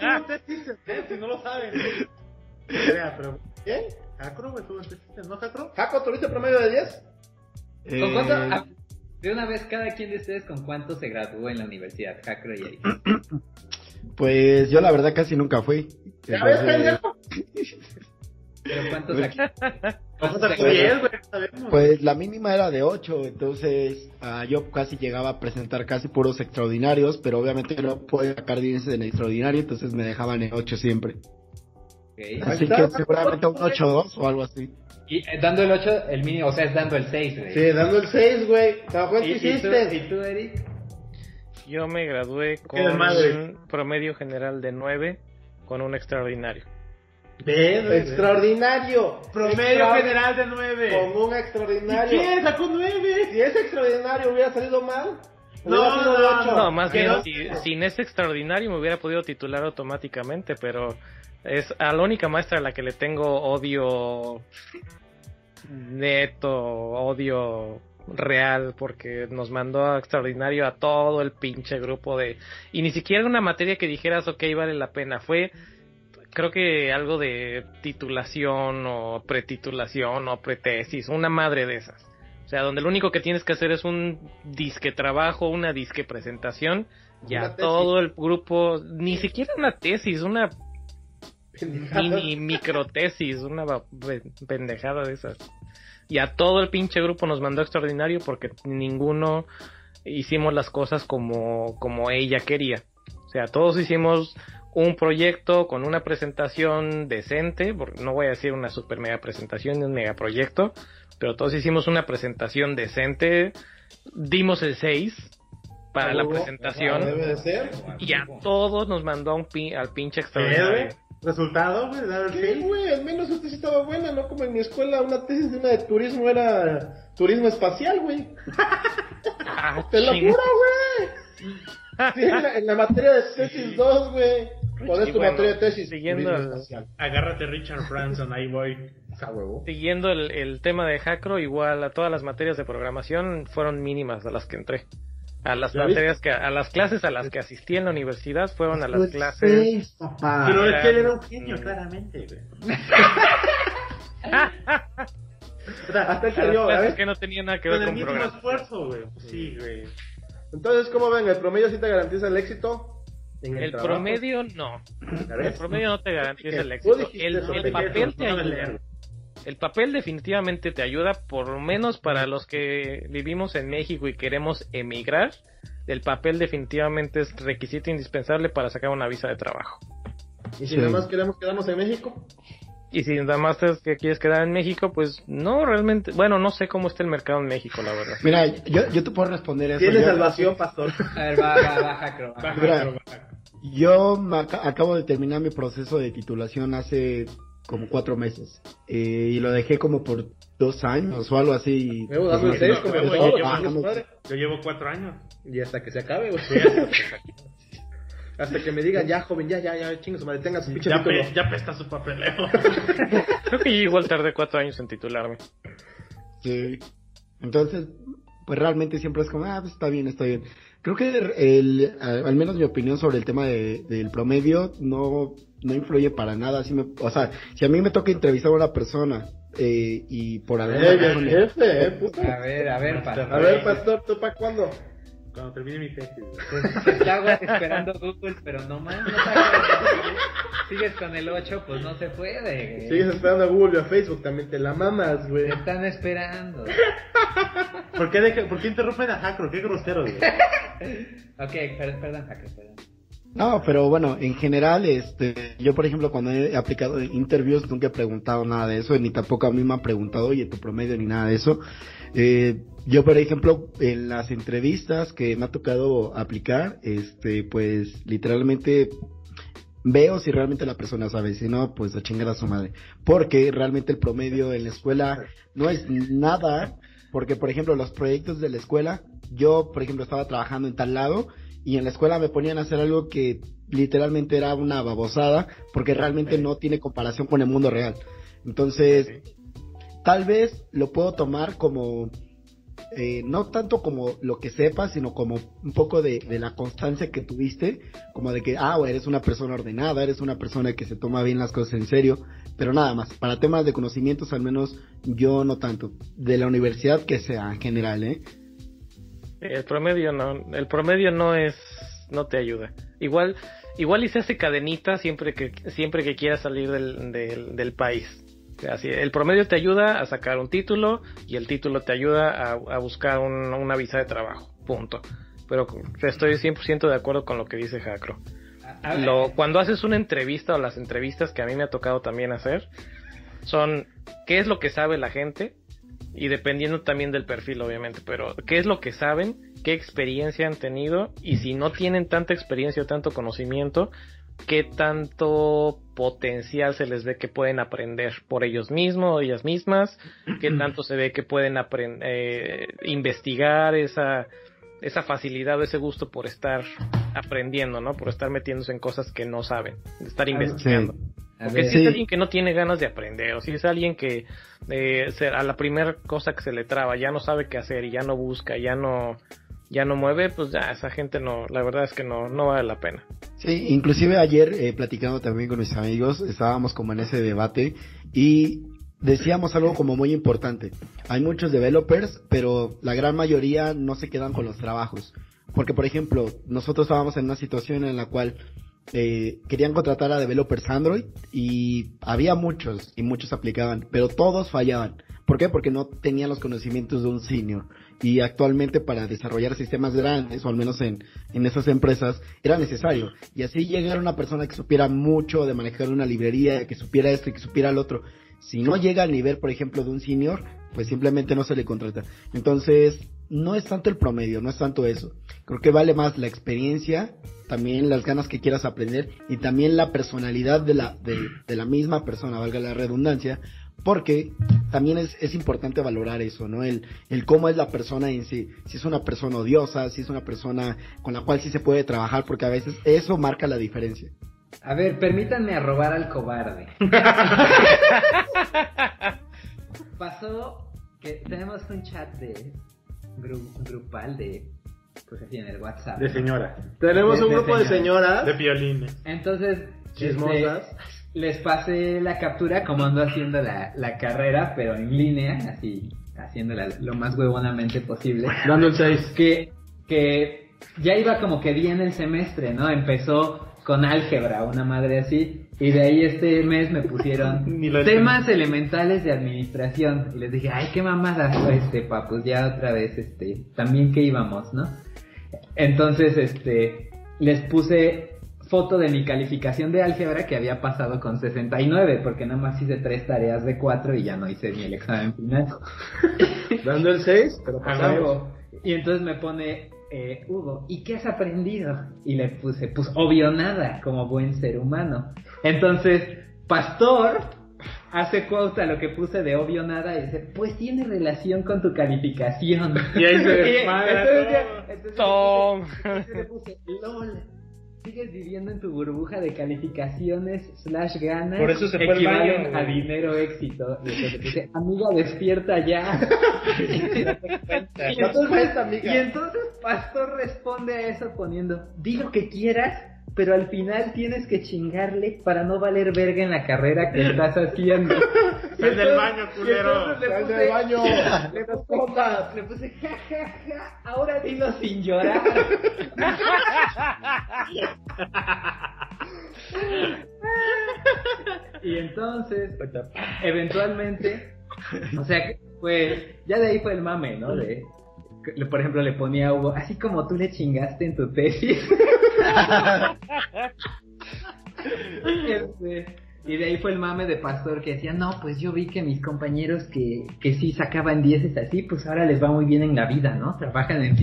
sea, ustedes dicen, ¿eh? si no lo saben. Pero, ¿Bien? ¿Jacro o estuvo en T-System? ¿No, Jacro? ¿Jaco, tuviste promedio de 10? ¿Con Eh, cuánto? ah, de una vez, cada quien de ustedes con cuánto se graduó en la universidad, Jacro y Eric. Pues yo la verdad casi nunca fui. ¿Ya ves, pendejo? Pero cuántos aquí. Vamos ¿Cuántos a se bien, graduaron? güey, sabemos. Pues la mínima era de 8, entonces ah, yo casi llegaba a presentar casi puros extraordinarios, pero obviamente no podía sacar 10 en extraordinario, entonces me dejaban en 8 siempre. Ok. Así que seguramente un 8-2 o algo así. Y eh, dando el 8, el mínimo, o sea, es dando el 6, güey. Sí, dando el 6, güey. Trabajó en ¿Y, y tú. ¿Y tú, Eric? Yo me gradué con un promedio general de 9 con un extraordinario. Güey. Extraordinario. Promedio Extra- general de 9. Con un extraordinario. ¿Quién sacó 9? Si ese extraordinario hubiera salido mal, No, hubiera sido no, ocho. No, más bien, si- sin ese extraordinario me hubiera podido titular automáticamente, pero es a la única maestra a la que le tengo odio neto, odio real, porque nos mandó a extraordinario a todo el pinche grupo de... Y ni siquiera una materia que dijeras, ok, vale la pena, fue creo que algo de titulación o pretitulación o pretesis, una madre de esas. O sea, donde lo único que tienes que hacer es un disque trabajo, una disque presentación, ya Una tesis. todo el grupo, ni siquiera una tesis, una Pendejada. mini microtesis, una pendejada de esas. Y a todo el pinche grupo nos mandó extraordinario porque ninguno hicimos las cosas como, como ella quería. O sea, todos hicimos un proyecto con una presentación decente, porque no voy a decir una super mega presentación ni un mega proyecto, pero todos hicimos una presentación decente, dimos el 6 para la presentación y a todos nos mandó un al pinche ¿Qué, extraordinario. ¿Resultado, güey? ¿Dar el Sí, güey, al menos esta sí estaba buena, ¿no? Como en mi escuela, una tesis de una de turismo era turismo espacial, güey. Ah, Te lo juro, güey. Sí, en, la, en la materia de tesis 2, güey. ¿Cuál es tu bueno, materia de tesis? siguiendo el-. Agárrate Richard Branson, ahí voy. A huevo. Siguiendo el, el tema de Hackro, igual a todas las materias de programación fueron mínimas a las que entré. A las ¿Ya materias que, a las clases a las que asistí en la universidad fueron a las clases. Seis, papá. Pero es que él era un genio, claramente, güey. O sea, Hasta que clases no tenían nada que con ver el con mismo programación. esfuerzo, güey. Sí, güey. Entonces, ¿cómo ven? ¿El promedio sí te garantiza el éxito? En El promedio no. ¿Ya El promedio no te garantiza el éxito. dijiste El, el te papel te ayuda. El papel definitivamente te ayuda, por lo menos para los que vivimos en México y queremos emigrar. El papel definitivamente es requisito indispensable para sacar una visa de trabajo. ¿Y si Sí. nada más queremos quedarnos en México? Y si nada más que quieres quedar en México, pues no, realmente, bueno, no sé cómo está el mercado en México, la verdad. Mira, yo, yo te puedo responder eso. Tiene salvación, pastor. A ver, va, va, va, Jacro. va. Mira, yo acabo de terminar mi proceso de titulación hace como cuatro meses. Eh, y lo dejé como por dos años o algo así. Dando Pues, seis no, como su no, madre. Yo llevo cuatro años. Y hasta que se acabe, güey. Hasta que me digan, ya, joven, ya, ya, ya, chingue su madre, tenga su pinche Ya, pe- ya pesta su papeleo. Creo que yo igual tardé cuatro años en titularme. Sí. Entonces, pues realmente siempre es como, ah, pues está bien, está bien. Creo que el, al al menos mi opinión sobre el tema de, del promedio no, no influye para nada. Si me, o sea, si a mí me toca entrevistar a una persona eh, y por alguna Eh, jefe, eh, puta. A ver, a ver, pastor. A ver, pastor, ¿tú para cuándo? Cuando termine mi tesis. Pues está güey, esperando Google, pero no más. No. Sigues con el 8, pues no se puede. güey. Sigues esperando a Google y a Facebook, también te la mamas, güey. Te están esperando. ¿Por qué, deja- ¿Por qué interrumpen a Hackro? Qué grosero, güey. Ok, per- perdón, Jaque, perdón. No, pero bueno, en general, este, yo por ejemplo cuando he aplicado interviews nunca he preguntado nada de eso, ni tampoco a mí me han preguntado, oye, tu promedio ni nada de eso. Eh, yo por ejemplo, en las entrevistas que me ha tocado aplicar, este, pues literalmente veo si realmente la persona sabe, si no, pues a chingar a su madre. Porque realmente el promedio en la escuela no es nada, porque por ejemplo los proyectos de la escuela, yo por ejemplo estaba trabajando en tal lado y en la escuela me ponían a hacer algo que literalmente era una babosada, porque realmente no tiene comparación con el mundo real. Entonces, tal vez lo puedo tomar como eh, no tanto como lo que sepas, sino como un poco de, de la constancia que tuviste, como de que, ah, eres una persona ordenada, eres una persona que se toma bien las cosas en serio, pero nada más. Para temas de conocimientos, al menos yo no tanto. De la universidad que sea en general, ¿eh? El promedio no, el promedio no es, no te ayuda. Igual, igual y se hace cadenita siempre que, siempre que quieras salir del, del, del país. Así, el promedio te ayuda a sacar un título y el título te ayuda a, a buscar un- una visa de trabajo. Punto. Pero estoy 100% de acuerdo con lo que dice Jacro. Lo, cuando haces una entrevista o las entrevistas que a mí me ha tocado también hacer, son qué es lo que sabe la gente y dependiendo también del perfil obviamente, pero qué es lo que saben, qué experiencia han tenido y si no tienen tanta experiencia o tanto conocimiento, qué tanto potencial se les ve que pueden aprender por ellos mismos o ellas mismas, qué tanto se ve que pueden aprender, investigar esa, esa facilidad o ese gusto por estar aprendiendo, ¿no? Por estar metiéndose en cosas que no saben, de estar investigando. A Porque ver, si es Sí. alguien que no tiene ganas de aprender, o si es alguien que eh, a la primera cosa que se le traba ya no sabe qué hacer y ya no busca, ya no ya no mueve, pues ya esa gente no, la verdad es que no, no vale la pena. Sí, inclusive ayer eh, platicando también con mis amigos, estábamos como en ese debate y decíamos algo como muy importante. Hay muchos developers, pero la gran mayoría no se quedan con los trabajos. Porque, por ejemplo, nosotros estábamos en una situación en la cual eh, querían contratar a developers Android y había muchos y muchos aplicaban, pero todos fallaban. ¿Por qué? Porque no tenían los conocimientos de un senior. Y actualmente para desarrollar sistemas grandes, o al menos en, en esas empresas, era necesario. Y así llegar una persona que supiera mucho de manejar una librería, que supiera esto y que supiera el otro. Si no llega al nivel, por ejemplo, de un senior, pues simplemente no se le contrata. Entonces, no es tanto el promedio, no es tanto eso. Creo que vale más la experiencia, también las ganas que quieras aprender y también la personalidad de la, de, de la misma persona, valga la redundancia, porque también es, es importante valorar eso, ¿no? El, el cómo es la persona en sí, si es una persona odiosa, si es una persona con la cual sí se puede trabajar, porque a veces eso marca la diferencia. A ver, permítanme arrobar al cobarde. Pasó que tenemos un chat de gru- grupal de pues así en el WhatsApp. De señora. Tenemos De- un de grupo de señora. señoras De violines. Entonces, chismosas. este, les pasé la captura como ando haciendo la, la carrera, pero en línea, así haciéndola lo más huevonamente posible. Dando el 6. que, que ya iba como que bien el semestre, ¿no? Empezó con álgebra, una madre así, y de ahí este mes me pusieron temas elementales de administración, y les dije, ay, qué mamada, este, pa, pues ya otra vez, este, también que íbamos, ¿no? Entonces, este, les puse foto de mi calificación de álgebra que había pasado con 69, porque nada más hice tres tareas de cuatro y ya no hice ni el examen final. Dando el 6, pero pasamos. Y entonces me pone eh, Hugo, ¿y qué has aprendido? Y le puse, pues obvio nada, como buen ser humano. Entonces, Pastor hace quote a lo que puse de obvio nada y dice, pues tiene relación con tu calificación. Y ahí se Y desmadra entonces, todo. entonces Tom. le puse- entonces le puse, LOL. Sigues viviendo en tu burbuja de calificaciones slash ganas Por eso se fue al equivalen baño, a dinero éxito. Y entonces puse, amiga, despierta ya. Entonces, y entonces pastor responde a eso poniendo, di lo que quieras, pero al final tienes que chingarle para no valer verga en la carrera que estás haciendo. Sal del baño, culero. Sal del baño. Le puse, le puse, ja, ja, ja, ahora dilo sin llorar. y entonces, eventualmente, o sea, que fue, ya de ahí fue el mame, ¿no? De, por ejemplo, le ponía a Hugo, así como tú le chingaste en tu tesis. Este, y de ahí fue el mame de Pastor que decía, no, pues yo vi que mis compañeros que, que sí sacaban dieces así, pues ahora les va muy bien en la vida, ¿no? Trabajan en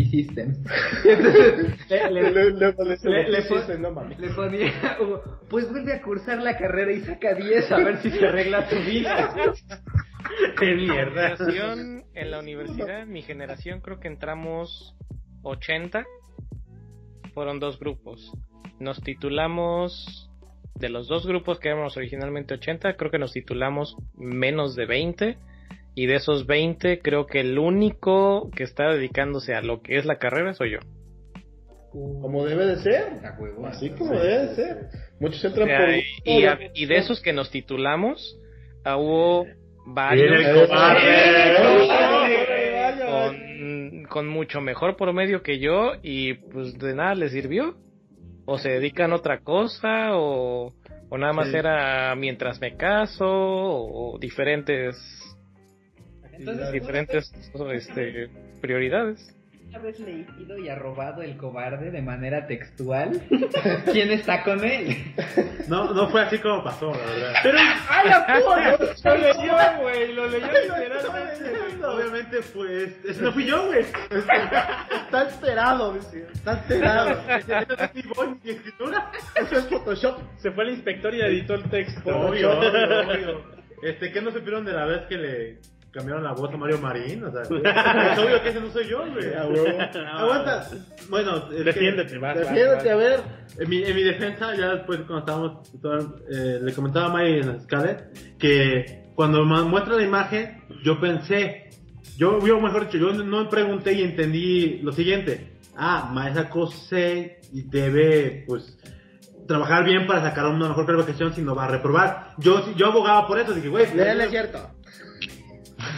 mames. le ponía, Hugo, pues vuelve a cursar la carrera y saca 10 a ver si se arregla tu vida. Qué mierda. Generación, en la universidad, mi generación creo que entramos 80. Fueron dos grupos. Nos titulamos, de los dos grupos que éramos originalmente 80, creo que nos titulamos menos de 20. Y de esos 20, creo que el único que está dedicándose a lo que es la carrera soy yo. Como debe de ser. Así como debe de ser. Muchos entran por. Y, a- y de esos que nos titulamos, ah, hubo varios con, con mucho mejor promedio que yo y pues de nada les sirvió. O se dedican a otra cosa o, o nada más Sí. era mientras me caso o diferentes Entonces, diferentes este, prioridades. Una vez leído y arrobado el cobarde de manera textual, ¿quién está con él? No, no fue así como pasó, la verdad. Pero. ¡Ay, la Lo leyó, güey, lo leyó literalmente. Obviamente, pues, no fui yo, güey. Está esperado, dice. Está esperado. Ese no es mi voz, mi escritura. Eso es Photoshop. Se fue el inspector y editó el texto. Obvio, obvio, obvio. Este, ¿qué no supieron de la vez que le cambiaron la voz a Mario Marín? O sea, es obvio que ese no soy yo, güey. Aguanta. Bueno, Defiéndete, vas, Defiéndete, a ver. En mi, en mi defensa, ya después cuando estábamos, todo- eh, le comentaba a Mike en Scarlett que cuando me muestra la imagen, yo pensé, yo, yo mejor dicho, yo no me pregunté y entendí lo siguiente. Ah, Maestra Cose y debe, pues, trabajar bien para sacar una mejor calificación si no va a reprobar. Yo, yo abogaba por eso, dije, güey, pues, Léele cierto.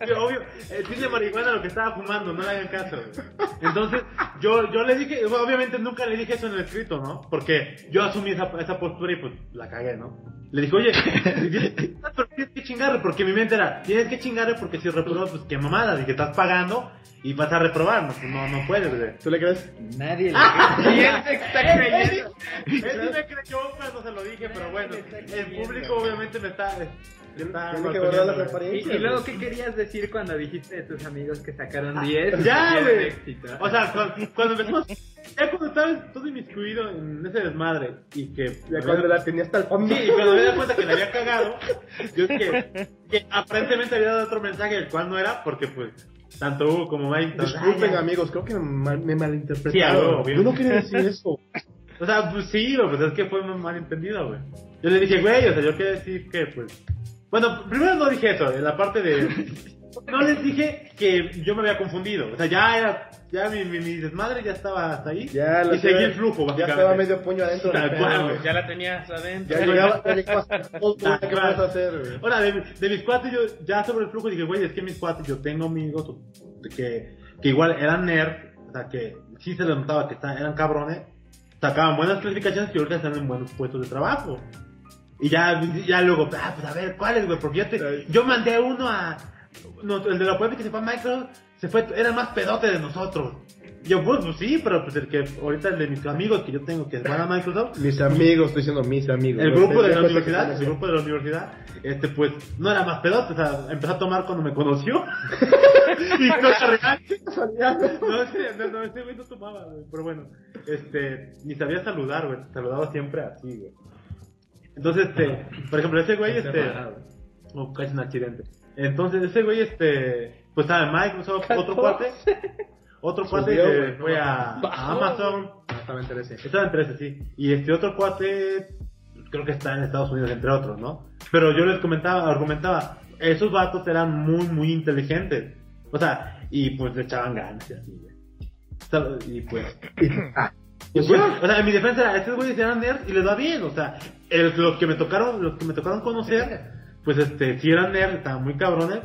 Obvio, obvio, eh, tiene marihuana lo que estaba fumando, no le hagan caso. Entonces, yo, yo le dije, obviamente nunca le dije eso en el escrito, ¿no? Porque yo asumí esa, esa postura y pues la cagué, ¿no? Le dije, oye, pero tienes que chingarle, porque mi mente era, tienes que chingarle porque si reprobas, pues qué mamada, y que estás pagando y vas a reprobar, no, pues, no, no puedes, güey. ¿Tú le crees? Nadie le ¿Quién se está creyendo? Él sí me creyó cuando se lo dije, pero bueno, el público obviamente me está... me está Que güey. ¿Y, y luego qué querías decir cuando dijiste de tus amigos que sacaron 10? Ya, Tienes güey. O sea, cuando, cuando empezamos, ya cuando estabas todo inmiscuido en ese desmadre y que. Ya cuando la tenía hasta el fondo. Sí, y cuando me di cuenta que le había cagado, yo dije que aparentemente había dado otro mensaje, el cual no era, porque pues, tanto Hugo como Mike. Disculpen, ah, ya. amigos, creo que me, me Sí, malinterpretaron. algo, Yo no quería decir eso. O sea, pues sí, pues es que fue un malentendido, güey. Yo le dije, güey, o sea, yo quería decir que, pues. Bueno, primero no dije eso, en la parte de. No les dije que yo me había confundido. O sea, ya era. Ya mi, mi, mi desmadre ya estaba hasta ahí. Ya y seguí el flujo, Ya básicamente. estaba medio puño adentro. Tal del cual, pedo, güey. Ya la tenías adentro. Ya llegaba, ya llegaba hasta el fondo, Tal ¿Qué cual. vas a hacer, güey? Ahora, de, de mis cuates, yo ya sobre el flujo dije, güey, es que mis cuates, yo tengo amigos que, que igual eran nerd, o sea, que sí se les notaba que estaban- eran cabrones, sacaban buenas clasificaciones y ahorita están en buenos puestos de trabajo. Y ya, ya luego, ah, pues a ver, ¿cuáles, güey? Porque yo, te, yo mandé uno a. no, el de la puerta que se fue a Microsoft, se fue, era el más pedote de nosotros. Y yo, pues, pues sí, pero pues el que ahorita el de mis amigos que yo tengo que van a Microsoft, Mis amigos, estoy diciendo mis amigos. el grupo de la universidad, el grupo de la universidad, este pues no era más pedote, o sea, empezó a tomar cuando me conoció. y era real. No, ese- no, no, ese güey no tomaba, güey, pero bueno, este, ni sabía saludar, güey, saludaba siempre así, güey. Entonces, este, por ejemplo, ese güey, este, oh, casi un accidente. Entonces, ese güey, este, pues estaba en Microsoft, otro cuate, otro cuate que fue a, a Amazon, Estaba en 13. estaba en 13, sí. Y este otro cuate, creo que está en Estados Unidos, entre otros, ¿no? Pero yo les comentaba, argumentaba, esos vatos eran muy, muy inteligentes. O sea, y pues le echaban ganas y así, güey. O Y pues, Ah, pues, o sea, en mi defensa, estos güeyes eran nerds y les va bien, o sea, el- los que me tocaron, los que me tocaron conocer, pues este, si eran nerds, estaban muy cabrones,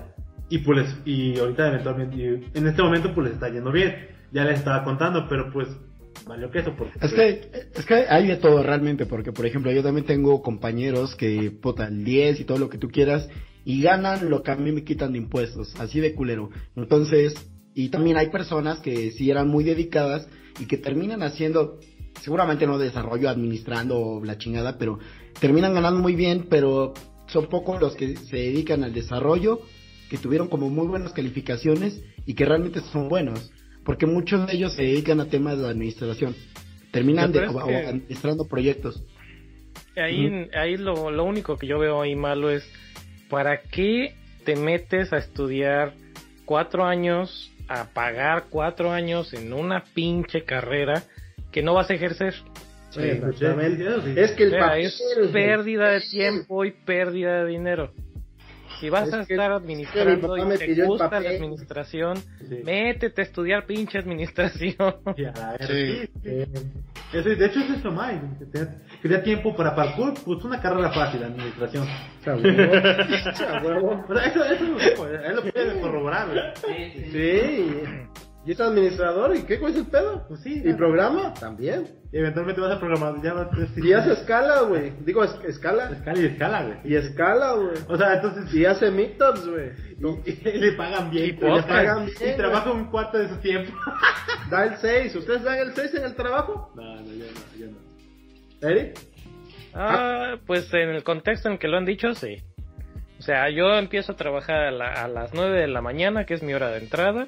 y pues, y ahorita eventualmente, y en este momento pues les está yendo bien, ya les estaba contando, pero pues, valió queso porque... Es pues, que, es que hay de todo realmente, porque por ejemplo yo también tengo compañeros que potan 10 y todo lo que tú quieras y ganan lo que a mí me quitan de impuestos, así de culero. Entonces, y también hay personas que sí eran muy dedicadas y que terminan haciendo, seguramente no desarrollo, administrando la chingada, pero terminan ganando muy bien, pero son pocos los que se dedican al desarrollo, que tuvieron como muy buenas calificaciones y que realmente son buenos, porque muchos de ellos se dedican a temas de administración, terminan de, o- que- administrando proyectos. Ahí, ahí lo, lo único que yo veo ahí malo es, ¿para qué te metes a estudiar cuatro años, a pagar cuatro años en una pinche carrera que no vas a ejercer? Sí, exactamente. Es que O el sea, papel, es pérdida de tiempo y pérdida de dinero. Si vas Es a estar es que mi administrando y me te gusta la administración, Sí. métete a estudiar pinche administración. Sí. Sí, sí. Eso- de hecho, es eso, Mike. Que te- que da tiempo para parkour, pues una carrera fácil, administración. A huevo. O sea, eso, eso es lo que él lo puede corroborar, güey. Sí. Y es administrador, ¿y qué cuál es el pedo? Pues sí, ¿Y ya. programa? También. Y eventualmente vas a programar, ya vas a Y hace escala, güey. Digo, es- escala. escala y escala, güey. Y escala, güey. O sea, entonces, Y hace meetups, güey. y, y le pagan bien, Y güey, le podcast. pagan bien, bien, y trabaja un cuarto de su tiempo. Da el 6. ¿Ustedes dan el 6 en el trabajo? No, no, yo no, yo no. ¿Eric? Ah, pues en el contexto en que lo han dicho, sí. O sea, yo empiezo a trabajar a, la- a las 9 de la mañana, que es mi hora de entrada,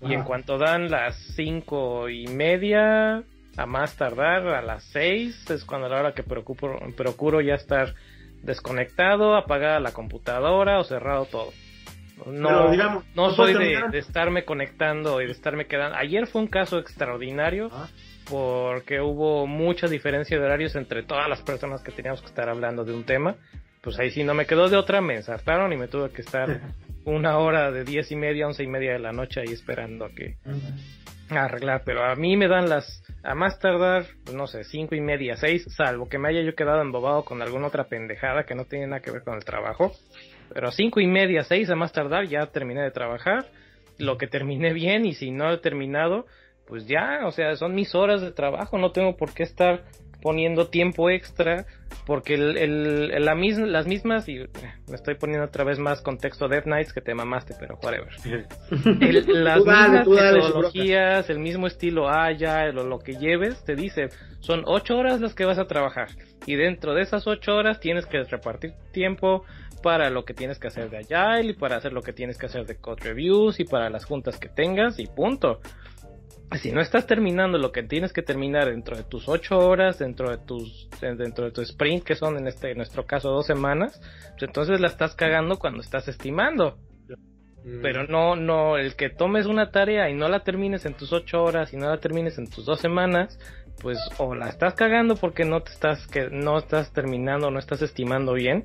y en cuanto dan las cinco y media, a más tardar a las 6, es cuando a la hora que procuro, procuro ya estar desconectado, apagada la computadora o cerrado todo. No, Pero, digamos, no ¿no soy de, de estarme conectando y de estarme quedando. Ayer fue un caso extraordinario Ah. porque hubo mucha diferencia de horarios entre todas las personas que teníamos que estar hablando de un tema. Pues ahí sí no me quedó de otra, me ensartaron y me tuve que estar una hora de diez y media, once y media de la noche ahí esperando a que a arreglar. Pero a mí me dan las, a más tardar, pues, no sé, cinco y media, seis, salvo que me haya yo quedado embobado con alguna otra pendejada que no tiene nada que ver con el trabajo. Pero a cinco y media, seis, a más tardar, ya terminé de trabajar. Lo que terminé bien y si no he terminado, pues ya, o sea, son mis horas de trabajo, no tengo por qué estar poniendo tiempo extra, porque el, el- el- la mis- las mismas, y me estoy poniendo otra vez más contexto Death Knights que te mamaste, pero whatever. Las dale, mismas metodologías, el mismo estilo Agile o lo que lleves, te dice, son ocho horas las que vas a trabajar. Y dentro de esas ocho horas tienes que repartir tiempo para lo que tienes que hacer de Agile y para hacer lo que tienes que hacer de code reviews y para las juntas que tengas y punto. Si no estás terminando lo que tienes que terminar dentro de tus ocho horas, dentro de tus, dentro de tu sprint, que son en este, en nuestro caso dos semanas, pues entonces la estás cagando cuando estás estimando. Pero no, no, el que tomes una tarea y no la termines en tus ocho horas y no la termines en tus dos semanas, pues o la estás cagando porque no te estás, que no estás terminando, no estás estimando bien,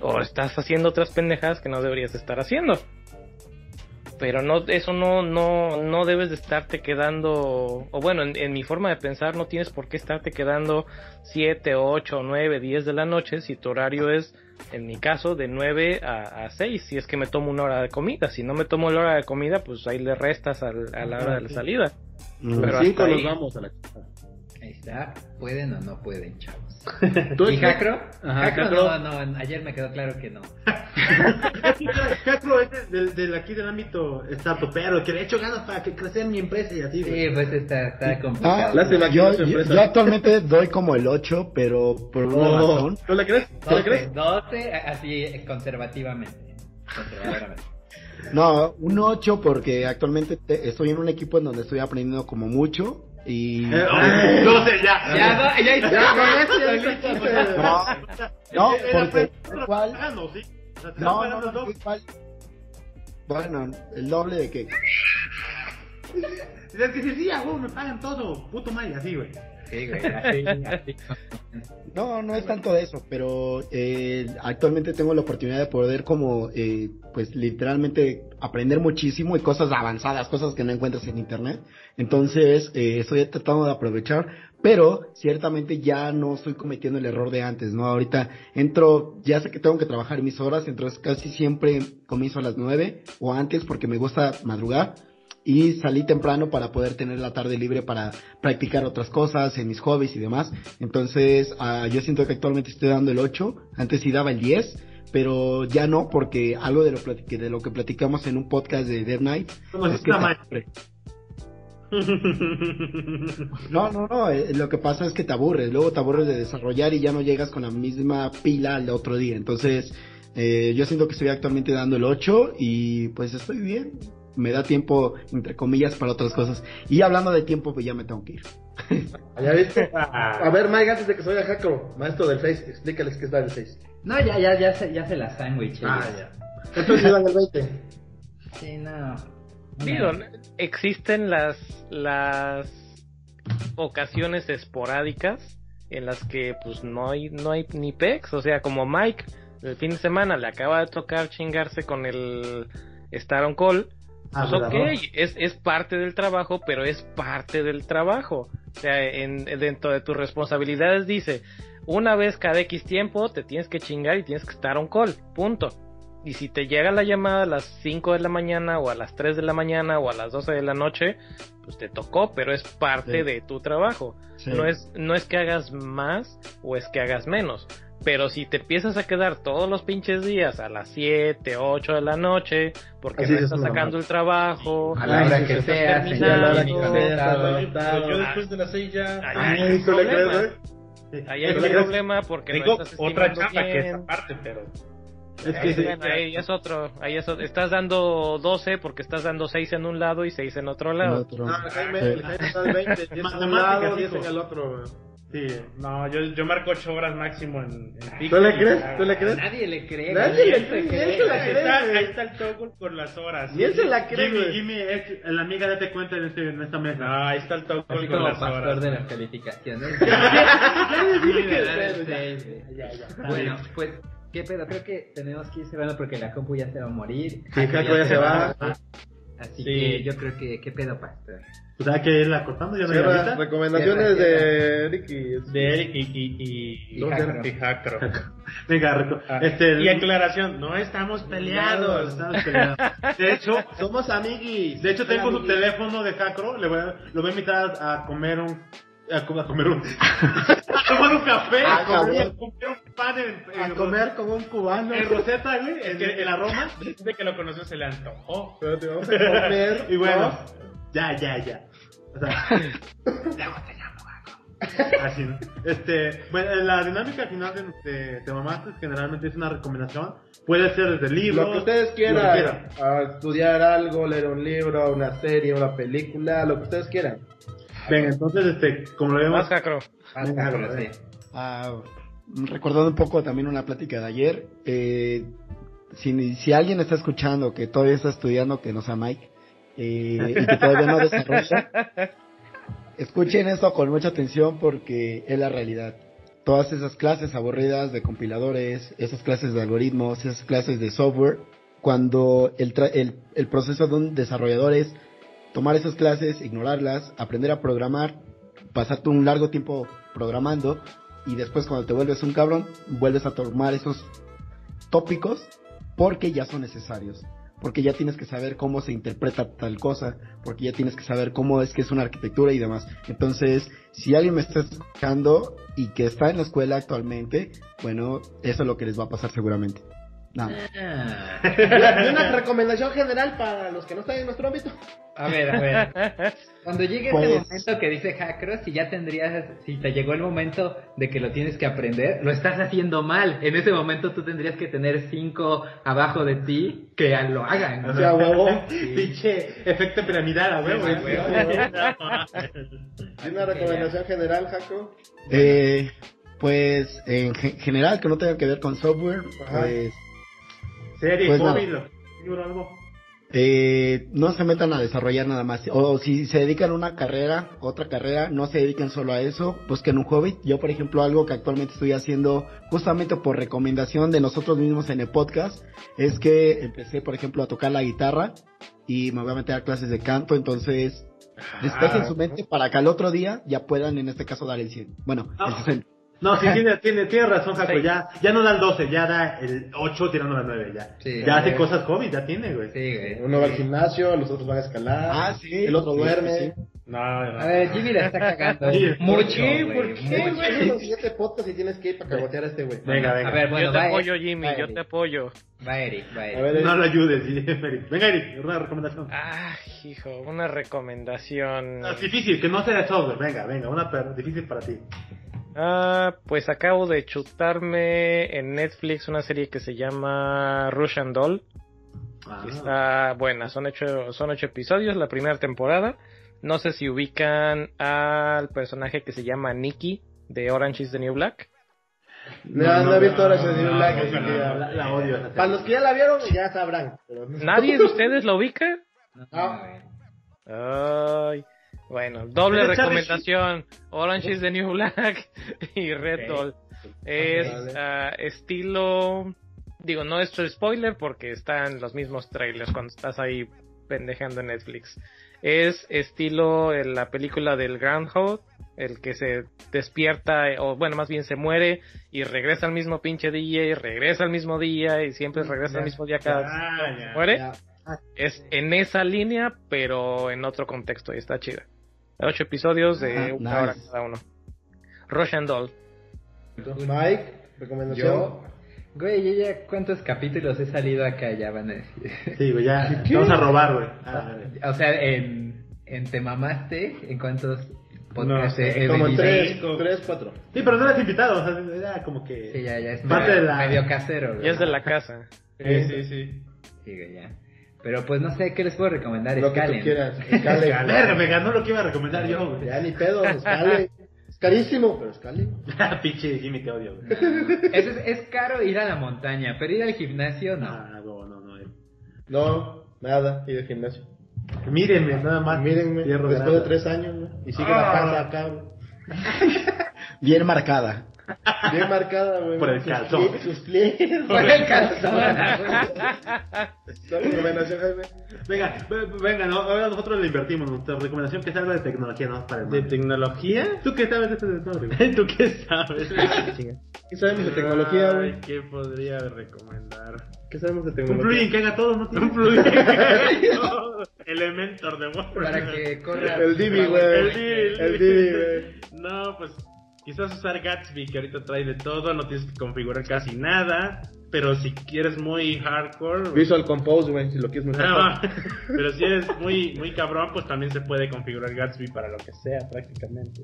o estás haciendo otras pendejadas que no deberías estar haciendo. Pero no, eso no, no, no debes de estarte quedando, o bueno, en, en mi forma de pensar no tienes por qué estarte quedando 7, 8, 9, 10 de la noche si tu horario es, en mi caso, de 9 a, a 6, si es que me tomo una hora de comida. Si no me tomo la hora de comida, pues ahí le restas al- a la hora de la salida. Pero Cinco hasta nos ahí. vamos a la. Ahí está. ¿Pueden o no pueden, chavos? ¿Tú, ¿Y Jacro? Ajá, Jacro, Jacro. no, no, ayer me quedó claro que no. Es del, del aquí del ámbito startupero, que le he hecho ganas para que crecer mi empresa y así, güey. Sí, pues está, está Ah, complicado. Yo, no actualmente doy como el 8, pero por una No, razón. ¿tú le crees? ¿Tú le 12, crees? 12, así eh, conservativamente. No, un 8 porque actualmente te- estoy en un equipo en donde estoy aprendiendo como mucho y... Eh, oh, no sé, ya. Ya, no, pues. No, no, Eh, eh, No, no, no, doble. igual. Bueno, el doble de que... Tienes que sí, a huevo, me pagan todo, puto Maya, así, güey. Sí, güey, así, así. No, no es tanto de eso, pero eh, actualmente tengo la oportunidad de poder como, eh, pues literalmente aprender muchísimo y cosas avanzadas, cosas que no encuentras en internet. Entonces, eh, estoy tratando de aprovechar, pero ciertamente ya no estoy cometiendo el error de antes, ¿no? Ahorita entro, ya sé que tengo que trabajar mis horas, entonces casi siempre comienzo a las nueve o antes porque me gusta madrugar y salí temprano para poder tener la tarde libre para practicar otras cosas en mis hobbies y demás. Entonces, ah, yo siento que actualmente estoy dando el 8, antes sí daba el 10, pero ya no porque algo de lo, plati- de lo que platicamos en un podcast de Dead Night ¿Cómo es es que No, no, no, eh, lo que pasa es que te aburres, luego te aburres de desarrollar y ya no llegas con la misma pila al otro día. Entonces, eh, yo siento que estoy actualmente dando el 8 y pues estoy bien. Me da tiempo, entre comillas, para otras cosas. Y hablando de tiempo, pues ya me tengo que ir. ¿Ya viste? A ver, Mike, antes de que se vaya Jaco, maestro del Face, explícales qué es dar el Face. No, ya, ya, ya se, ya se la sándwich. Ah, ya. Entonces iban el 20. Sí, no. Existen las, las ocasiones esporádicas en las que pues no hay, no hay ni pex, o sea, como Mike el fin de semana le acaba de tocar chingarse con el Star on Call, Ah, pues ok, es, es parte del trabajo, pero es parte del trabajo. O sea, en, dentro de tus responsabilidades dice, una vez cada X tiempo te tienes que chingar y tienes que estar on call, punto. Y si te llega la llamada a las 5 de la mañana o a las 3 de la mañana o a las 12 de la noche, pues te tocó, pero es parte Sí. de tu trabajo. No es, no es que hagas más o es que hagas menos. Pero si te empiezas a quedar todos los pinches días a las 7, 8 de la noche, porque Así no es estás una sacando mamada. el trabajo, A la hora que sí, sea, sí, a la hora que sea. Yo después de las 6 ya. Sí. ahí hay Es un que- problema porque no estás otra chamba que es bien. aparte, pero. Es que sí. Bueno, ahí es otro, ahí es otro. Estás dando 12 porque estás dando 6 en un lado y 6 en otro lado. otro. No, el Jaime, Sí. el Jaime está al 20, 10 en un Matemáticas, lado, 10 en hijo. el otro. Sí. No, yo, yo marco 8 horas máximo en, en pico ¿Tú le crees? ya, ¿Tú le crees? Nadie le cree. Nadie le cree, Nadie él se la Ahí cree. está, ahí está el toggle con las horas. Ni él se la cree, Jimmy. Jimmy, es la amiga, date cuenta en, este, en esta mesa. No, ahí está el toggle con las pastor horas. de las calificaciones. pues, ¿qué pedo? Creo que tenemos que ir cerrando porque la compu ya se va a morir. Sí, Jaco ya se va. Así Sí. que yo creo que, ¿qué pedo, pastor? Pues hay que irla cortando, ya no hay Cierra, ahorita. recomendaciones Cierra, de Eric y... De Eric y, y, y, Y Jacro. y Jacro. Venga, reco- Ah, este, Y aclaración, no estamos peleados. Estamos peleados. De hecho, Somos amiguis. de hecho tengo su teléfono de Jacro, le voy a, lo voy a invitar a comer un a, co- a comer un a tomar un café, A a comer, comer. comer un pan en, en A comer como un cubano. en Rosetta, güey, en, en la Roma. De que lo conoció se le antojó. Pero te vamos a comer. Y bueno, ¿no? ya, ya, ya. O sea, así, ¿no? Este, bueno, la dinámica final de, de, de Mamaste generalmente es una recomendación. Puede ser desde libros. Lo que ustedes quieran, que quieran. a estudiar algo, leer un libro, una serie, una película, lo que ustedes quieran. Venga, entonces, este, como lo Más vemos, Pero Jacro, sí. Ah, recordando un poco también una plática de ayer, eh, si, si alguien está escuchando que todavía está estudiando, que no sea Mike, eh, y que todavía no desarrolla, escuchen esto con mucha atención porque es la realidad. Todas esas clases aburridas de compiladores, esas clases de algoritmos, esas clases de software, cuando el, tra- el, el proceso de un desarrollador es tomar esas clases, ignorarlas, aprender a programar, pasarte un largo tiempo programando y después cuando te vuelves un cabrón, vuelves a tomar esos tópicos porque ya son necesarios. Porque ya tienes que saber cómo se interpreta tal cosa, porque ya tienes que saber cómo es que es una arquitectura y demás. Entonces, si alguien me está escuchando y que está en la escuela actualmente, bueno, eso es lo que les va a pasar seguramente. Nada. Ah. Y una recomendación general para los que no están en nuestro ámbito. A ver, a ver. Cuando llegue Pues- ese momento que dice Hackro, si ya tendrías, si te llegó el momento de que lo tienes que aprender, lo estás haciendo mal. En ese momento tú tendrías que tener cinco abajo de ti que lo hagan. O sea, huevo. pinche efecto piramidal, a huevo. Sí, huevo. Y una recomendación general, Jaco. Eh, pues en ge- general, que no tenga que ver con software, Ajá. pues Serie, Pues móvil, libro, algo. eh, no se metan a desarrollar nada más. O si se dedican a una carrera, otra carrera, no se dediquen solo a eso, busquen un hobby. Yo, por ejemplo, algo que actualmente estoy haciendo justamente por recomendación de nosotros mismos en el podcast, es que empecé, por ejemplo, a tocar la guitarra y me voy a meter a clases de canto, entonces despejen su mente para que al otro día ya puedan, en este caso, dar el 100. Bueno, el 60. No, sí, tiene, tiene, tiene razón, Jaco. Ya, ya no da el 12, ya da el 8 tirando la 9. Ya, Sí, ya hace cosas hobby, ya tiene, güey. Sí, güey. Uno va al gimnasio, los otros van a escalar. Ah, sí. El otro Sí, duerme. sí, No, no. A ver, Jimmy la está cagando Sí, ¿por qué? ¿Por qué, güey? Los siete podcasts y tienes que ir para cagotear a este güey. Venga, venga. A ver, bueno, yo te va, apoyo, Eric, Jimmy, va, yo Eric. te apoyo. Va Eric, va Eric. A ver, No lo ayudes, sí, Eric. Venga, Eric, una recomendación. Ah, hijo, una recomendación. Ah, difícil, que no sea de software. Venga, venga, una per- difícil para ti. Ah, pues acabo de chutarme en Netflix una serie que se llama Russian Doll. Ah. Está buena, son ocho, son ocho episodios, la primera temporada. No sé si ubican al personaje que se llama Nikki de Orange is the New Black. No, no, he visto ahora ese no, Black. no, así no, que- no, la- la odio. Para los que ya la vieron, ya sabrán. pero- ¿Nadie de ustedes lo ubica? No. Ay, bueno, doble recomendación. Orange is the New Black y Red Ok. Doll. Es Vale. ah, estilo... Digo, no es spoiler porque están los mismos trailers cuando estás ahí pendejando en Netflix. Es estilo en la película del Groundhog, el que se despierta, o bueno, más bien se muere y regresa al mismo pinche día y regresa al mismo día y siempre regresa al mismo día cada Ah, vez que ya, muere. ya. Es en esa línea, pero en otro contexto y está chida. Ocho episodios de Ah, una hora nice. cada uno. Rush and Doll. Mike, recomendación. Yo, güey, yo ya cuántos capítulos he salido acá ya van a decir. Sí, güey, ya. te Vamos a robar, güey. Ah, dale. O sea, en, en Te Mamaste, ¿en cuántos podcasts No he- Como tres, Cinco. tres, cuatro. Sí, pero no eres invitado, o sea, era como que. Sí, ya, ya es Parte medio, de la- medio casero, güey. Y es de la casa. Sí, sí, sí. Sí, güey, ya. Pero pues no sé, ¿qué les puedo recomendar? Lo que tú Escalen. quieras. Escale. Verga, me ganó lo que iba a recomendar yo, güey. Ya ni pedo, escale. Es carísimo, pero escale. Pinche Jimmy, te odio, güey. Es, es caro ir a la montaña, pero ir al gimnasio no. Ah, no, no, no. eh. No, nada, y de gimnasio. Mírenme, nada más. Mírenme, después de tres años, ¿no? Y sigue la panza acá, güey. Bien marcada. Bien marcada, güey. Por el calzón. Sus pliegues. Por el calzón. ¿Cuál recomendación, Jaime? Venga, ve- venga, no, ahora nosotros le invertimos. Nuestra recomendación que salga de tecnología, no para el ¿De tecnología? ¿Tú qué sabes de este güey? ¿Tú qué sabes? ¿Qué sabemos de tecnología, güey? ¿Qué podría recomendar? ¿Qué sabemos de Un tecnología? plugin que haga todo, ¿no? Un plugin. Elementor de WordPress. Para que corra. El Divi, güey. El Divi, El Divi, güey. No, pues quizás usar Gatsby, que ahorita trae de todo, no tienes que configurar casi nada. Pero si quieres muy hardcore. Visual Compose, güey, si lo quieres muy No, hardcore. pero si eres muy muy cabrón, pues también se puede configurar Gatsby para lo que sea prácticamente.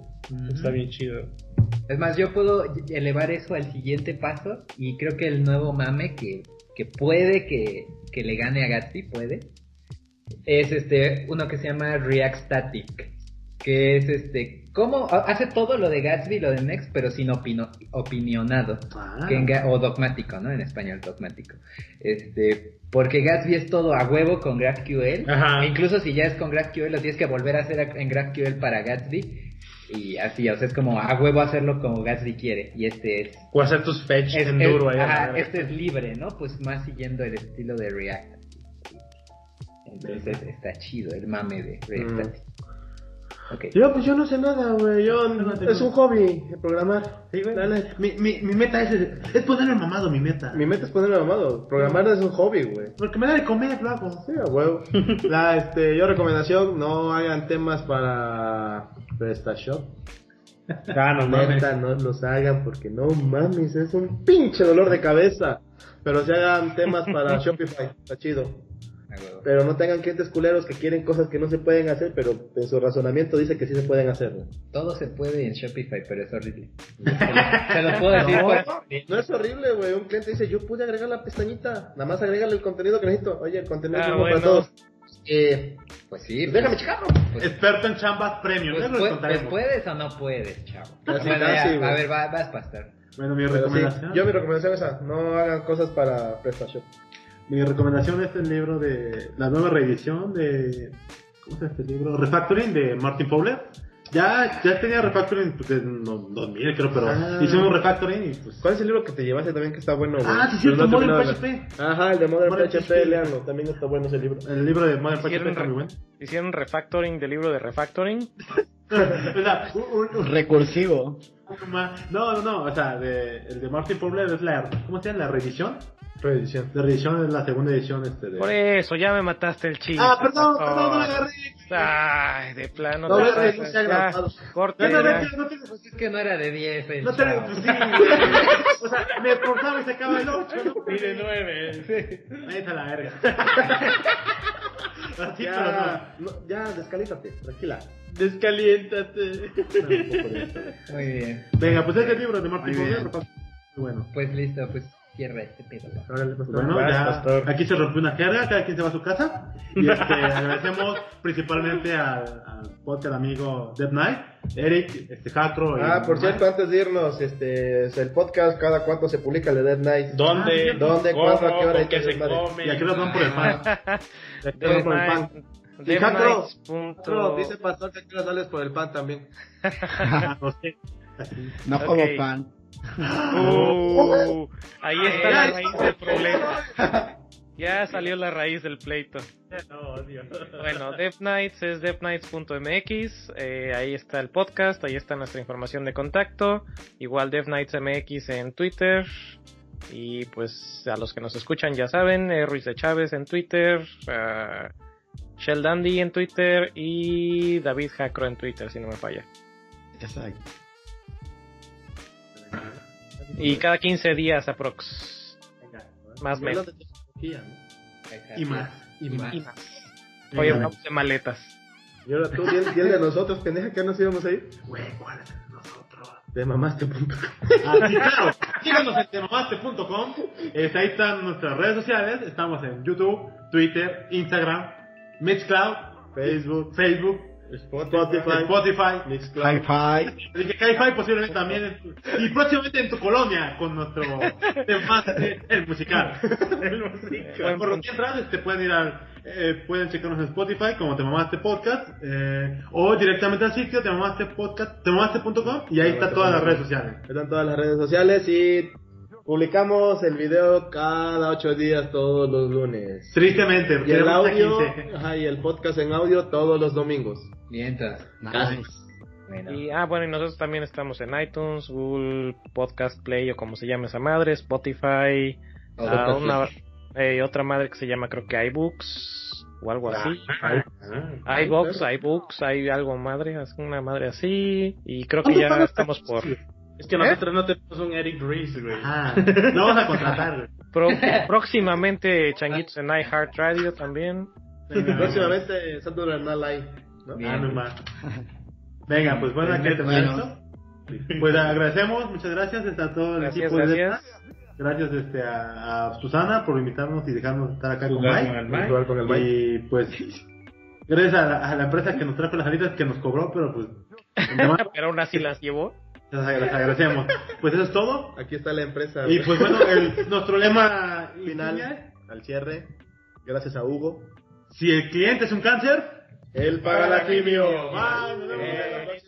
Está bien chido. Es más, yo puedo elevar eso al siguiente paso y creo que el nuevo mame que, que puede que, que le gane a Gatsby, puede, es este uno que se llama React Static, que es este, ¿cómo? Hace todo lo de Gatsby, lo de Next, pero sin opino- opinionado. Ah. que o dogmático, ¿no? En español, dogmático. Este, porque Gatsby es todo a huevo con GraphQL. Ajá. E incluso si ya es con GraphQL, lo tienes que volver a hacer en GraphQL para Gatsby. Y así, o sea, es como a huevo hacerlo como Gatsby quiere. Y este es. O hacer tus fetch es- en es- duro ajá, este es libre, ¿no? Pues más siguiendo el estilo de React. Entonces está chido el mame de React Mm. Yo, pues yo no sé nada, güey. Yo, No, no tengo- es un hobby, programar. Sí, güey. Dale. Mi, mi, mi meta es, es ponerme mamado, mi meta. Mi meta es ponerme mamado. Programar es un hobby, güey. Porque me da de comer, lo hago. Sí, a huevo. La, este, yo recomendación, no hagan temas para PrestaShop. Ah, no. Neta, no los hagan porque no mames, es un pinche dolor de cabeza. Pero si hagan temas para Shopify, está chido. Pero no tengan clientes culeros que quieren cosas que no se pueden hacer, pero en su razonamiento dice que sí se pueden hacer. Todo se puede en Shopify, pero es horrible. Se lo puedo decir por No es horrible, güey. Un cliente dice, yo pude agregar la pestañita. Nada más agrégale el contenido que necesito. Oye, el contenido Ah, es bueno. para todos. Eh, Pues sí, pues déjame checarlo. Pues, Experto en chambas premium. pues, pues, pues puedes o no puedes, chavo. Casi, Bueno, casi, ya, güey. a ver, va- vas, pastor. Bueno, mi sí, recomendación. yo mi recomendación es esa, no hagan cosas para PrestaShop. Mi recomendación es el libro de la nueva reedición de ¿cómo se llama este libro? Refactoring de Martin Fowler. Ya, ya tenía refactoring pues, en no- 2000 creo, pero Ah. hicimos un refactoring y pues... ¿Cuál es el libro que te llevaste también que está bueno, güey? Ah, sí, cierto, no Modern de PHP. Ajá, el de Modern Modern PHP, PHP. leanlo, también está bueno ese libro. El libro de Modern PHP Hicieron está re- muy bueno. Hicieron refactoring del libro de refactoring. O sea, un- un- un- Recursivo. No, no, no, o sea, de, el de Martin Fowler es la, ¿cómo se llama? La reedición. Reedición. La reedición es la segunda edición este de... Por eso, ya me mataste el chiste. Ah, perdón, perdón, no me agarré. Ay, de plano. No, te ve, pasas. no se ha Ya, grabado. corte, No, no, no, no Pues es que no era de 10 el no te chavo. pues sí, O sea, me esforzaba y se acaba el 8, ¿no? Y de nueve. Ahí está la verga. Así, Ya, no, ya, descalízate, tranquila. Descaliéntate. Muy bien. no. Venga, pues ese libro de bien. muy bueno. Pues listo, pues cierra este pedo. Órale, pastor. Bueno, Vas, ya pastor. aquí se rompió una jerga, cada quien se va a su casa. Y este, agradecemos principalmente al, al podcast amigo Dead Knight, Eric, este Jacro. y Ah, por Mike. cierto, antes de irnos, este, es el podcast, cada cuánto se publica el de Dead Night. ¿Dónde? ¿Dónde? ¿Cómo? ¿Cuándo? ¿A qué hora? ¿Con ¿Y qué se come? Y aquí nos van por el pan. Y aquí nos van por el pan. Jacro, Knights punto- dice pastor que aquí no sales por el pan también. Ah, no sé. No como pan. Uh, ahí está la raíz del problema. Ya salió la raíz del pleito. No, Dios. Bueno, DevNights es devnights.mx, eh, ahí está el podcast, ahí está nuestra información de contacto, igual DevNightsMX en Twitter, y pues a los que nos escuchan ya saben, eh, Ruiz de Chávez en Twitter, ah, Shell Dandy en Twitter y David Jacro en Twitter, si no me falla. Exacto. Y cada 15 días aprox, más o menos. Y más. Y más. Y más. Oye, hablamos de maletas. Y ahora tú, di el, de nosotros, pendeja, que nos íbamos a ir. Güey, ¿cuál es el de nosotros? De mamaste.com. Ah, sí, claro. Síganos en temamaste.com. Este, ahí están nuestras redes sociales. Estamos en YouTube, Twitter, Instagram, Mixcloud, Facebook, Facebook, Spotify, Spotify. Mixcloud. Hi-Fi. Así que Hi-Fi posiblemente también. en y próximamente en tu colonia con nuestro Temaste, el musical. Buen Por lo punto. mientras, este, pueden ir al, eh, pueden checarnos en Spotify como Te Mamaste Podcast, eh, o directamente al sitio Te Mamaste Podcast, temamaste.com y ahí está todas las redes sociales. Están todas las redes sociales y publicamos el video cada ocho días todos los lunes. Tristemente, Y el audio, 15. ajá, y el podcast en audio todos los domingos. Nice. Bueno. Y, ah, bueno, y nosotros también estamos en iTunes, Google Podcast Play o como se llame esa madre, Spotify, ah, una, eh, otra madre que se llama creo que iBooks o algo así. Ah, iBooks, iBooks, hay algo madre, es una madre así. Y creo que ya estamos por... Es que nosotros no tenemos un Eric Reese, güey. Ah, no vamos a contratar, pro- próximamente Changuitos en iHeartRadio también. Próximamente Saturday Night Live. ¿No? Bien. Ah, no más. Venga, pues bueno, aquí Bueno. Pues agradecemos, muchas gracias a todo el Gracias, equipo de gracias. Gracias este, a, a Susana por invitarnos y dejarnos estar acá con Jugar Mike. con el Mike. Jugar con el Mike. Y pues, gracias a la, a la empresa que nos trajo las alitas que nos cobró, pero pues, Pero aún así las llevó. les agradecemos. Pues eso es todo. Aquí está la empresa. Y pues bueno, el- nuestro lema final, al cierre, gracias a Hugo. si el cliente es un cáncer, Él paga la quimio. Bye, nos vemos. Eh.